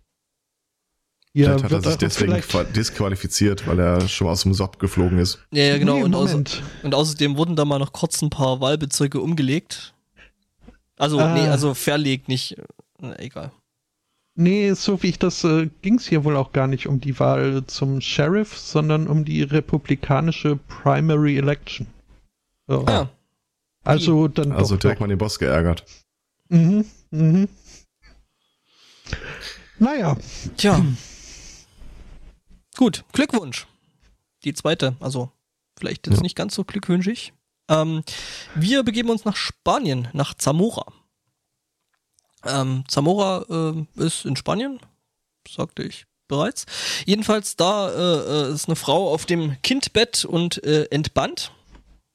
Vielleicht hat er sich deswegen disqualifiziert, weil er schon mal aus dem Sob geflogen ist. Ja, ja genau. Nee, und, außer, und außerdem wurden da mal noch kurz ein paar Wahlbezirke umgelegt. Also, Ah. nee, also verlegt, nicht. Na, egal. Nee, so wie ich das äh, ging es hier wohl auch gar nicht um die Wahl zum Sheriff, sondern um die republikanische Primary Election. So. Ja. also dann Also doch, direkt doch. mal den Boss geärgert. Mhm, mhm. Naja, Tja. Gut, Glückwunsch. Die zweite, also vielleicht jetzt Ja. nicht ganz so glückwünschig. Ähm, wir begeben uns nach Spanien, nach Zamora. Ähm, Zamora ähm, ist in Spanien, sagte ich bereits. Jedenfalls da äh, äh, ist eine Frau auf dem Kindbett und äh, entbannt.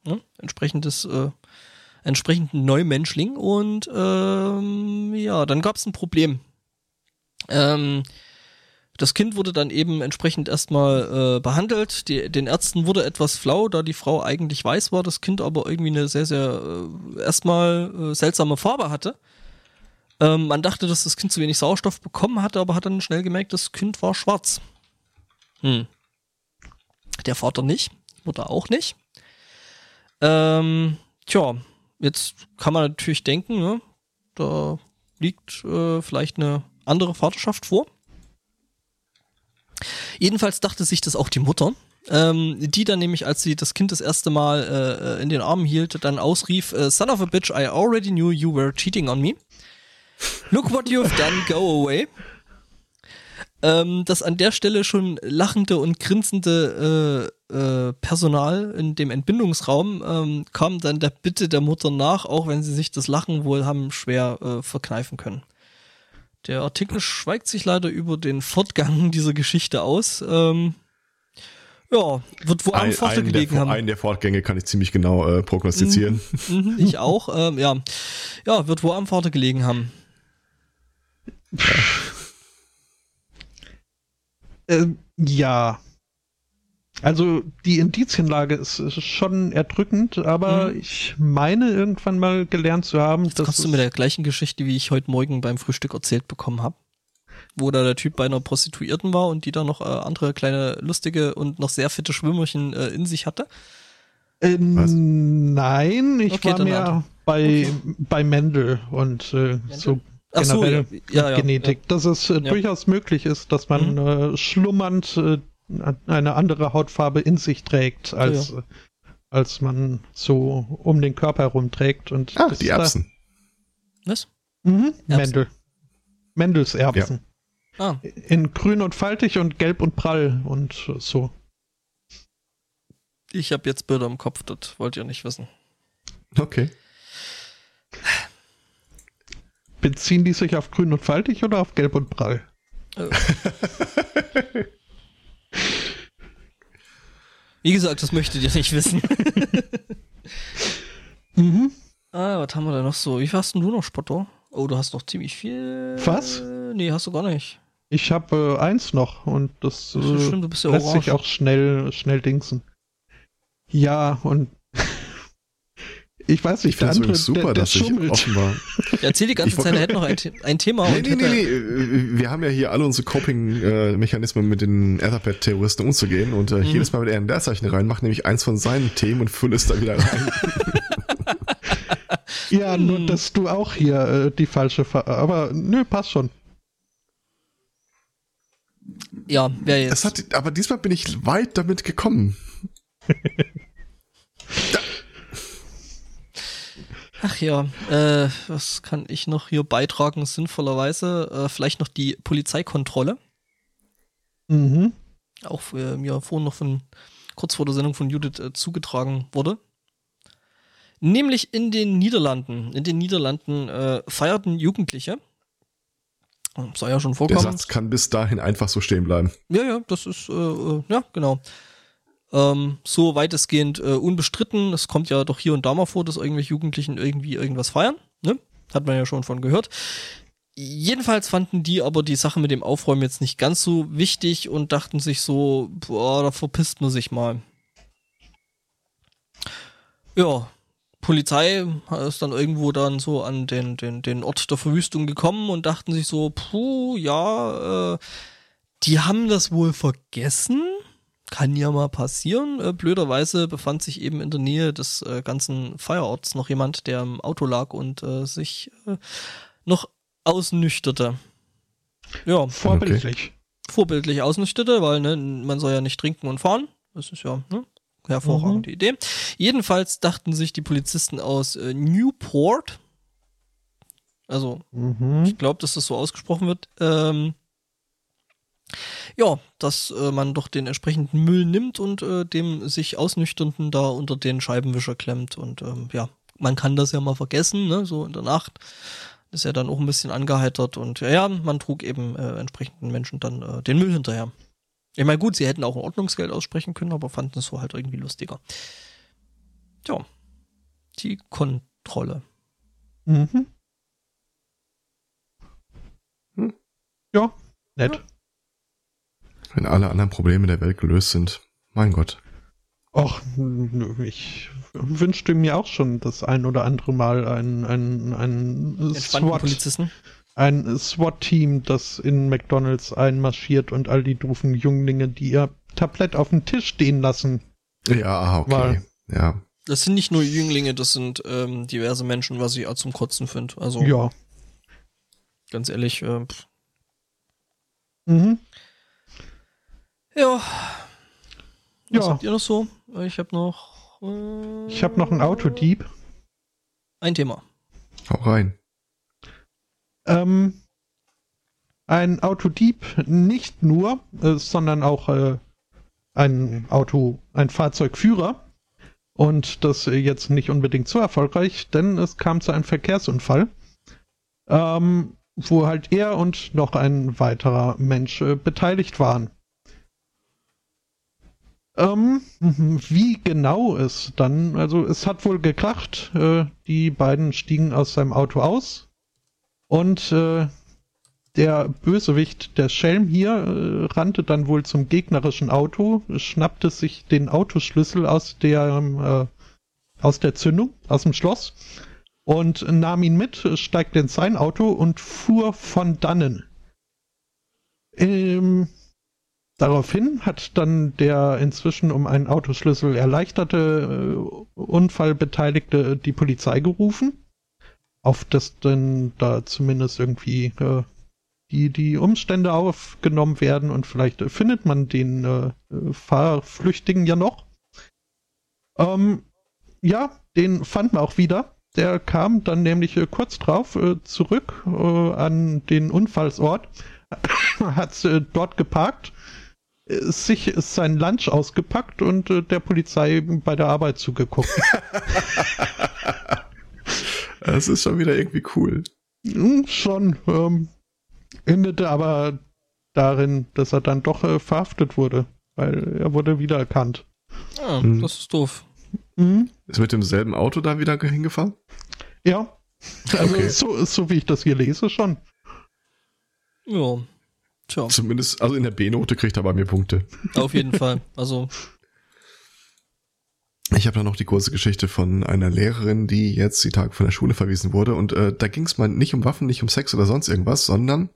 Ne? Entsprechendes, äh, entsprechenden Neumenschling. Und ähm, ja, dann gab es ein Problem. Ähm, das Kind wurde dann eben entsprechend erstmal äh, behandelt. Die, den Ärzten wurde etwas flau, da die Frau eigentlich weiß war, das Kind aber irgendwie eine sehr, sehr äh, erstmal äh, seltsame Farbe hatte. Ähm, man dachte, dass das Kind zu wenig Sauerstoff bekommen hatte, aber hat dann schnell gemerkt, das Kind war schwarz. Hm. Der Vater nicht, Mutter auch nicht. Ähm, tja, jetzt kann man natürlich denken, ne, da liegt äh, vielleicht eine andere Vaterschaft vor. Jedenfalls dachte sich das auch die Mutter ähm, die dann nämlich, als sie das Kind das erste Mal äh, in den Armen hielt, dann ausrief, äh, Son of a bitch, I already knew you were cheating on me. Look what you've done, go away. Ähm, das an der Stelle schon lachende und grinsende äh, äh, Personal in dem Entbindungsraum ähm, kam dann der Bitte der Mutter nach, auch wenn sie sich das Lachen wohl haben schwer äh, verkneifen können. Der Artikel schweigt sich leider über den Fortgang dieser Geschichte aus. Ähm, ja, wird wo am Ein, Vater gelegen der, haben. einen der Fortgänge kann ich ziemlich genau äh, prognostizieren. Mhm, ich auch, ähm, ja. Ja, wird wo am Vater gelegen haben. Ähm, ja. Also die Indizienlage ist, ist schon erdrückend, aber Mhm. ich meine irgendwann mal gelernt zu haben, Jetzt dass kommst du mit der gleichen Geschichte, wie ich heute Morgen beim Frühstück erzählt bekommen habe. Wo da der Typ bei einer Prostituierten war und die da noch äh, andere kleine lustige und noch sehr fitte Schwimmerchen äh, in sich hatte. Äh? Nein, ich Okay, war mehr bei, bei Mendel und äh, so Ach so, generell ja, ja, ja, Genetik, dass es äh, Ja. durchaus möglich ist, dass man äh, schlummernd äh, eine andere Hautfarbe in sich trägt, als, äh, als man so um den Körper herum trägt. Und Ah, das die da- Erbsen. Was? Mhm, Erbsen. Mendel. Mendels Erbsen. Ah, In grün und faltig und gelb und prall und so. ich habe jetzt Bilder im Kopf, das wollt ihr nicht wissen. Okay. Beziehen die sich auf grün und faltig oder auf gelb und prall? Wie gesagt, das möchtet ihr nicht wissen. Mhm. ah, was haben wir da noch so? Wie viel hast denn du noch, Spotto? Oh, du hast noch ziemlich viel. Was? Nee, hast du gar nicht. Ich habe äh, eins noch und das Das äh, stimmt, ja lässt orange. sich auch schnell, schnell dingsen. Ja, und ich weiß Ich nicht, der finde andere, es übrigens super, der, der dass ich schummelt. offenbar. Er erzählt die ganze Ich Zeit, er hätte noch ein, The- ein Thema. Nee, und nee, nee, nee. äh, Wir haben ja hier alle unsere Coping-Mechanismen mit den Etherpad-Terroristen umzugehen und äh, Mhm. jedes Mal, wenn er ein Leerzeichen reinmacht, nehme ich eins von seinen Themen und fülle es da wieder rein. Ja, Hm. nur dass du auch hier äh, die falsche, Fa aber nö, passt schon. Ja, wer jetzt? Das hat, aber diesmal bin ich weit damit gekommen. Ach ja, äh, was kann ich noch hier beitragen, sinnvollerweise? Äh, vielleicht noch die Polizeikontrolle. Mhm. Auch äh, mir vorhin noch von, kurz vor der Sendung von Judith äh, zugetragen wurde. Nämlich in den Niederlanden. In den Niederlanden äh, feierten Jugendliche. Soll ja schon Der vorkommen. Satz kann bis dahin einfach so stehen bleiben. Ja, ja, das ist, äh, äh, ja, genau. Ähm, so weitestgehend äh, unbestritten. Es kommt ja doch hier und da mal vor, dass irgendwelche Jugendlichen irgendwie irgendwas feiern. Ne? Hat man ja schon von gehört. Jedenfalls fanden die aber die Sache mit dem Aufräumen jetzt nicht ganz so wichtig und dachten sich so, boah, da verpisst man sich mal. Ja, Polizei ist dann irgendwo dann so an den, den, den Ort der Verwüstung gekommen und dachten sich so, puh, ja, äh, die haben das wohl vergessen. Kann ja mal passieren. Äh, blöderweise befand sich eben in der Nähe des äh, ganzen Feierorts noch jemand, der im Auto lag und äh, sich äh, noch ausnüchterte. Ja, Vorbildlich. vorbildlich ausnüchterte, weil ne, man soll ja nicht trinken und fahren. Das ist ja ne, hervorragende Idee. Jedenfalls dachten sich die Polizisten aus äh, Newport, also Mhm. ich glaube, dass das so ausgesprochen wird, ähm, ja, dass äh, man doch den entsprechenden Müll nimmt und äh, dem sich Ausnüchternden da unter den Scheibenwischer klemmt. Und ähm, ja, man kann das ja mal vergessen, ne? so in der Nacht. Ist ja dann auch ein bisschen angeheitert und ja, ja man trug eben äh, entsprechenden Menschen dann äh, den Müll hinterher. Ich meine, gut, sie hätten auch ein Ordnungsgeld aussprechen können, aber fanden es so halt irgendwie lustiger. Tja, die Kontrolle. Mhm. Hm. Ja, nett. Wenn alle anderen Probleme der Welt gelöst sind. Mein Gott. Och, ich wünschte mir auch schon das ein oder andere Mal ein, ein, ein SWAT, ein SWAT-Team, das in McDonalds einmarschiert und all die doofen Junglinge, die ihr Tablett auf den Tisch stehen lassen. Ja, aha, okay. Mal. Ja. Das sind nicht nur Jünglinge, das sind ähm, diverse Menschen, was ich auch zum Kotzen finde. Also Ja. ganz ehrlich, äh, pff. Mhm. Ja. Was Ja. habt ihr noch so? Ich habe noch. Äh, Ich habe noch einen Autodieb. Ein Thema. Hau rein. Ähm, ein Autodieb nicht nur, äh, sondern auch äh, ein Auto, ein Fahrzeugführer. Und das jetzt nicht unbedingt so erfolgreich, denn es kam zu einem Verkehrsunfall, ähm, wo halt er und noch ein weiterer Mensch äh, beteiligt waren. Ähm, wie genau es dann, also es hat wohl gekracht, äh, die beiden stiegen aus seinem Auto aus und äh, der Bösewicht, der Schelm hier, äh, rannte dann wohl zum gegnerischen Auto, schnappte sich den Autoschlüssel aus der, äh, aus der Zündung, aus dem Schloss und nahm ihn mit, steigte in sein Auto und fuhr von dannen. Ähm, daraufhin hat dann der inzwischen um einen Autoschlüssel erleichterte äh, Unfallbeteiligte die Polizei gerufen auf das denn da zumindest irgendwie äh, die, die Umstände aufgenommen werden und vielleicht äh, findet man den äh, Fahrflüchtigen ja noch. Ähm, ja, den fanden wir auch wieder. Der kam dann nämlich äh, kurz drauf äh, zurück an den Unfallsort, hat dort geparkt, sich sein Lunch ausgepackt und äh, der Polizei bei der Arbeit zugeguckt. Das ist schon wieder irgendwie cool. Hm, Schon. Ähm, endete aber darin, dass er dann doch äh, verhaftet wurde, weil er wurde wiedererkannt. Ah, Mhm. das ist doof. Mhm. Ist mit demselben Auto da wieder hingefahren? Ja. Also Okay. so, so wie ich das hier lese, schon. Ja. Tja, Zumindest, also in der B-Note kriegt er bei mir Punkte. auf jeden Fall. Also, Ich habe da noch die kurze Geschichte von einer Lehrerin, die jetzt die Tage von der Schule verwiesen wurde. Und äh, da ging es mal nicht um Waffen, nicht um Sex oder sonst irgendwas, sondern,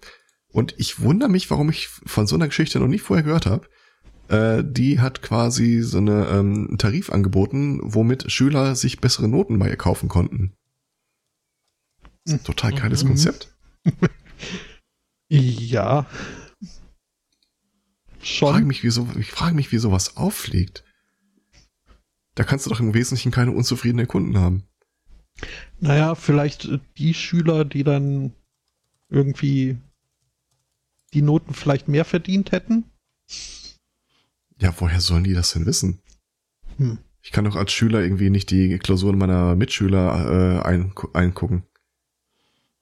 und ich wundere mich, warum ich von so einer Geschichte noch nie vorher gehört habe, äh, die hat quasi so eine ähm, einen Tarif angeboten, womit Schüler sich bessere Noten bei ihr kaufen konnten. Das ist ein total geiles Mhm. Konzept. Ja. Ich frage Schon. mich, wieso, ich frage mich, wie sowas auffliegt. Da kannst du doch im Wesentlichen keine unzufriedenen Kunden haben. Naja, vielleicht äh, die Schüler, die dann irgendwie die Noten vielleicht mehr verdient hätten. Ja, woher sollen die das denn wissen? Hm. Ich kann doch als Schüler irgendwie nicht die Klausuren meiner Mitschüler äh, ein, eingucken.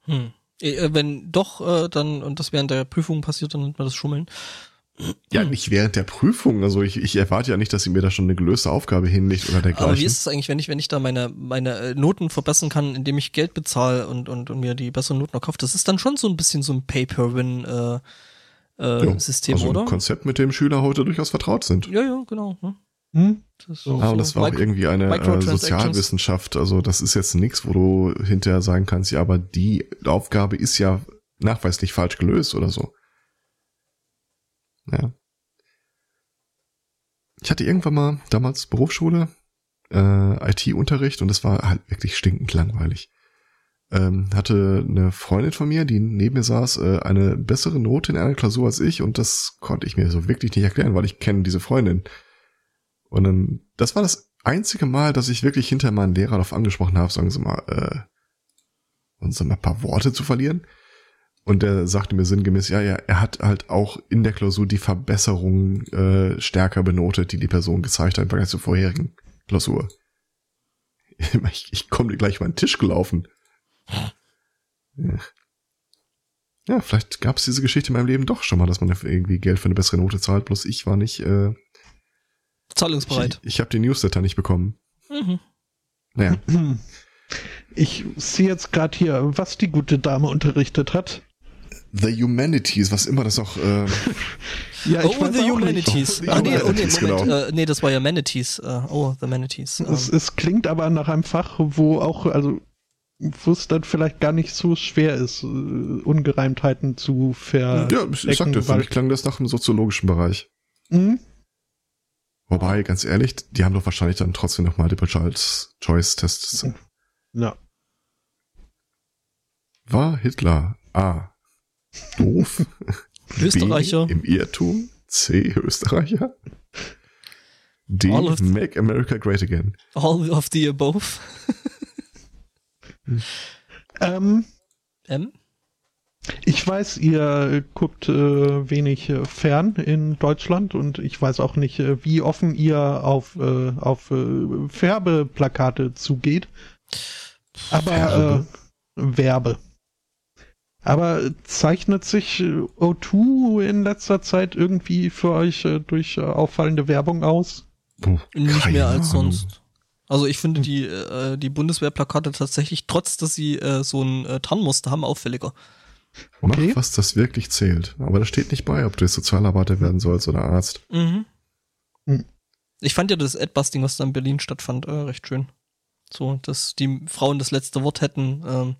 hm. Äh, Wenn doch, äh, dann, und das während der Prüfung passiert, dann nennt man das Schummeln. Ja, Hm. nicht während der Prüfung. Also ich, ich erwarte ja nicht, dass sie mir da schon eine gelöste Aufgabe hinlegt oder dergleichen. Aber wie ist es eigentlich, wenn ich, wenn ich da meine, meine äh, Noten verbessern kann, indem ich Geld bezahle und, und, und mir die besseren Noten erkaufe? Das ist dann schon so ein bisschen so ein Pay-per-Win äh, äh, Ja, System, also oder? Ein Konzept, mit dem Schüler heute durchaus vertraut sind. Ja, ja, genau. ne? Hm? Das So. Ah, und das war auch irgendwie eine äh. Sozialwissenschaft. Also das ist jetzt nichts, wo du hinterher sagen kannst, ja, aber die Aufgabe ist ja nachweislich falsch gelöst oder so. Ja. Ich hatte irgendwann mal damals Berufsschule, äh, IT-Unterricht und das war halt wirklich stinkend langweilig. Ähm, hatte eine Freundin von mir, die neben mir saß, äh, eine bessere Note in einer Klausur als ich und das konnte ich mir so wirklich nicht erklären, weil ich kenne diese Freundin. Und dann, das war das einzige Mal, dass ich wirklich hinter meinen Lehrer darauf angesprochen habe, sagen Sie mal, äh, uns mal ein paar Worte zu verlieren. Und der sagte mir sinngemäß, ja, ja, er hat halt auch in der Klausur die Verbesserung äh, stärker benotet, die die Person gezeigt hat im Vergleich zur vorherigen Klausur. Ich, ich komme gleich über den Tisch gelaufen. Ja, ja vielleicht gab es diese Geschichte in meinem Leben doch schon mal, dass man irgendwie Geld für eine bessere Note zahlt, bloß ich war nicht äh, Zahlungsbereit. ich, ich habe den Newsletter nicht bekommen. Mhm. Naja, Ich sehe jetzt gerade hier, was die gute Dame unterrichtet hat. The Humanities, was immer das auch. Äh, Ja, oh, the auch Humanities. nicht. Ah, nee, oh, nee, Humanities, Moment. genau. Äh, nee, das war ja Manatees. Äh, oh, the Manatees. Nicht. Es, Ähm, es klingt aber nach einem Fach, wo auch, also, wo es dann vielleicht gar nicht so schwer ist, äh, Ungereimtheiten zu ver. ja, ich ich sagte, für mich klang das nach dem soziologischen Bereich. Hm? Wobei, ganz ehrlich, die haben doch wahrscheinlich dann trotzdem noch Multiple Choice Tests. Ja. War Hitler A. Doof? Österreicher. B. Im Irrtum? C. Österreicher? D. All of- Make America Great Again. All of the above. Ähm, M? Ich weiß, ihr guckt äh, wenig äh, fern in Deutschland und ich weiß auch nicht, äh, wie offen ihr auf, äh, auf äh, Färbeplakate zugeht. Aber Färbe? Äh, Werbe. Aber zeichnet sich äh, O2 in letzter Zeit irgendwie für euch äh, durch äh, auffallende Werbung aus? Puh, Nicht mehr als Ahnung. sonst. Also ich finde die, äh, die Bundeswehrplakate tatsächlich, trotz dass sie äh, so ein äh, Tarnmuster haben, auffälliger. Okay. Mach, was das wirklich zählt. Aber da steht nicht bei, ob du jetzt Sozialarbeiter werden sollst oder Arzt. Mhm. Hm. Ich fand ja das Adbusting, was da in Berlin stattfand, äh, recht schön. So, dass die Frauen das letzte Wort hätten ähm,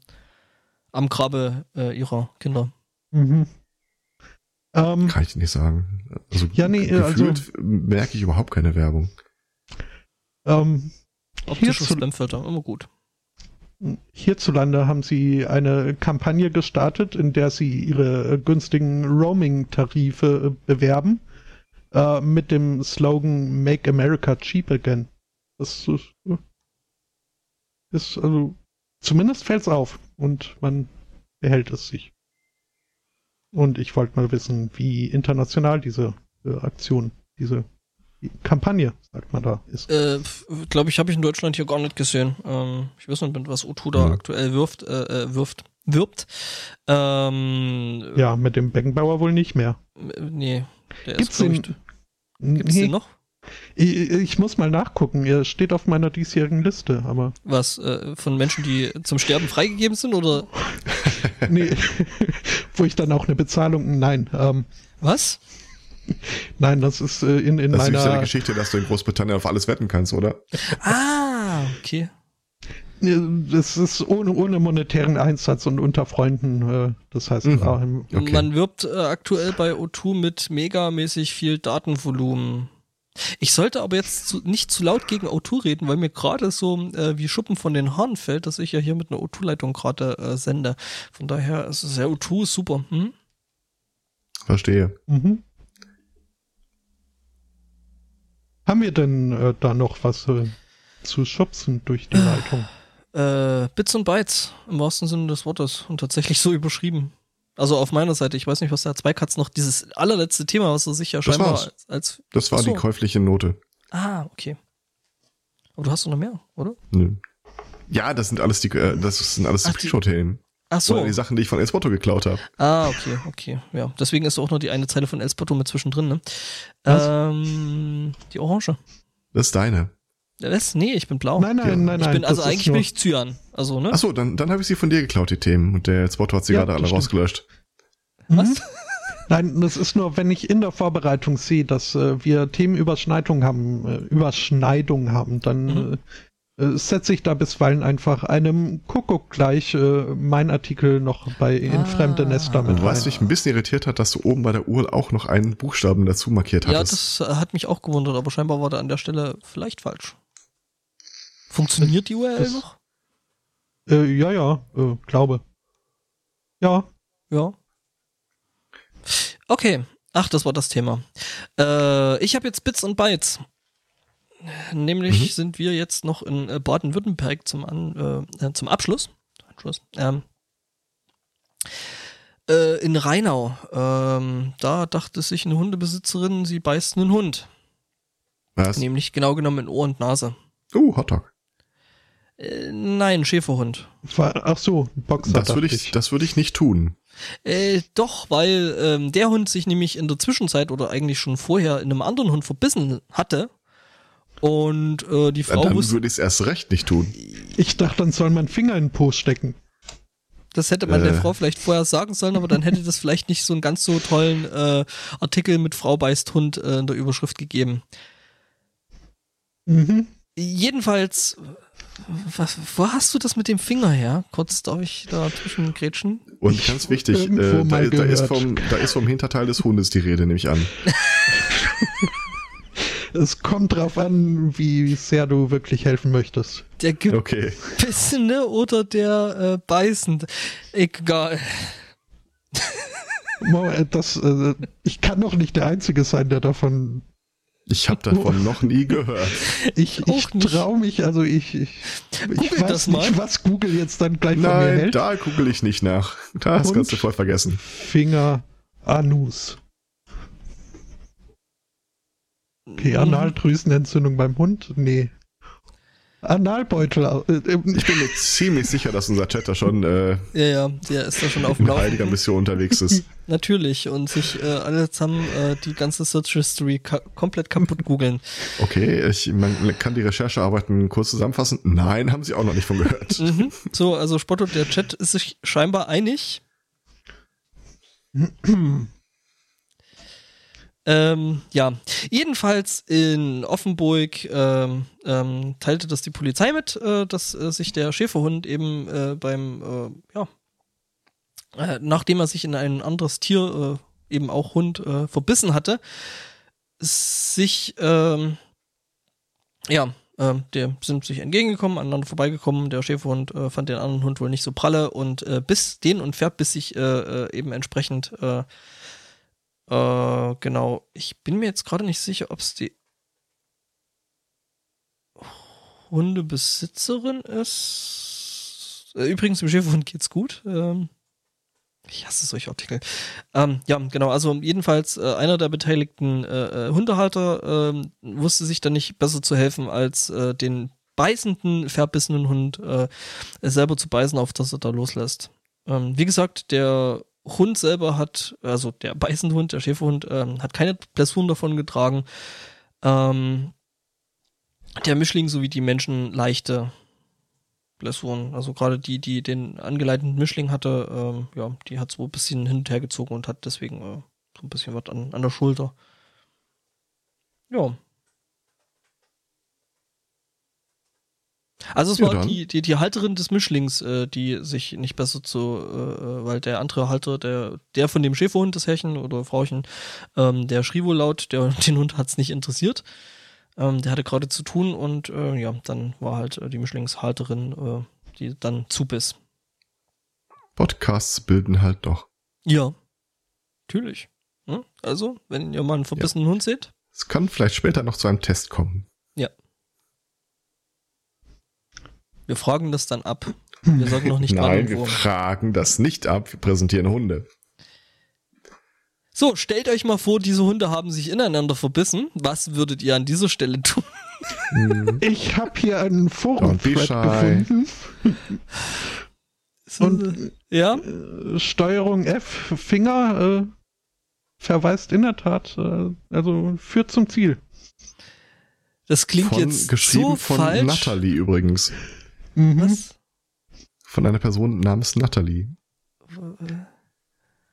am Grabe äh, ihrer Kinder. Mhm. Ähm, Kann ich nicht sagen. Also, Ja, nee, ge- also- gefühlt merke ich überhaupt keine Werbung. ähm, Optische Spamfilter, immer gut. Hierzulande haben sie eine Kampagne gestartet, in der sie ihre günstigen Roaming-Tarife äh, bewerben. Äh, mit dem Slogan Make America Cheap Again. Das ist, äh, ist also, zumindest fällt's auf und man behält es sich. Und ich wollte mal wissen, wie international diese äh, Aktion, diese Kampagne, sagt man da, ist. Äh, glaube ich, habe ich in Deutschland hier gar nicht gesehen. Ähm, ich weiß nicht, was O2 da Ja. aktuell wirft, äh, äh, wirft, wirbt. Ähm, Ja, mit dem Beckenbauer wohl nicht mehr. Nee, der Gibt's ist, den, Gibt's nee, den noch? Ich, ich muss mal nachgucken. Er steht auf meiner diesjährigen Liste, aber Was, äh, von Menschen, die zum Sterben freigegeben sind oder nee, wo ich dann auch eine Bezahlung. Nein, ähm, was? nein, das ist äh, in, in Das ist nämlich so eine meiner. Geschichte, dass du in Großbritannien auf alles wetten kannst, oder? Ah, okay. äh, Das ist ohne, ohne monetären Einsatz und unter Freunden. Äh, das heißt, Mhm. Okay. Man wirbt äh, aktuell bei O2 mit megamäßig viel Datenvolumen. Ich sollte aber jetzt zu, nicht zu laut gegen O2 reden, weil mir gerade so äh, wie Schuppen von den Haaren fällt, dass ich ja hier mit einer O2-Leitung gerade äh, sende. Von daher ist es ja O2 ist super. Hm? Verstehe. mhm. Haben wir denn äh, da noch was äh, zu schubsen durch die Leitung? Äh, Bits und Bytes im wahrsten Sinne des Wortes und tatsächlich so überschrieben. Also auf meiner Seite, ich weiß nicht, was der Zweikatz noch, dieses allerletzte Thema, was er sich ja Das scheinbar war's. als, als. Das war Ach so. die käufliche Note. Ah, okay. Aber du hast doch noch mehr, oder? Nö. Ja, das sind alles die, äh, das sind alles die Ach, die- Pre-Show-Themen. Ach so. Oder die Sachen, die ich von Espoto geklaut habe. Ah, okay, okay. Ja, deswegen ist auch nur die eine Zeile von El Spotto mit zwischendrin, ne? Was? Ähm, die Orange. Das ist deine. Ja, Was? Nee, ich bin blau. Nein, nein, nein, ich nein. bin, also das eigentlich nur- bin ich Cyan. Also, ne? Achso, dann, dann habe ich sie von dir geklaut, die Themen. Und der Espoto hat sie Ja, gerade alle das stimmt. rausgelöscht. Was? Mhm. Nein, das ist nur, wenn ich in der Vorbereitung sehe, dass äh, wir Themenüberschneidung haben, äh, Überschneidung haben, dann Mhm. äh, setze ich da bisweilen einfach einem Kuckuck gleich äh, mein Artikel noch bei in Ah. fremde Nester Und mit rein. mich ein bisschen irritiert hat, dass du oben bei der Uhr auch noch einen Buchstaben dazu markiert Ja, hattest. das äh, hat mich auch gewundert, aber scheinbar war der an der Stelle vielleicht falsch. Funktioniert die URL Das- noch? Äh, ja, ja, äh, glaube. Ja, Ja. Okay. Ach, das war das Thema. Äh, ich habe jetzt Bits und Bytes. Nämlich Mhm. sind wir jetzt noch in äh, Baden-Württemberg zum, An, äh, äh, zum Abschluss. Abschluss. Ähm, äh, in Rheinau. Ähm, da dachte sich eine Hundebesitzerin, sie beißt einen Hund. Was? Nämlich genau genommen in Ohr und Nase. Uh, Hotdog. Äh, nein, Schäferhund. war, ach so, Boxer Das würde dachte ich, das würde ich nicht tun. Äh, doch, weil ähm, der Hund sich nämlich in der Zwischenzeit oder eigentlich schon vorher in einem anderen Hund verbissen hatte. Und äh, die Frau dann wusste, würde ich es erst recht nicht tun. Ich dachte, dann soll man Finger in den Po stecken. das hätte man der äh. Frau vielleicht vorher sagen sollen, aber dann hätte das vielleicht nicht so einen ganz so tollen äh, Artikel mit Frau beißt Hund äh, in der Überschrift gegeben. Mhm. Jedenfalls, was, wo hast du das mit dem Finger her? Kurz darf ich da zwischengrätschen? Und Ich ganz wichtig, äh, da, da, ist vom, da ist vom Hinterteil des Hundes die Rede, nehme ich an. Es kommt drauf an, wie sehr du wirklich helfen möchtest. Der Okay. gebissene oder der äh, beißende? Egal. Äh, Das, äh, ich kann doch nicht der Einzige sein, der davon Ich habe davon noch nie gehört. Ich, ich traue mich, also ich, ich, ich weiß das mal. nicht, was Google jetzt dann gleich von mir Nein, hält. da google ich nicht nach. Das Und? kannst du voll vergessen. Finger, Anus. Okay, Analdrüsenentzündung beim Hund? Nee. Analbeutel. Äh, äh, Ich bin mir ziemlich sicher, dass unser Chat da schon äh, Ja, ja, der ist da schon auf dem in heiliger Laufenden. Mission unterwegs ist. Natürlich. Und sich äh, alle zusammen äh, die ganze Search History ka komplett kaputt googeln. Okay, ich, man kann die Recherchearbeiten kurz zusammenfassen. Nein, haben sie auch noch nicht von gehört. Mhm. So, also Spotto, der Chat ist sich scheinbar einig. Ähm, ja, jedenfalls in Offenburg ähm, ähm, teilte das die Polizei mit, äh, dass äh, sich der Schäferhund eben äh, beim, äh, ja, äh, nachdem er sich in ein anderes Tier, äh, eben auch Hund, äh, verbissen hatte, sich, ähm, ja, ähm, der sind sich entgegengekommen, aneinander vorbeigekommen. Der Schäferhund äh, fand den anderen Hund wohl nicht so pralle und äh, biss den und Pferd biss sich äh, äh, eben entsprechend äh, äh, genau. Ich bin mir jetzt gerade nicht sicher, ob es die Hundebesitzerin ist. Äh, übrigens, dem Schäferhund geht's gut. Ähm, ich hasse solche Artikel. Ähm, ja, genau. Also jedenfalls äh, einer der beteiligten äh, äh, Hundehalter ähm, wusste sich dann nicht besser zu helfen, als äh, den beißenden, verbissenen Hund äh, selber zu beißen, auf das er da loslässt. Ähm, wie gesagt, der Hund selber hat, also der beißende Hund, der Schäferhund, ähm, hat keine Blessuren davon getragen. Ähm, der Mischling sowie die Menschen leichte Blessuren. Also gerade die, die den angeleiteten Mischling hatte, ähm, ja, die hat so ein bisschen hin und her gezogen und hat deswegen äh, so ein bisschen was an, an der Schulter. Ja. Also es Ja, war dann. die, die, die Halterin des Mischlings, äh, die sich nicht besser zu, äh, weil der andere Halter, der, der von dem Schäferhund, das Herrchen oder Frauchen, ähm, der schrie wohl laut, der, den Hund hat's nicht interessiert. Ähm, der hatte gerade zu tun und äh, ja, dann war halt äh, die Mischlingshalterin, äh, die dann zubiss. Podcasts bilden halt doch. Ja, natürlich. Hm? Also, wenn ihr mal einen verbissenen Hund seht, Es kann vielleicht später noch zu einem Test kommen. Wir fragen das dann ab. Wir sagen noch nicht Nein, wir fragen das nicht ab. Wir präsentieren Hunde. So, stellt euch mal vor, diese Hunde haben sich ineinander verbissen. Was würdet ihr an dieser Stelle tun? Ich habe hier einen shy. gefunden. Und ja, äh, Steuerung F, Finger, äh, verweist in der Tat, äh, also führt zum Ziel. das klingt Von, jetzt geschrieben so von falsch. Natalie übrigens. Mhm. Was? Von einer Person namens Natalie.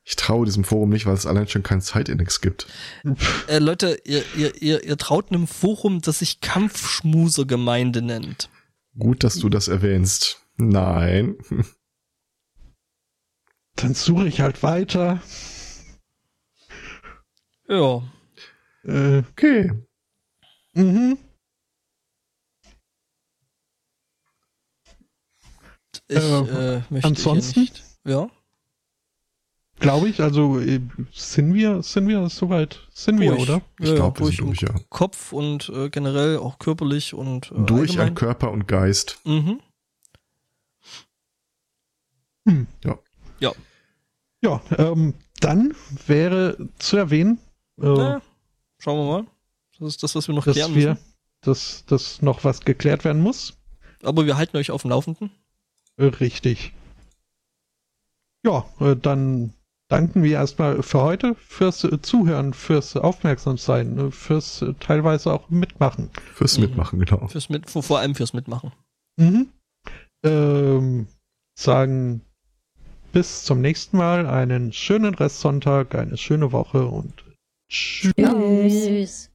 Ich traue diesem Forum nicht, weil es allein schon keinen Zeitindex gibt. Äh, Leute, ihr, ihr, ihr, ihr traut einem Forum, das sich Kampfschmusergemeinde nennt. Gut, dass du das erwähnst. Nein. Dann suche ich halt weiter. Ja. Äh, Okay. mhm. Ich Äh, äh, möchte ansonsten? nicht. Ja. Glaube ich, also äh, sind wir, sind wir soweit? Sind wir, Durch. oder? Ich Ja, glaube, wir durch sind durch, ja. Kopf und äh, generell auch körperlich und äh, Durch an allgemein. Körper und Geist. Mhm. Ja, ähm, dann wäre zu erwähnen, äh, Na, schauen wir mal. Das ist das, was wir noch dass klären wir, müssen. dass, dass noch was geklärt werden muss. Aber wir halten euch auf dem Laufenden. Äh, Richtig. Ja, äh, dann danken wir erstmal für heute, fürs Zuhören, fürs Aufmerksamsein, äh, fürs teilweise auch Mitmachen. Fürs Mhm. Mitmachen, genau. Fürs Mit vor, vor allem fürs Mitmachen. Mhm. Ähm, sagen bis zum nächsten Mal, einen schönen Restsonntag, eine schöne Woche und tschüss. Tschüss.